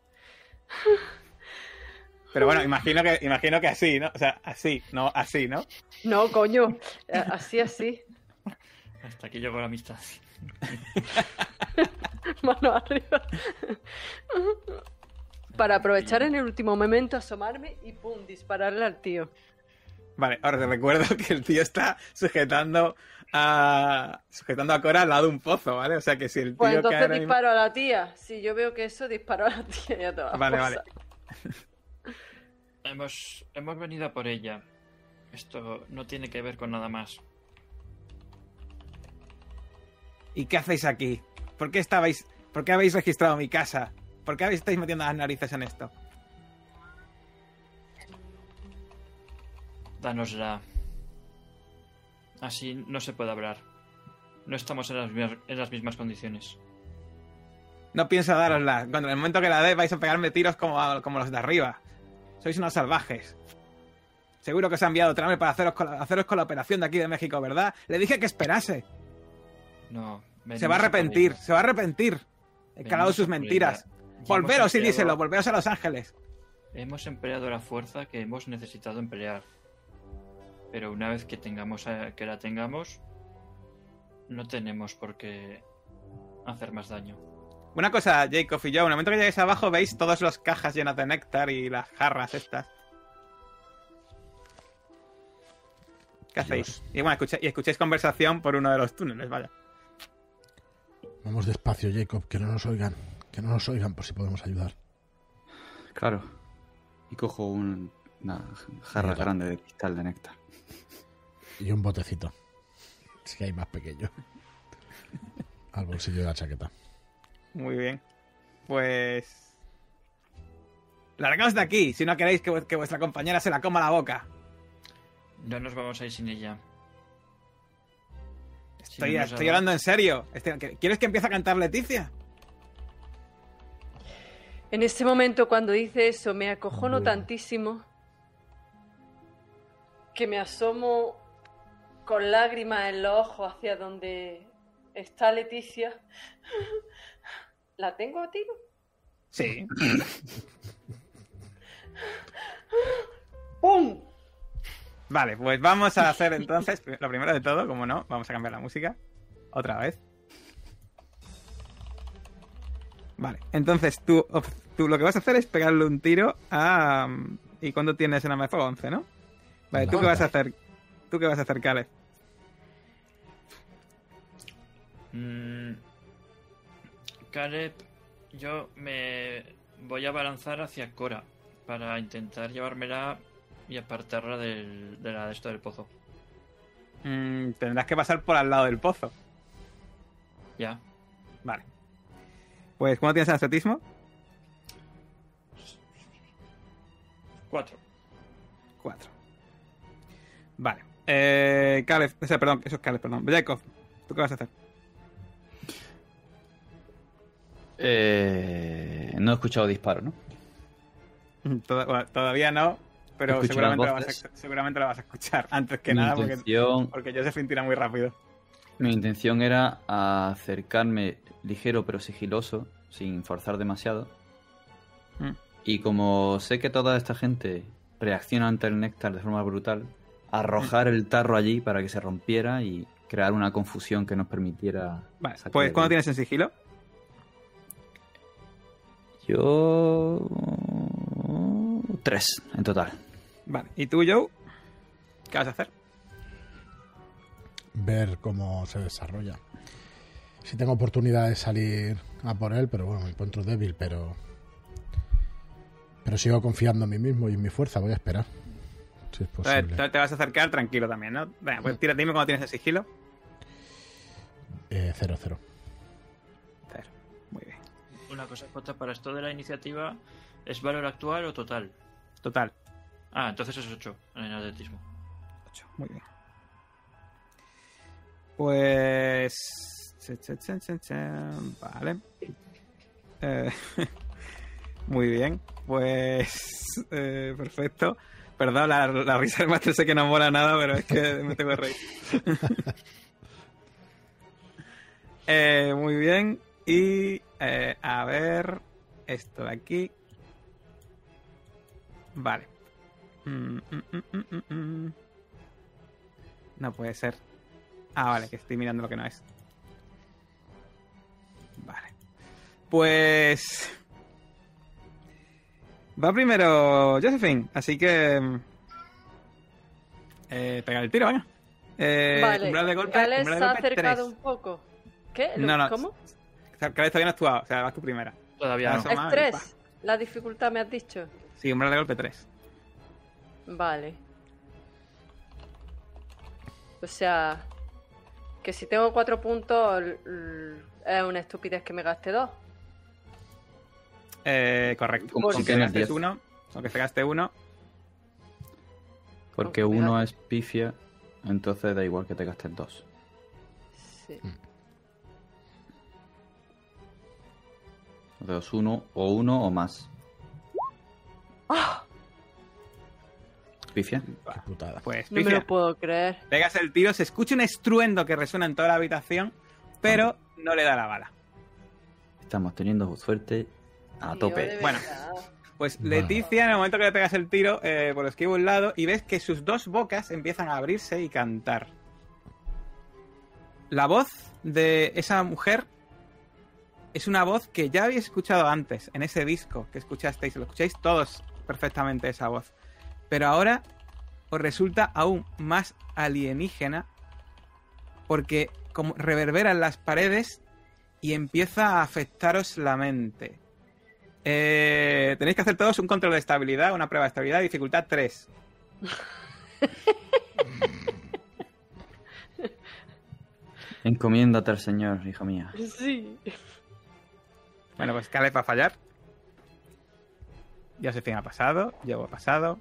Pero bueno, imagino que, imagino que así, ¿no? O sea, así, no así, ¿no? No, coño. Así, así. Hasta aquí llegó la amistad. Mano arriba. Para aprovechar en el último momento, asomarme y pum, dispararle al tío. Vale, ahora te recuerdo que el tío está sujetando a sujetando a Cora al lado de un pozo, ¿vale? O sea que si el tío Pues entonces mismo- disparo a la tía. Si yo veo que eso, disparo a la tía y a todas Vale, vale. Hemos, hemos venido a por ella. Esto no tiene que ver con nada más. ¿Y qué hacéis aquí? ¿Por qué estabais, por qué habéis registrado mi casa? ¿Por qué estáis metiendo las narices en esto? Danosla. Así no se puede hablar. No estamos en las, mismas- en las mismas condiciones. No pienso darosla. Cuando en el momento que la dé vais a pegarme tiros como, a- como los de arriba. Sois unos salvajes. Seguro que os ha enviado Travel para haceros con, la, haceros con la operación de aquí de México, ¿verdad? Le dije que esperase. No. Se va a arrepentir, se va a arrepentir. He calado sus mentiras. Volveros y díselo, volveros a Los Ángeles. Hemos empleado la fuerza que hemos necesitado emplear. Pero una vez que tengamos a- que la tengamos, no tenemos por qué hacer más daño. Una cosa, Jacob y yo, en el momento que lleguéis abajo veis todas las cajas llenas de néctar y las jarras estas. ¿Qué hacéis? Y bueno, escucha- y escucháis conversación por uno de los túneles, vaya. Vamos despacio, Jacob, que no nos oigan. Que no nos oigan por si podemos ayudar. Claro. Y cojo un- una jarra grande de cristal de néctar. Y un botecito. Si hay más pequeño. Al bolsillo de la chaqueta. Muy bien. Pues... Largaos de aquí, si no queréis que, vu- que vuestra compañera se la coma la boca. No nos vamos a ir sin ella. Estoy, no hablando en serio. Estoy- ¿Quieres que empiece a cantar Leticia? En ese momento, cuando dice eso, me acojono tantísimo que me asomo con lágrimas en los ojos hacia donde está Leticia. ¿La tengo a tiro? Sí. ¡Pum! Vale, pues vamos a hacer entonces, lo primero de todo, como no, vamos a cambiar la música. Otra vez. Vale, entonces tú, tú lo que vas a hacer es pegarle un tiro a... ¿Y cuándo tienes en arma de fuego? 11, ¿no? Vale, ¿tú qué vas a hacer? ¿Tú qué vas a hacer, Caleb? Mm, Caleb, yo me voy a balanzar hacia Cora para intentar llevármela y apartarla del, de la de esto del pozo. Mm, tendrás que pasar por al lado del pozo. Ya. Vale. Pues, ¿cuándo tienes el atletismo? Cuatro. 4. Vale. Eh, Caleb, o sea, perdón, eso es Caleb, perdón. Jacob, ¿tú qué vas a hacer? Eh, no he escuchado disparo, ¿no? Todavía no, pero seguramente lo, vas a, voces. seguramente lo vas a escuchar antes que mi, nada, porque, intención, porque Josephine tira muy rápido. mi intención era acercarme ligero pero sigiloso, sin forzar demasiado. Mm. Y como sé que toda esta gente reacciona ante el néctar de forma brutal, arrojar el tarro allí para que se rompiera y crear una confusión que nos permitiera. Vale, pues ¿cuándo tienes en sigilo? Yo. Tres en total. Vale, ¿y tú, Joe? ¿Qué vas a hacer? Ver cómo se desarrolla. Si tengo oportunidad de salir a por él, pero bueno, me encuentro débil, pero. Pero sigo confiando en mí mismo y en mi fuerza. Voy a esperar. Si es Te, posible. te- te vas a acercar tranquilo también, ¿no? Venga, pues tira, dime cuándo tienes el sigilo. Eh, cero, cero. Cero. Muy bien. Una cosa corta para esto de la iniciativa, ¿es valor actual o total? Total. Ah, entonces es 8 en atletismo. 8. Muy bien. Pues. Vale. Eh, Muy bien. Pues. eh, perfecto. Perdón, la, risa del máster sé que no mola nada, pero es que me tengo que reír. Eh, muy bien. Y. a ver. Esto de aquí. Vale. Mm, mm, mm, mm, mm, mm. No puede ser. Ah, vale, que estoy mirando lo que no es. Vale. Pues. Va primero Josephine, así que. Eh, pegar el tiro, venga. Eh, vale, umbral de golpe. Gales umbral se de ha golpe, acercado tres. un poco. ¿Qué? No, no. ¿Cómo? Caleb todavía no has actuado, o sea, vas tú primera. Todavía no. Es madre, 3. La dificultad me has dicho. Sí, umbral de golpe 3. Vale. O sea, que si tengo 4 puntos, es una estupidez que me gaste 2. Eh, correcto. Como Aunque si tienes gastes 10. uno, aunque se gaste uno, Porque uno es pifia, entonces da igual que te gastes dos. Sí. Entonces uno o uno o más. ¡Ah! Putada. pues No me lo puedo creer. Pegas el tiro, se escucha un estruendo que resuena en toda la habitación, pero no le da la bala. Estamos teniendo suerte a tope. Bueno. Pues. Leticia, en el momento que le pegas el tiro, eh, por esquivo un lado y ves que sus dos bocas empiezan a abrirse y cantar. La voz de esa mujer es una voz que ya habéis escuchado antes, en ese disco que escuchasteis. Lo escucháis todos perfectamente esa voz. Pero ahora os resulta aún más alienígena porque como reverbera en las paredes y empieza a afectaros la mente. Eh, tenéis que hacer todos un control de estabilidad, una prueba de estabilidad, dificultad 3. Encomiéndate al Señor, hija mía. Sí. Bueno, pues Caleb va a fallar. Josephine ha pasado, Joe ha pasado.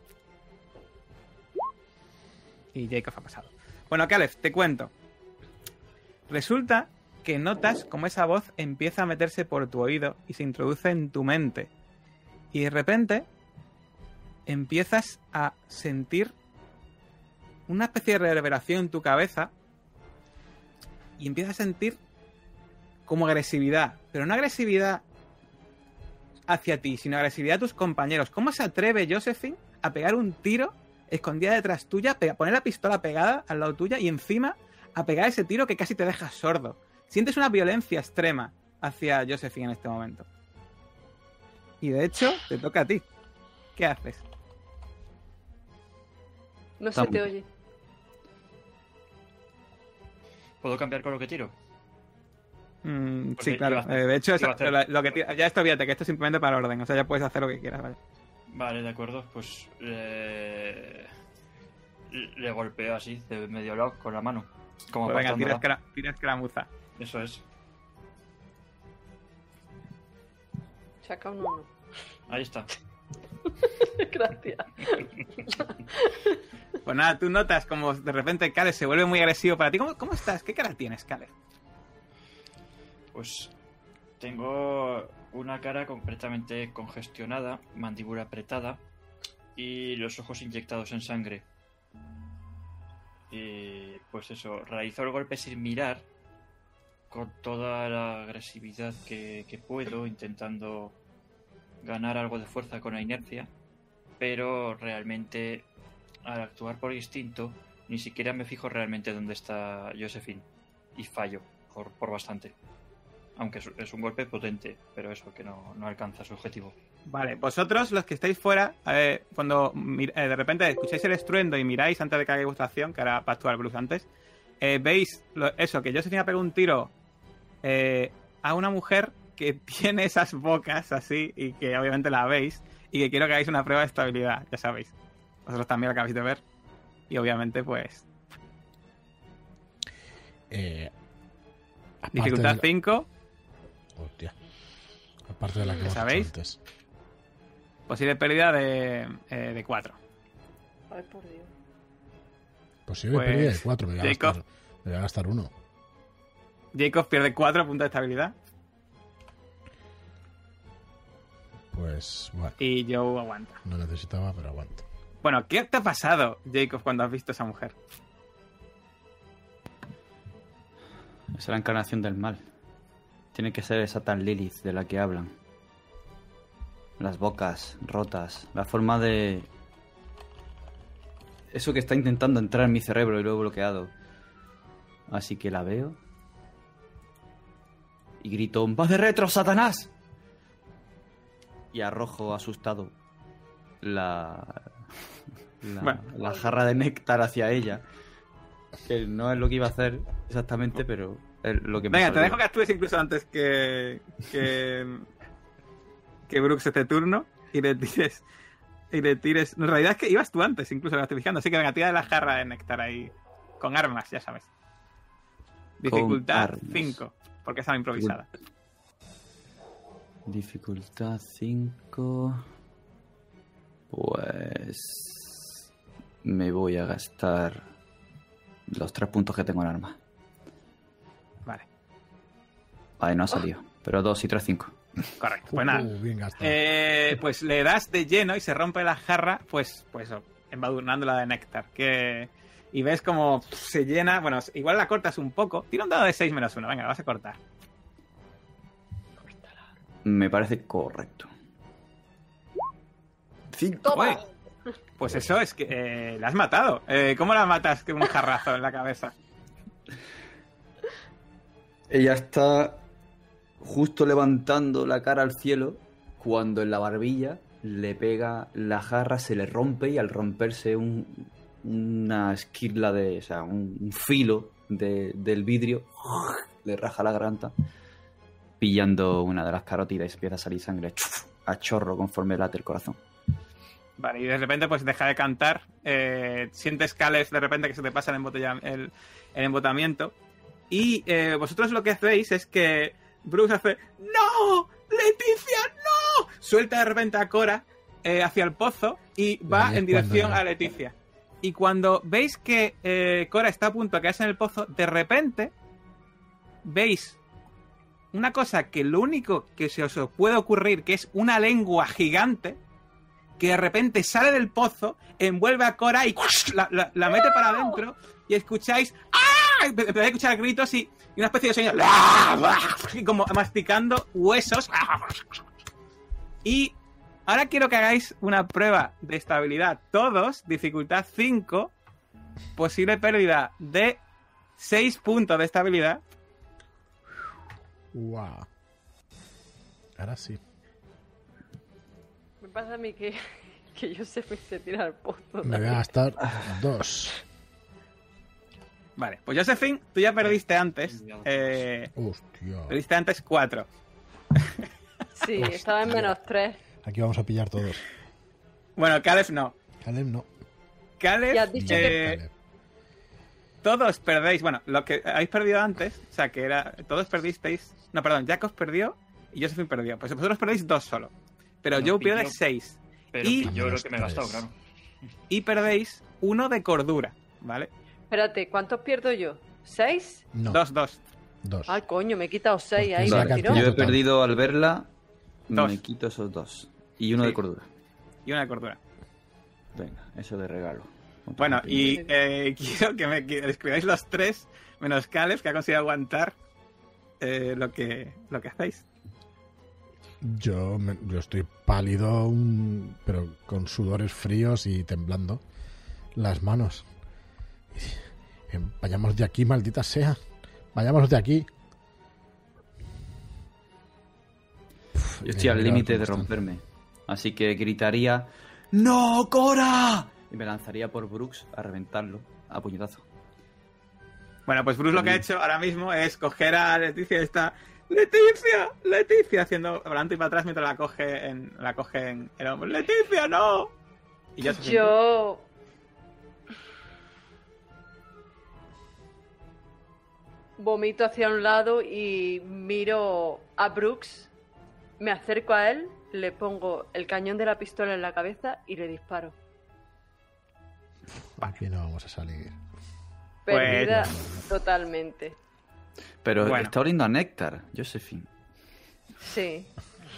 Y Jacob ha pasado. Bueno, Caleb, te cuento. Resulta que notas como esa voz empieza a meterse por tu oído y se introduce en tu mente. Y de repente empiezas a sentir una especie de reverberación en tu cabeza y empiezas a sentir como agresividad, pero no agresividad hacia ti, sino agresividad a tus compañeros. ¿Cómo se atreve Josephine a pegar un tiro escondida detrás tuya, pega- poner la pistola pegada al lado tuya y encima a pegar ese tiro que casi te deja sordo? Sientes una violencia extrema hacia Josephine en este momento. Y de hecho, te toca a ti. ¿Qué haces? No se te oye. ¿Puedo cambiar con lo que tiro? Mm, sí, claro. iba a hacer- Eh, de hecho, eso- hacer- lo, lo que ti- ya esto olvídate, que esto es simplemente para orden. O sea, ya puedes hacer lo que quieras. ¿vale? Vale, de acuerdo. Pues eh, le golpeo así, de medio lado, con la mano. Como Pues venga, tira, apartándola. escra- tira escaramuza. Eso es. Saca un uno. Ahí está. Gracias. Pues nada, tú notas como de repente Caleb se vuelve muy agresivo para ti. ¿Cómo, cómo estás? ¿Qué cara tienes, Caleb? Pues tengo una cara completamente congestionada, mandíbula apretada y los ojos inyectados en sangre. Y pues eso, realizo el golpe sin mirar, con toda la agresividad que, puedo, intentando ganar algo de fuerza con la inercia, pero realmente al actuar por instinto ni siquiera me fijo realmente dónde está Josephine y fallo por bastante. Aunque es, un golpe potente, pero eso, que no, no alcanza su objetivo. Vale, vosotros los que estáis fuera, eh, cuando eh, de repente escucháis el estruendo y miráis antes de que hagáis vuestra acción, que ahora va a actuar Bruce antes, eh, veis lo- eso, que Josephine ha pegado un tiro eh, a una mujer que tiene esas bocas así y que obviamente la veis y que quiero que hagáis una prueba de estabilidad, ya sabéis. Vosotros también lo acabáis de ver. Y obviamente, pues, Eh, dificultad de- 5, Hostia. Aparte de la que ¿Ya hemos hecho sabéis? antes. posible pérdida de, eh, de 4. Ay, por Dios. Posible Pues, pérdida de 4. Me voy, a Jacob. gastar, me voy a gastar uno. Jacob pierde 4 puntos de estabilidad Pues bueno, y Joe aguanta. no necesitaba, pero aguanto. Bueno, ¿qué te ha pasado, Jacob, cuando has visto a esa mujer? Es la encarnación del mal. Tiene que ser esa tan Lilith de la que hablan. Las bocas rotas, la forma de... Eso que está intentando entrar en mi cerebro y lo he bloqueado. Así que la veo. Y grito, ¡Vas de retro, Satanás! Y arrojo asustado la... La, Bueno. la jarra de néctar hacia ella. Que no es lo que iba a hacer exactamente, pero es lo que me Venga, te dejo que actúes incluso antes que. que. que Brooks este turno y le tires. Y le tires. En realidad es que ibas tú antes, incluso me estoy fijando. Así que venga, tira de la jarra de néctar ahí. Con armas, ya sabes. Dificultad armas. 5. Porque es improvisada. Dificultad 5. Pues. Me voy a gastar los tres puntos que tengo en arma. Vale, no ha salido. Pero 2 y 3, 5. correcto. Pues nada. Uh, bien. Eh, pues le das de lleno y se rompe la jarra, pues, pues eso, embadurnándola de néctar. Que, y ves como se llena, bueno, igual la cortas un poco. Tira un dado de 6 menos 1, venga, la vas a cortar. Me parece correcto. Cinco. ¡Toma! Pues eso es que eh, la has matado. Eh, ¿Cómo la matas con un jarrazo en la cabeza? Ella está justo levantando la cara al cielo cuando en la barbilla le pega la jarra, se le rompe y al romperse un- una esquirla de, o sea, un, filo de- del vidrio le raja la garganta, pillando una de las carótidas y empieza a salir sangre a chorro conforme late el corazón. Vale, y de repente pues deja de cantar. eh, sientes cales de repente que se te pasa el, el, el embotamiento. Y eh, vosotros lo que hacéis es que Bruce hace ¡No! ¡Leticia, no! Suelta de repente a Cora eh, hacia el pozo y va Ahí en dirección cuando- a Leticia. Y cuando veis que eh, Cora está a punto de quedarse en el pozo, de repente veis una cosa que lo único que se os puede ocurrir, que es una lengua gigante, que de repente sale del pozo, envuelve a Cora y la, la- la mete para adentro y escucháis ¡Ah! Empe- Empezáis a escuchar gritos y, y una especie de sonido y como masticando huesos. Y ahora quiero que hagáis una prueba de estabilidad. Todos, dificultad 5, posible pérdida de 6 puntos de estabilidad. Guau. Ahora sí. Me pasa a mí que, que yo sé se tira al pozo. Me voy a gastar dos. Vale, pues Josephine, tú ya perdiste antes. Eh, Hostia. perdiste antes 4. Sí, Hostia. estaba en menos tres. Aquí vamos a pillar todos. Bueno, Caleb no. Caleb no. Caleb, Y has dicho eh, Caleb. todos perdéis. Bueno, lo que habéis perdido antes, o sea, que era. Todos perdisteis. No, perdón, Jacobs perdió y Josephine perdió. Pues vosotros perdéis dos solo. Pero No, Joe pilló. pierde seis. Pero Y- yo lo que me he gastado, claro. Y perdéis uno de cordura, ¿vale? Espérate, ¿cuántos pierdo yo? ¿Seis? No, Dos, dos. dos. Ay, coño, me he quitado seis ahí. Vale, yo he total. perdido al verla, Dos. me quito esos dos. Y uno Sí. de cordura. Y una de cordura. Venga, eso de regalo. Bueno, y eh, quiero que me escribáis los tres, menos Caleb, que ha conseguido aguantar eh, lo, que, lo que hacéis. Yo, me- yo estoy pálido, pero con sudores fríos y temblando las manos. Y Vayamos de aquí, maldita sea. Vayamos de aquí. Yo estoy al límite de romperme. Así que gritaría ¡No, Cora! Y me lanzaría por Brooks a reventarlo a puñetazo. Bueno, pues Bruce lo que ha hecho ahora mismo es coger a Leticia y está. ¡Leticia! ¡Leticia! Haciendo para adelante y para atrás mientras la coge en, la coge en el hombro. ¡Leticia, no! Y ya se Yo. Vomito hacia un lado y miro a Brooks. Me acerco a él, le pongo el cañón de la pistola en la cabeza y le disparo. Aquí no vamos a salir. Pues- Perdida totalmente. Pero Bueno. está oliendo a néctar, Josephine. Sí.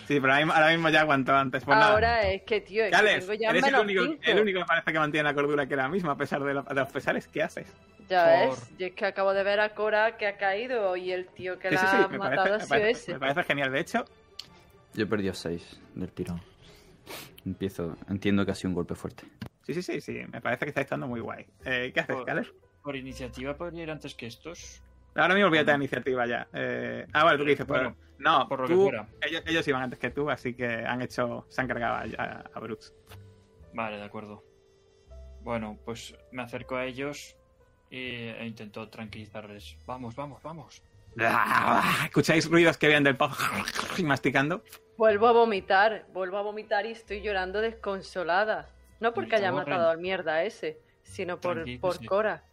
Sí, pero ahora mismo, ya aguantó antes. Pues nada. Ahora es que, tío, es que tengo ya eres el único, el único que parece que mantiene la cordura que era misma, a pesar de, lo- de los pesares. ¿Qué haces? Ya Por- ves, y es que acabo de ver a Cora que ha caído y el tío que Sí, la sí, sí, ha me matado parece, ha me sido parece- ese. me parece genial. De hecho, Yo he perdido 6 del tirón. Empiezo, entiendo que ha sido un golpe fuerte. sí, sí, sí, sí, me parece que está estando muy guay. Eh, ¿Qué haces, Por- Caleb? Por iniciativa podría ir antes que estos. Ahora mismo voy a tener iniciativa ya. Eh, ah, vale, tú qué dices. Bueno, no, por lo que tú- fuera. ellos, ellos iban antes que tú, así que han hecho, se han cargado a, a, a Brooks. Vale, de acuerdo. Bueno, pues me acerco a ellos e intento tranquilizarles. Vamos, vamos, vamos. Ah, Escucháis ruidos que vienen del y masticando. Vuelvo a vomitar, vuelvo a vomitar y estoy llorando desconsolada. No porque haya matado al mierda ese, sino por, por. Cora.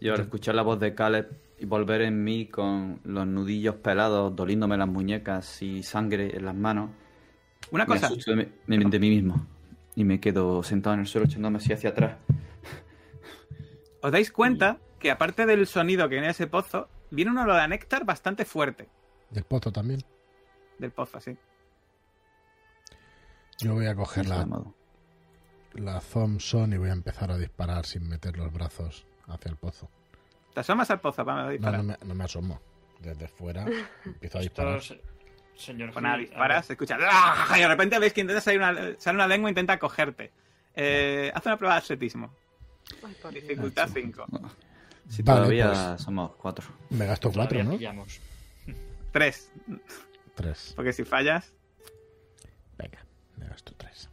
Y al escuchar la voz de Caleb y volver en mí con los nudillos pelados, doliéndome las muñecas y sangre en las manos, Una me cosa, asusto de mí, de mí mismo. Y me quedo sentado en el suelo echándome así hacia atrás. Os dais cuenta que aparte del sonido que viene de ese pozo, viene un olor a néctar bastante fuerte Del pozo también. del pozo, así. Yo voy a coger de la, la Thompson y voy a empezar a disparar sin meter los brazos hacia el pozo. Te asomas al pozo para No, disparar. no me, no me asomo. Desde fuera empiezo a disparar. Estos Señor Pues nada, disparas, se escucha. ¡ah! Y de repente ves que intenta salir una, sale una lengua e intenta cogerte. Eh, haz una prueba de atletismo. Ay. Dificultad 5. Si Vale, todavía pues. somos cuatro. Me gasto a ver, cuatro, todavía ¿no? pillamos. 3. Tres. Porque si fallas. Venga, me gasto tres.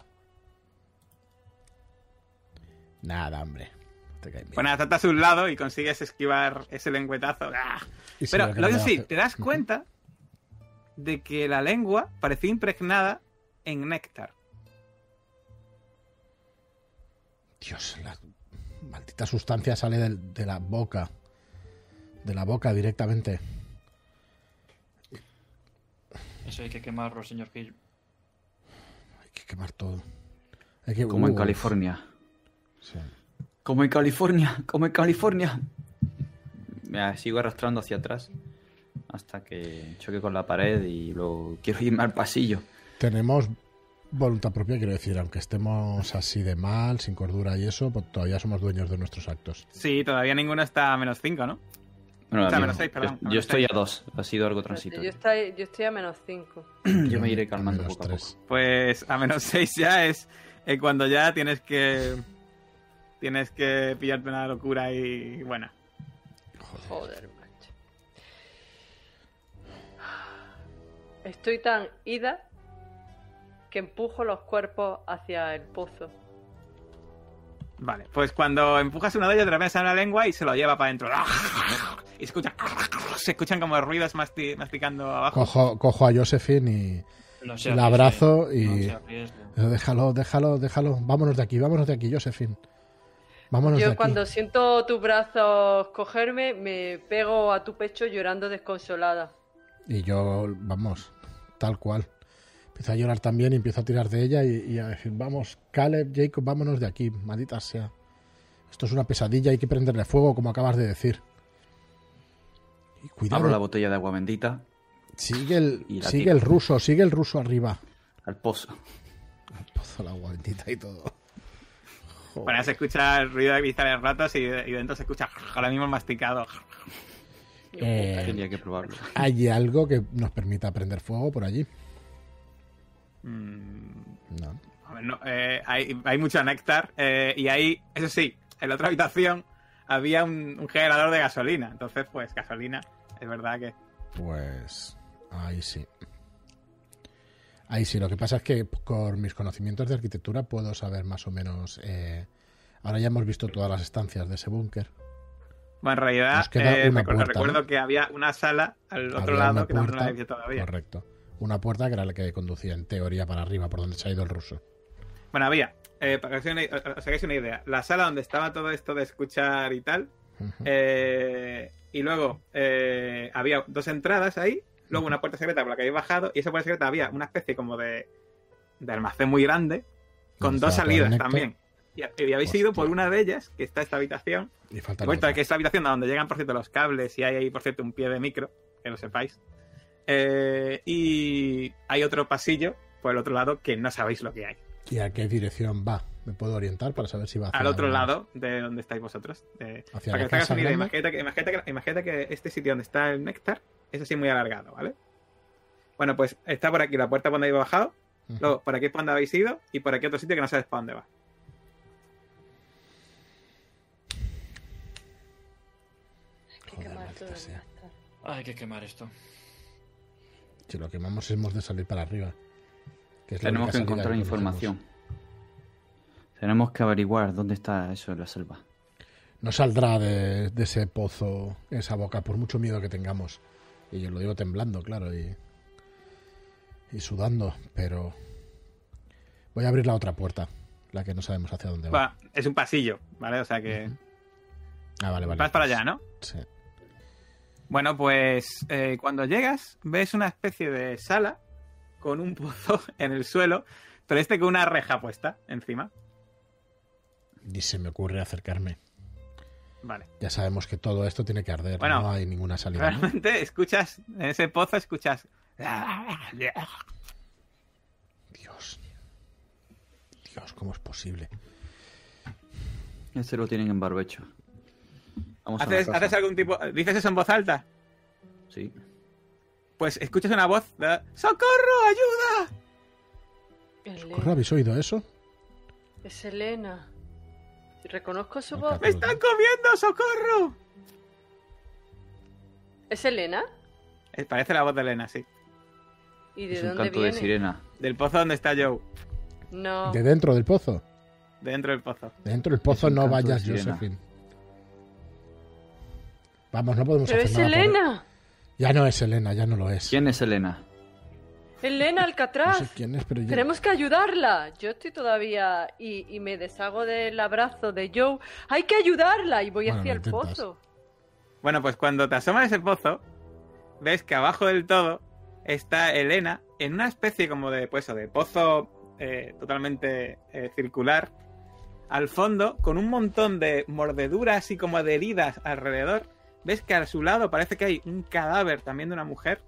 Nada, hombre. Nada, tratas a un lado y consigues esquivar ese lengüetazo. ¡Ah! Pero lo que sí, te das cuenta de que la lengua parecía impregnada en néctar. Dios, la maldita sustancia sale de la boca. De la boca directamente. Eso hay que quemarlo, señor Gil. Hay que quemar todo. Hay que, Como en Uf, California. sí. Como en California, como en California. Me sigo arrastrando hacia atrás hasta que choque con la pared y luego quiero irme al pasillo. Tenemos voluntad propia, quiero decir, aunque estemos así de mal, sin cordura y eso, pues todavía somos dueños de nuestros actos. Sí, todavía ninguno está a menos 5, ¿no? Bueno, O sea, menos seis, perdón, yo, yo estoy seis. a dos, ha sido algo Yo transitorio. estoy, yo estoy a menos 5. Yo me iré calmando poco a poco. Pues a menos 6 ya es eh, cuando ya tienes que. Tienes que pillarte una locura y. Bueno. Joder, macho. Estoy tan ida que empujo los cuerpos hacia el pozo. Vale, pues cuando empujas uno de ellos, sale una lengua y se lo lleva para adentro. Y se escuchan. Se escuchan como ruidos masti- masticando abajo. Cojo, cojo a Josephine y No la abrazo y... no. Déjalo, déjalo, déjalo. Vámonos de aquí, vámonos de aquí, Josephine. Vámonos de Yo aquí. cuando siento tus brazos cogerme, me pego a tu pecho llorando desconsolada. Y yo, vamos, tal cual. Empiezo a llorar también y empiezo a tirar de ella y, y a decir, vamos, Caleb, Jacob, vámonos de aquí, maldita sea. Esto es una pesadilla, hay que prenderle fuego, como acabas de decir. Y cuidado, Abro la botella de agua bendita sigue, el, sigue tiro. el ruso, sigue el ruso arriba. al pozo. Pozo la agua bendita y todo. Bueno, se escucha el ruido de cristales ratos y, y dentro se escucha ahora mismo el masticado. Eh, Tenía que probarlo. ¿Hay algo que nos permita prender fuego por allí? Mm, No. a ver, no, eh, hay, hay mucho néctar eh, y ahí, eso sí, en la otra habitación había un, un generador de gasolina. Entonces, pues gasolina, es verdad que... Pues ahí sí. Ahí sí, lo que pasa es que con mis conocimientos de arquitectura puedo saber más o menos... eh, ahora ya hemos visto todas las estancias de ese búnker. Bueno, en realidad, eh, recuerdo, puerta, recuerdo ¿no? que había una sala al otro Había lado que no visto todavía. Correcto. Una puerta que era la que conducía en teoría para arriba, por donde se ha ido el ruso. Bueno, había, eh, para que os hagáis una- idea, la sala donde estaba todo esto de escuchar y tal, eh, y luego eh, había dos entradas ahí, luego una puerta secreta por la que habéis bajado, y esa puerta secreta había una especie como de, de almacén muy grande, con dos salidas también. Y, y habéis ido por una de ellas, que está esta habitación, Y falta a que es la habitación a donde llegan, por cierto, los cables y hay ahí, por cierto, un pie de micro, que lo sepáis. Eh, y hay otro pasillo por el otro lado que no sabéis lo que hay. ¿Y a qué dirección va? ¿Me puedo orientar para saber si va hacia Al otro la- lado de donde estáis vosotros. Eh, Hacia para la que te hagas casa una idea, grande. imagínate que, imagínate, que, imagínate que este sitio donde está el néctar es así muy alargado, ¿vale? Bueno, pues está por aquí la puerta por donde habéis bajado, luego por aquí es por donde habéis ido y por aquí otro sitio que no sabes para dónde va. Hay que Joder, quemar todo. Hay que quemar esto. Si lo quemamos hemos de salir para arriba. que es la Tenemos que encontrar información. Tenemos que averiguar dónde está eso en la selva. No saldrá de, de ese pozo, esa boca, por mucho miedo que tengamos. Y yo lo digo temblando, claro, y, y sudando, pero voy a abrir la otra puerta, la que no sabemos hacia dónde va. Va, es un pasillo, ¿vale? O sea que Ah, vale, vale. vas para pues, allá, ¿no? Sí. Bueno, pues eh, cuando llegas ves una especie de sala con un pozo en el suelo, pero este con una reja puesta encima. Ni se me ocurre acercarme. Vale. Ya sabemos que todo esto tiene que arder, Bueno, no hay ninguna salida. ¿no? Realmente escuchas, en ese pozo escuchas... Dios. Dios, ¿cómo es posible? Este lo tienen en barbecho. Vamos ¿Haces, haces algún tipo... ¿Dices eso en voz alta? Sí. pues escuchas una voz de ¡Socorro! ¡Ayuda! ¿Corre, Elena. ¿Habéis oído eso? Es Elena. Reconozco su voz. ¡Me están comiendo! ¡Socorro! ¿Es Elena? Eh, Parece la voz de Elena, sí. ¿Y de Es un dónde canto viene? de sirena. Del pozo donde está Joe. No. ¿De dentro del pozo? Dentro del pozo. De dentro del pozo un no de vayas, sirena. Josephine. Vamos, no podemos Pero hacer es nada por- Elena. Ya no es Elena, ya no lo es. ¿Quién es Elena? Elena No Alcatraz. sé quién es, pero yo... Tenemos que ayudarla. Yo estoy todavía y, y me deshago del abrazo de Joe. Hay que ayudarla y voy Bueno, hacia el intentas. pozo. Bueno, pues cuando te asomas a ese pozo, ves que abajo del todo está Elena en una especie como de, pues, de pozo eh, totalmente eh, circular. Al fondo, con un montón de mordeduras y como de heridas alrededor. Ves que a su lado parece que hay un cadáver también de una mujer.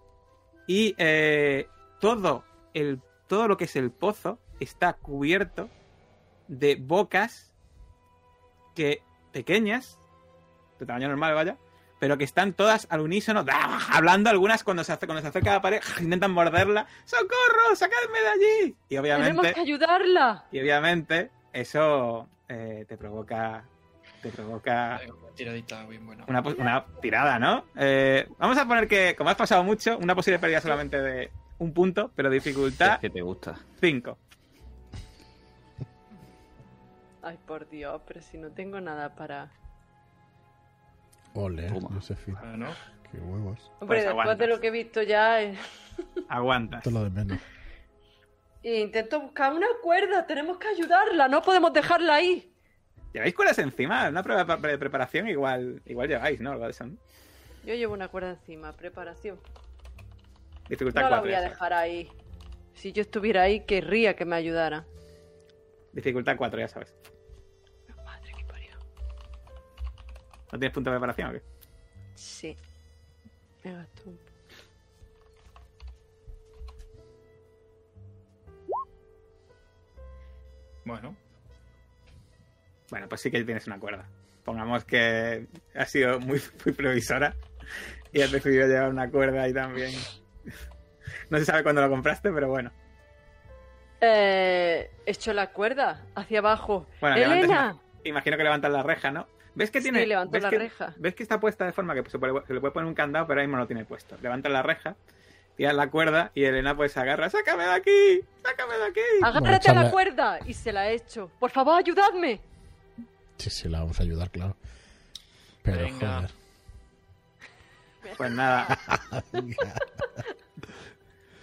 Y eh, todo, el, todo lo que es el pozo está cubierto de bocas que pequeñas, de tamaño normal, vaya, pero que están todas al unísono, hablando algunas cuando se, hace, cuando se acerca a la pared, intentan morderla, ¡socorro! ¡Sacadme de allí! Y Tenemos obviamente, que ayudarla. y obviamente eso eh, te provoca te provoca una tiradita bien buena. una, pos- una tirada, ¿no? Eh, vamos a poner que, como has pasado mucho, una posible pérdida solamente de un punto, pero Es dificultad que te gusta. 5. Ay, por Dios, pero si no tengo nada para... Ole, Toma. Josephine. Bueno, Qué huevos. Hombre, Pues después aguantas. de lo que he visto ya... eh, Aguantas. Esto es lo de menos. e intento buscar una cuerda. Tenemos que ayudarla. No podemos dejarla ahí. ¿Lleváis cuerdas encima? Una prueba de pre- preparación igual, igual lleváis, ¿no? Yo llevo una cuerda encima. Preparación. Dificultad No la 4. voy a dejar ahí. Si yo estuviera ahí, querría que me ayudara. Dificultad 4, ya sabes. Madre que parió. ¿No tienes punto de preparación o qué? Sí. Me gasto un... bueno. Bueno, pues sí que tienes una cuerda. Pongamos que has sido muy, muy previsora y has decidido llevar una cuerda ahí también. No se sabe cuándo lo compraste, pero bueno. Eh, echo la cuerda hacia abajo. Bueno, levantas ¡Elena! Imagino que levantas la reja, ¿no? ¿Ves que Sí, tiene. levanto ves la que- reja. ¿Ves que está puesta de forma que se, puede- se le puede poner un candado, pero ahora mismo no lo tiene puesto? Levantas la reja, tiras la cuerda y Elena pues se agarra. ¡Sácame de aquí! ¡Sácame de aquí! ¡Agárrate a la cuerda! Y se la echo. ¡Por favor, ayudadme! Sí, sí, la vamos a ayudar, claro. Pero, Venga. joder. Pues nada.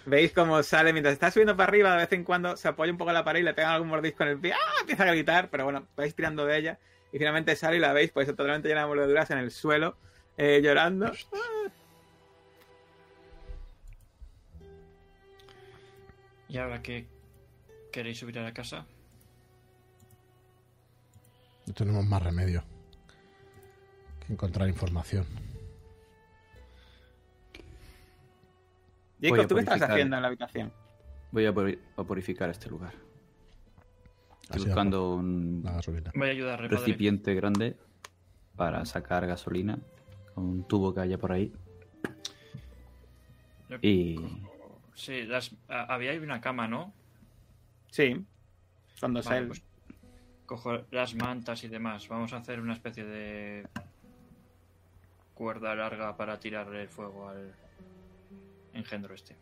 Veis cómo sale mientras está subiendo para arriba, de vez en cuando se apoya un poco la pared y le pegan algún mordisco en el pie. ¡Ah! Empieza a gritar, pero bueno, vais tirando de ella. Y finalmente sale y la veis, pues totalmente llena de mordeduras en el suelo, eh, llorando. ¿Y ahora qué? ¿Queréis subir a la casa? No tenemos más remedio que encontrar información. Voy Jacob, a ¿tú qué estás purificar. haciendo en la habitación? Voy a puri- a purificar este lugar. Estoy Así buscando un. Voy a ayudar, recipiente grande para sacar gasolina con un tubo que haya por ahí. Y Sí, las, había ahí una cama, ¿no? Sí. Cuando Vale, sale. pues cojo las mantas y demás. Vamos a hacer una especie de cuerda larga para tirarle el fuego al engendro este.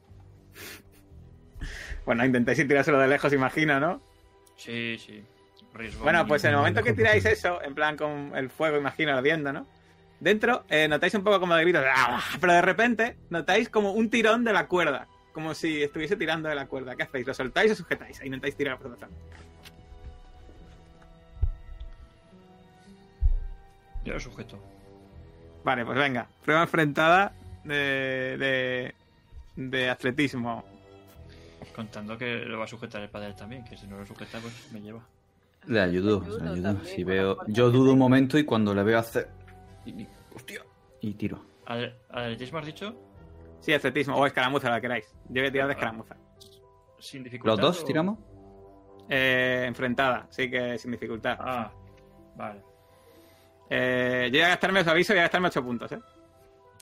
Bueno, intentáis ir tirárselo de lejos, imagino, ¿no? Sí, sí. Riesgo Bueno, pues en el momento que tiráis eso, en plan con el fuego, imagino, ardiendo, ¿no? Dentro eh, notáis un poco como de gritos, ¡ah! pero de repente notáis como un tirón de la cuerda, como si estuviese tirando de la cuerda. ¿Qué hacéis? ¿Lo soltáis o sujetáis? Intentáis tirar por detrás. Yo lo sujeto. Vale, pues venga. Prueba enfrentada de, de, de atletismo. Contando que lo va a sujetar el padre también, que si no lo sujeta, pues me lleva. le ayudo, Ayudo le ayudo. también Si veo, la yo dudo un momento y cuando le veo hacer, y hostia, y tiro. ¿Al- ¿Atletismo has dicho? Sí, atletismo. O escaramuza, lo que queráis. Yo voy a tirar de escaramuza. ¿Sin dificultad? ¿Los dos o- tiramos? Eh, enfrentada, sí que sin dificultad. Ah, vale. Eh, yo voy a gastarme, os aviso, voy a gastarme 8 puntos, ¿eh?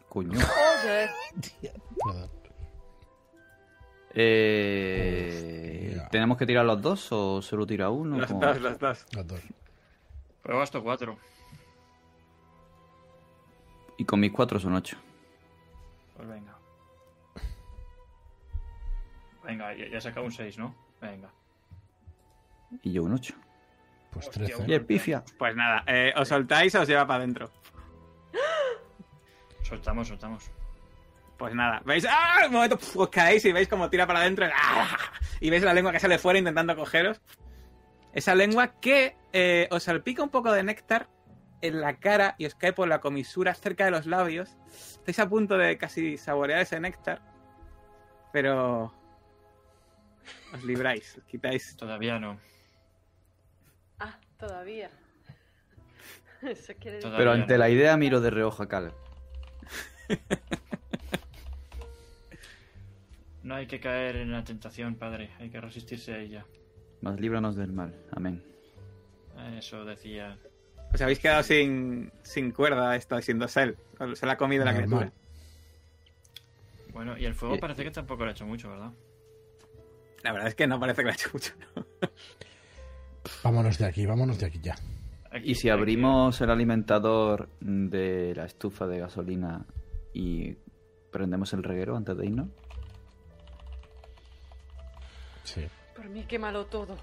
Coño. Joder. Eh. ¿Tenemos que tirar los dos o solo tira uno? ¿Cómo? dos, los dos. Los dos. Pero gasto cuatro. Y con mis cuatro son ocho. Pues venga. Venga, ya, ya he sacado un 6, ¿no? Venga. Y yo un ocho. Pues Hostia, 13. Y el pifia. Pues nada, eh, os soltáis o os lleva para adentro. Soltamos, soltamos. Pues nada, veis, ¡ah! Un momento, pf, os caéis y veis como tira para adentro ¡ah! y veis la lengua que sale fuera intentando cogeros. Esa lengua que eh, os salpica un poco de néctar en la cara y os cae por la comisura cerca de los labios. Estáis a punto de casi saborear ese néctar, pero os libráis, os quitáis. Todavía no. Todavía. Eso quiere decir. Pero no. ante la idea miro de reojo a Caleb. No hay que caer en la tentación, padre. Hay que resistirse a ella. Más líbranos del mal. Amén. Eso decía. Os habéis quedado sin, sin cuerda, esto, sin dosel. Se la ha comido la Normal. criatura. Bueno, y el fuego Eh. parece que tampoco le ha hecho mucho, ¿verdad? La verdad es que no parece que le ha hecho mucho. ¿no? Vámonos de aquí, vámonos de aquí ya. Aquí- ¿Y si aquí- abrimos el alimentador de la estufa de gasolina y prendemos el reguero antes de irnos? Sí. Por mí, quémalo todo.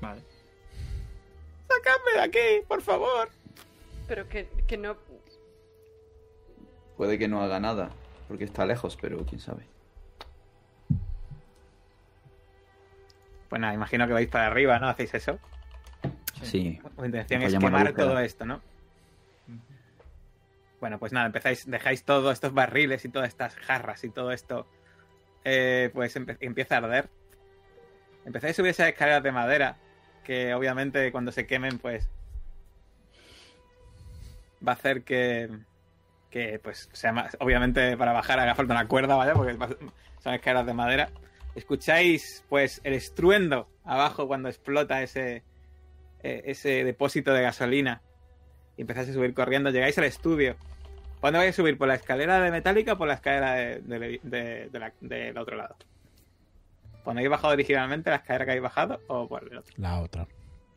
Vale. ¡Sacadme de aquí, por favor! Pero que, que no. Puede que no haga nada, porque está lejos, pero quién sabe. Pues nada, imagino que vais para arriba, ¿no? ¿Hacéis eso? Sí. Vuestra intención es quemar todo esto, ¿no? Bueno, pues nada, empezáis, dejáis todos estos barriles y todas estas jarras y todo esto, eh, pues empieza a arder. Empezáis a subir esas escaleras de madera, que obviamente cuando se quemen, pues va a hacer que, que pues sea más, obviamente para bajar haga falta una cuerda, vaya, porque son escaleras de madera. Escucháis, pues, el estruendo abajo cuando explota ese, eh, ese depósito de gasolina y empezáis a subir corriendo. Llegáis al estudio. ¿Cuándo vais a subir? ¿Por la escalera de metálica o por la escalera de- de- de- de la- del otro lado? ¿Cuando habéis bajado originalmente la escalera que habéis bajado o por el otro? La otra.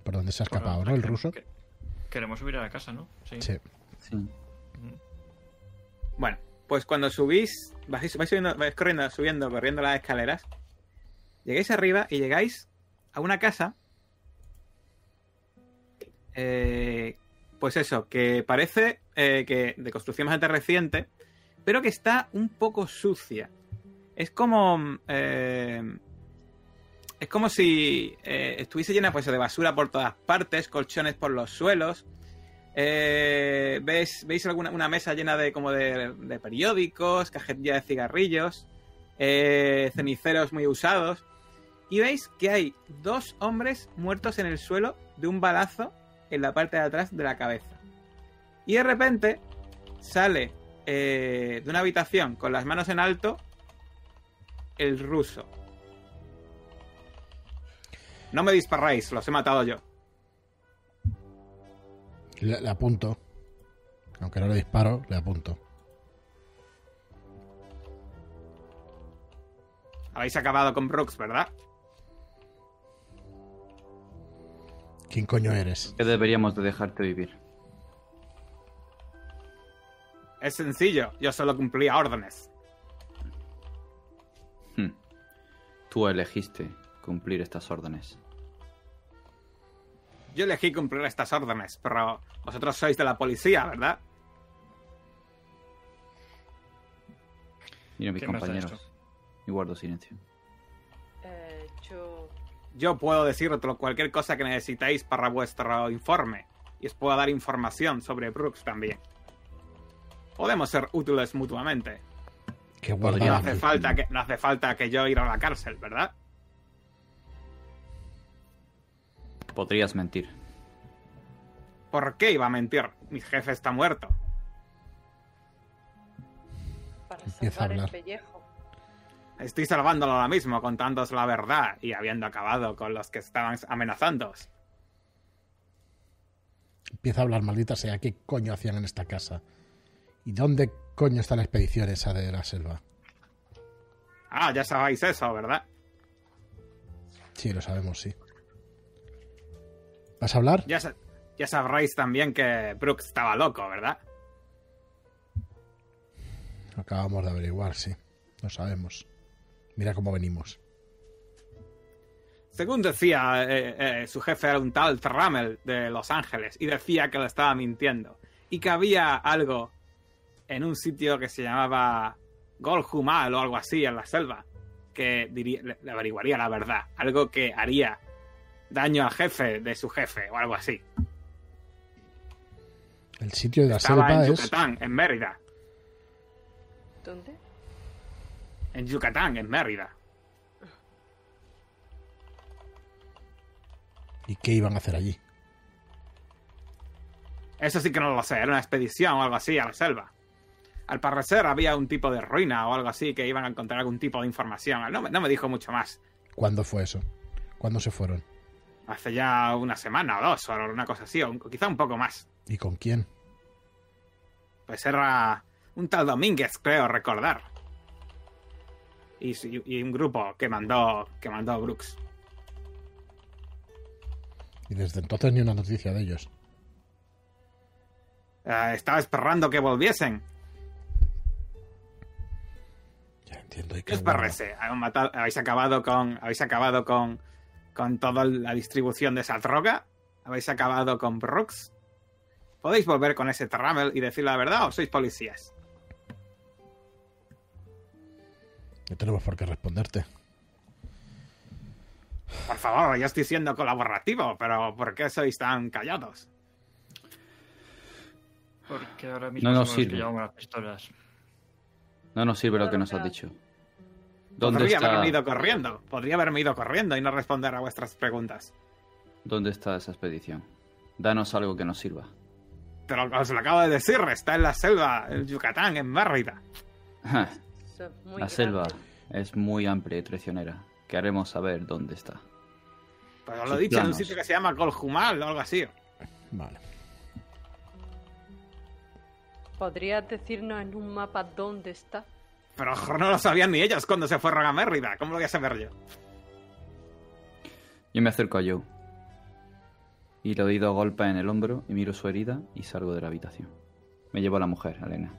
¿Por dónde se ha Bueno, escapado, no? El que- ruso. que- Queremos subir a la casa, ¿no? Sí. Sí. Bueno, pues cuando subís, vais, vais, subiendo, vais corriendo, subiendo, corriendo las escaleras, llegáis arriba y llegáis a una casa. eh, pues eso, que parece eh, que de construcción bastante reciente, pero que está un poco sucia. Es como. eh, es como si estuviese llena pues, de basura por todas partes, colchones por los suelos. ¿ves, ¿Veis alguna una mesa llena de como de, de periódicos, cajetilla de cigarrillos, eh, ceniceros muy usados? Y veis que hay dos hombres muertos en el suelo de un balazo en la parte de atrás de la cabeza. Y de repente sale eh, de una habitación con las manos en alto el ruso. No me disparáis, los he matado yo. Le, le apunto. Aunque no le disparo, le apunto. Habéis acabado con Brooks, ¿verdad? ¿Quién coño eres? Que deberíamos de dejarte vivir. Es sencillo, yo solo cumplía órdenes. Hmm. Tú elegiste cumplir estas órdenes. Yo elegí cumplir estas órdenes, pero vosotros sois de la policía, ¿verdad? Mira mis ¿Quién me hace compañeros. Y guardo silencio. Yo. Puedo deciros cualquier cosa que necesitéis para vuestro informe. Y os puedo dar información sobre Brooks también. Podemos ser útiles mutuamente. Que No hace falta que, no hace falta que yo ir a la cárcel, ¿verdad? Podrías mentir. ¿Por qué iba a mentir? Mi jefe está muerto. Para Empieza a salvar el hablar. pellejo. Estoy salvándolo ahora mismo, contándoos la verdad y habiendo acabado con los que estaban amenazándoos. Empieza a hablar, maldita sea. ¿Qué coño hacían en esta casa? ¿Y dónde coño está la expedición esa de la selva? Ah, ya sabéis eso, ¿verdad? Sí, lo sabemos, sí. ¿Vas a hablar? Ya, ya sabréis también que Brooks estaba loco, ¿verdad? Acabamos de averiguar, sí. Lo sabemos. Mira cómo venimos. Según decía, eh, eh, su jefe era un tal Trammell de Los Ángeles y decía que lo estaba mintiendo. Y que había algo en un sitio que se llamaba Goljumal o algo así en la selva que diría, le, le averiguaría la verdad. Algo que haría daño al jefe de su jefe o algo así. El sitio de la Estaba selva en es. Yucatán, en Mérida. ¿Dónde? En Yucatán, en Mérida. ¿Y qué iban a hacer allí? Eso sí que no lo sé, era una expedición o algo así a la selva. Al parecer había un tipo de ruina o algo así que iban a encontrar algún tipo de información. No me, no me dijo mucho más. ¿Cuándo fue eso? ¿Cuándo se fueron? Hace ya una semana o dos o una cosa así, o quizá un poco más. ¿Y con quién? Pues era un tal Domínguez, creo recordar. Y, un grupo que mandó, que mandó Brooks. Y desde entonces ni una noticia de ellos. Eh, estaba esperando que volviesen. Ya entiendo. ¿y parece? ¿Habéis matado- habéis acabado con. Habéis acabado con. con toda la distribución de esa droga. Habéis acabado con Brooks. Podéis volver con ese Trammel y decir la verdad o sois policías. No tenemos por qué responderte. Por favor, yo estoy siendo colaborativo, pero ¿por qué sois tan callados? Porque ahora mismo No nos sirve. las pistolas. No nos sirve lo que nos has dicho. ¿Dónde Podría está, haberme ido corriendo. Podría haberme ido corriendo y no responder a vuestras preguntas. ¿Dónde está esa expedición? Danos algo que nos sirva. Pero os lo acabo de decir, está en la selva, en Yucatán, en Mérida. Es muy La grande. selva es muy amplia y traicionera. Queremos saber dónde está. Pues os lo he dicho, en un sitio que se llama Coljumal o algo así. Vale. ¿Podrías decirnos en un mapa dónde está? Pero no lo sabían ni ellos cuando se fueron a Mérida. ¿Cómo lo voy a saber yo? Yo me acerco a Joe. Y le doy dos golpes en el hombro y miro su herida y salgo de la habitación. Me llevo a la mujer, Elena.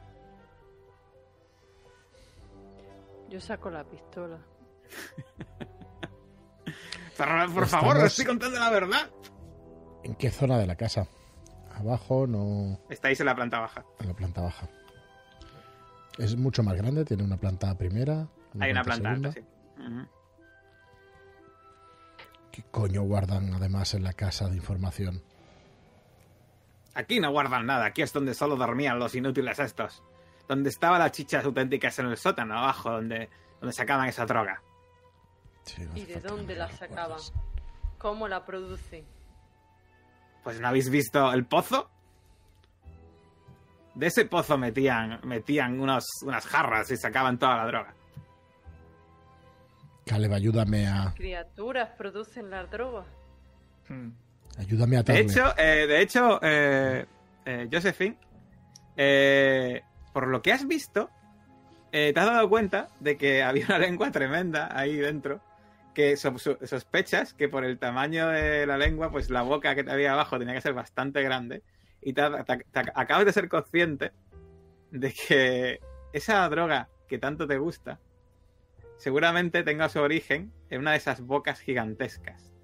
Yo saco la pistola. Por Estamos- favor, os estoy contando la verdad. ¿En qué zona de la casa? Abajo, no. Estáis en la planta baja. En la planta baja. Es mucho más grande, tiene una planta primera. Hay una planta segunda. alta, sí. ¿Qué coño guardan además en la casa de información? Aquí no guardan nada. Aquí es donde solo dormían los inútiles estos. Donde estaban las chichas auténticas en el sótano abajo, donde, donde sacaban esa droga. Sí, no ¿Y de dónde la sacaban? ¿Cómo la producen? Pues ¿no habéis visto el pozo? De ese pozo metían, metían unos, unas jarras y sacaban toda la droga. Caleb, ayúdame a, Criaturas producen la droga. Hmm. ayúdame a De atarle. hecho, eh, de hecho, eh, eh, Josephine, eh, por lo que has visto, eh, te has dado cuenta de que había una lengua tremenda ahí dentro, que so- so- sospechas que por el tamaño de la lengua, pues la boca que te había abajo tenía que ser bastante grande, y acabas de ser consciente de que esa droga que tanto te gusta, seguramente tenga su origen en una de esas bocas gigantescas.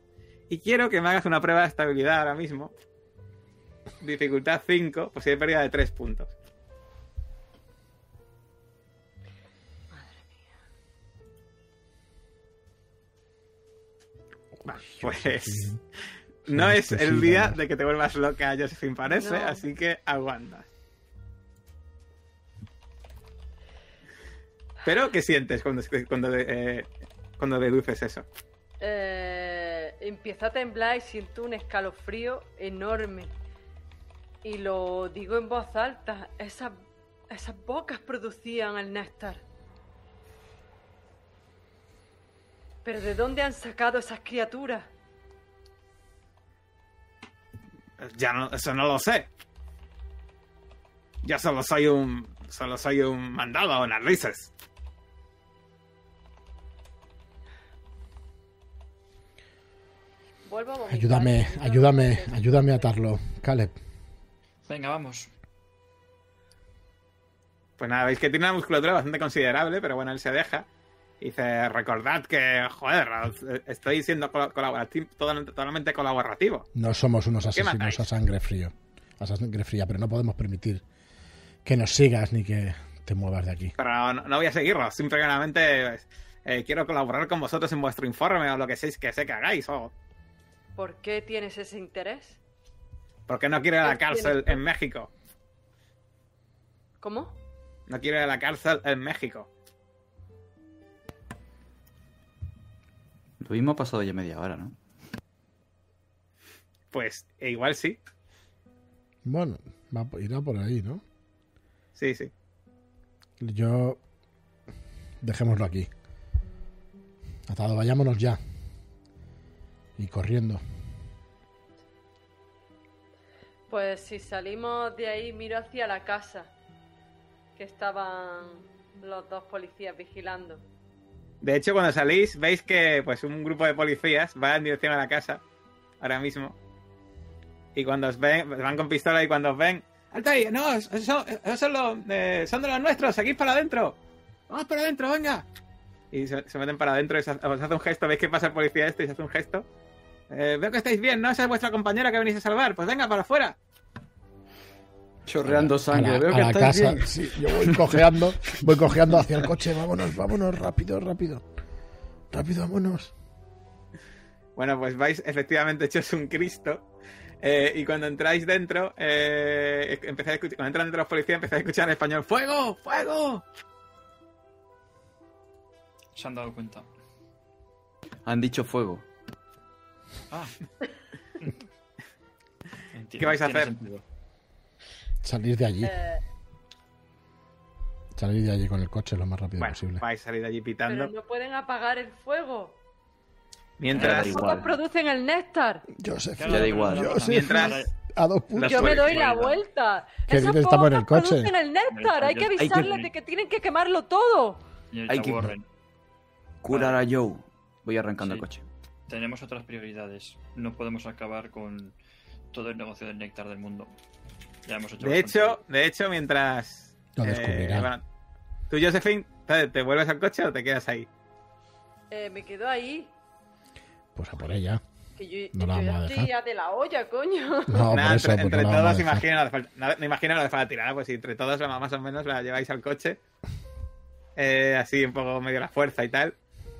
Y quiero que me hagas una prueba de estabilidad ahora mismo. Dificultad 5, posible pérdida de 3 puntos. Pues no es el día de que te vuelvas loca, Josephine, parece, No. así que aguantas. Pero, ¿qué sientes cuando, cuando, eh, cuando deduces eso? Eh, empieza a temblar y siento un escalofrío enorme. Y lo digo en voz alta. Esas, esas bocas producían el néctar. ¿Pero de dónde han sacado esas criaturas? Ya no, eso no lo sé. Ya solo soy un. Solo soy un mandado a narices. Vuelvo a ayúdame, ayúdame, ayúdame a atarlo, Caleb. Venga, vamos. Pues nada, veis que tiene una musculatura bastante considerable, pero bueno, él se deja. Dice, recordad que, joder, estoy siendo colaborativo, totalmente colaborativo. No somos unos asesinos a sangre frío. A sangre fría, pero no podemos permitir que nos sigas ni que te muevas de aquí. Pero no, voy a seguirlos, simplemente eh, quiero colaborar con vosotros en vuestro informe o lo que sé que sé que hagáis. O... ¿Por qué tienes ese interés? Porque no quiero ir a la cárcel en México. ¿Cómo? No quiero ir a la cárcel en México. Lo mismo ha pasado ya media hora, ¿no? Pues e igual sí. Bueno, va, irá por ahí, ¿no? Sí, sí. Yo... Dejémoslo aquí. Atado, vayámonos ya. Y corriendo. Pues si salimos de ahí, miro hacia la casa. Que estaban los dos policías vigilando. De hecho, cuando salís, veis que pues un grupo de policías va en dirección a la casa. Ahora mismo. Y cuando os ven, van con pistola y cuando os ven. ¡Alta ahí! ¡No! Esos son, los, eh, son de los nuestros! ¡Seguís para adentro! ¡Vamos para adentro, venga! Y se, meten para adentro y os hace un gesto. ¿Veis que pasa el policía este y se hace un gesto? Eh, veo que estáis bien, ¿no? Esa es vuestra compañera que venís a salvar. Pues venga, para afuera. Chorreando sangre. Veo a que la casa. Sí, yo voy cojeando, voy cojeando hacia el coche. Vámonos, vámonos, rápido, rápido. Rápido, vámonos. Bueno, pues vais efectivamente hechos un Cristo. Eh, y cuando entráis dentro, eh, a escuchar, cuando entran dentro los policías, empezáis a escuchar en español: ¡Fuego! ¡Fuego! Se han dado cuenta. Han dicho fuego. Ah. ¿Qué vais a hacer? Salir de allí. Eh. Salir de allí con el coche lo más rápido posible. Vais a salir de allí pitando. Pero no pueden apagar el fuego. Mientras. producen el néctar. Yo sé, ya da igual. Sé, Mientras. A dos puntos. Yo me doy la vuelta. Que estamos en el coche. producen el néctar. Hay que avisarles de que tienen que quemarlo todo. Hay que curar a Joe. Voy arrancando el coche. Tenemos otras prioridades. No podemos acabar con todo el negocio del néctar del mundo de hecho, de hecho, mientras. Lo eh, tú, Josephine, ¿te vuelves al coche o te quedas ahí? Eh, me quedo ahí. Pues a por ella. Que yo, no la vamos a dejar. de la olla, coño. No, por eso, entre, todos, imagino, no, imagino lo de la tirada, pues si entre todos más o menos la lleváis al coche. Eh, así un poco medio la fuerza y tal.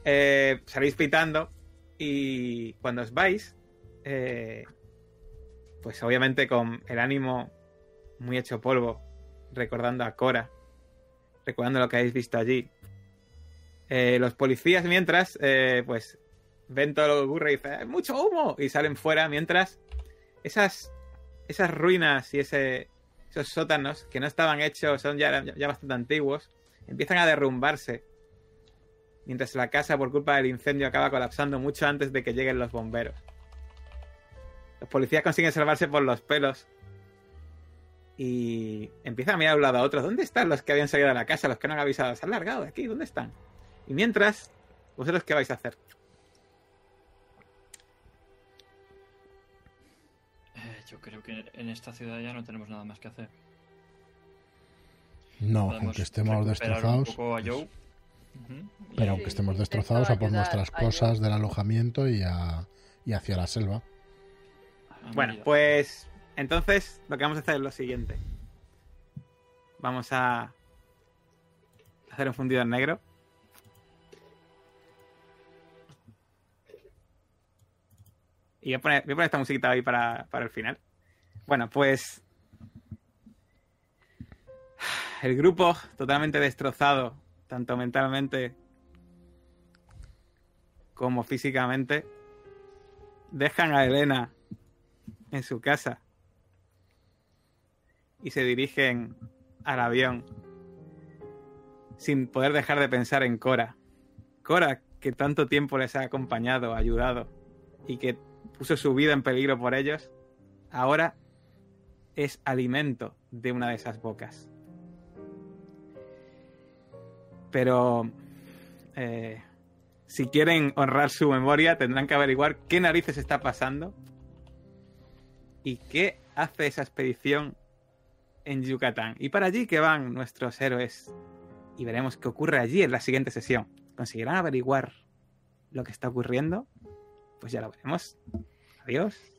Eh, salís pitando y cuando os vais, pues obviamente con el ánimo muy hecho polvo, recordando a Cora, recordando lo que habéis visto allí. Eh, los policías, mientras, eh, pues ven todo lo que ocurre y dicen, ¡hay mucho humo! Y salen fuera mientras esas, esas ruinas y ese, esos sótanos que no estaban hechos, son ya, ya bastante antiguos, empiezan a derrumbarse. Mientras la casa, por culpa del incendio, acaba colapsando mucho antes de que lleguen los bomberos. Los policías consiguen salvarse por los pelos y empiezan a mirar un lado a otro. ¿Dónde están los que habían salido de la casa, los que no han avisado? ¿Se han largado de aquí? ¿Dónde están? Y mientras, ¿vosotros qué vais a hacer? Eh, yo creo que en esta ciudad ya no tenemos nada más que hacer. No, aunque estemos destrozados. Pues, pero aunque estemos destrozados, a por nuestras cosas del alojamiento y, y hacia la selva. Bueno, pues entonces, lo que vamos a hacer es lo siguiente. Vamos a hacer un fundido en negro. Y voy a poner, esta musiquita ahí para, para el final. Bueno, pues el grupo totalmente destrozado, tanto mentalmente como físicamente, dejan a Elena en su casa y se dirigen al avión sin poder dejar de pensar en Cora. Cora, que tanto tiempo les ha acompañado, ayudado y que puso su vida en peligro por ellos, ahora es alimento de una de esas bocas. Pero eh, si quieren honrar su memoria, tendrán que averiguar qué narices está pasando y qué hace esa expedición en Yucatán. Y para allí que van nuestros héroes. Y veremos qué ocurre allí en la siguiente sesión. ¿Conseguirán averiguar lo que está ocurriendo? Pues ya lo veremos. Adiós.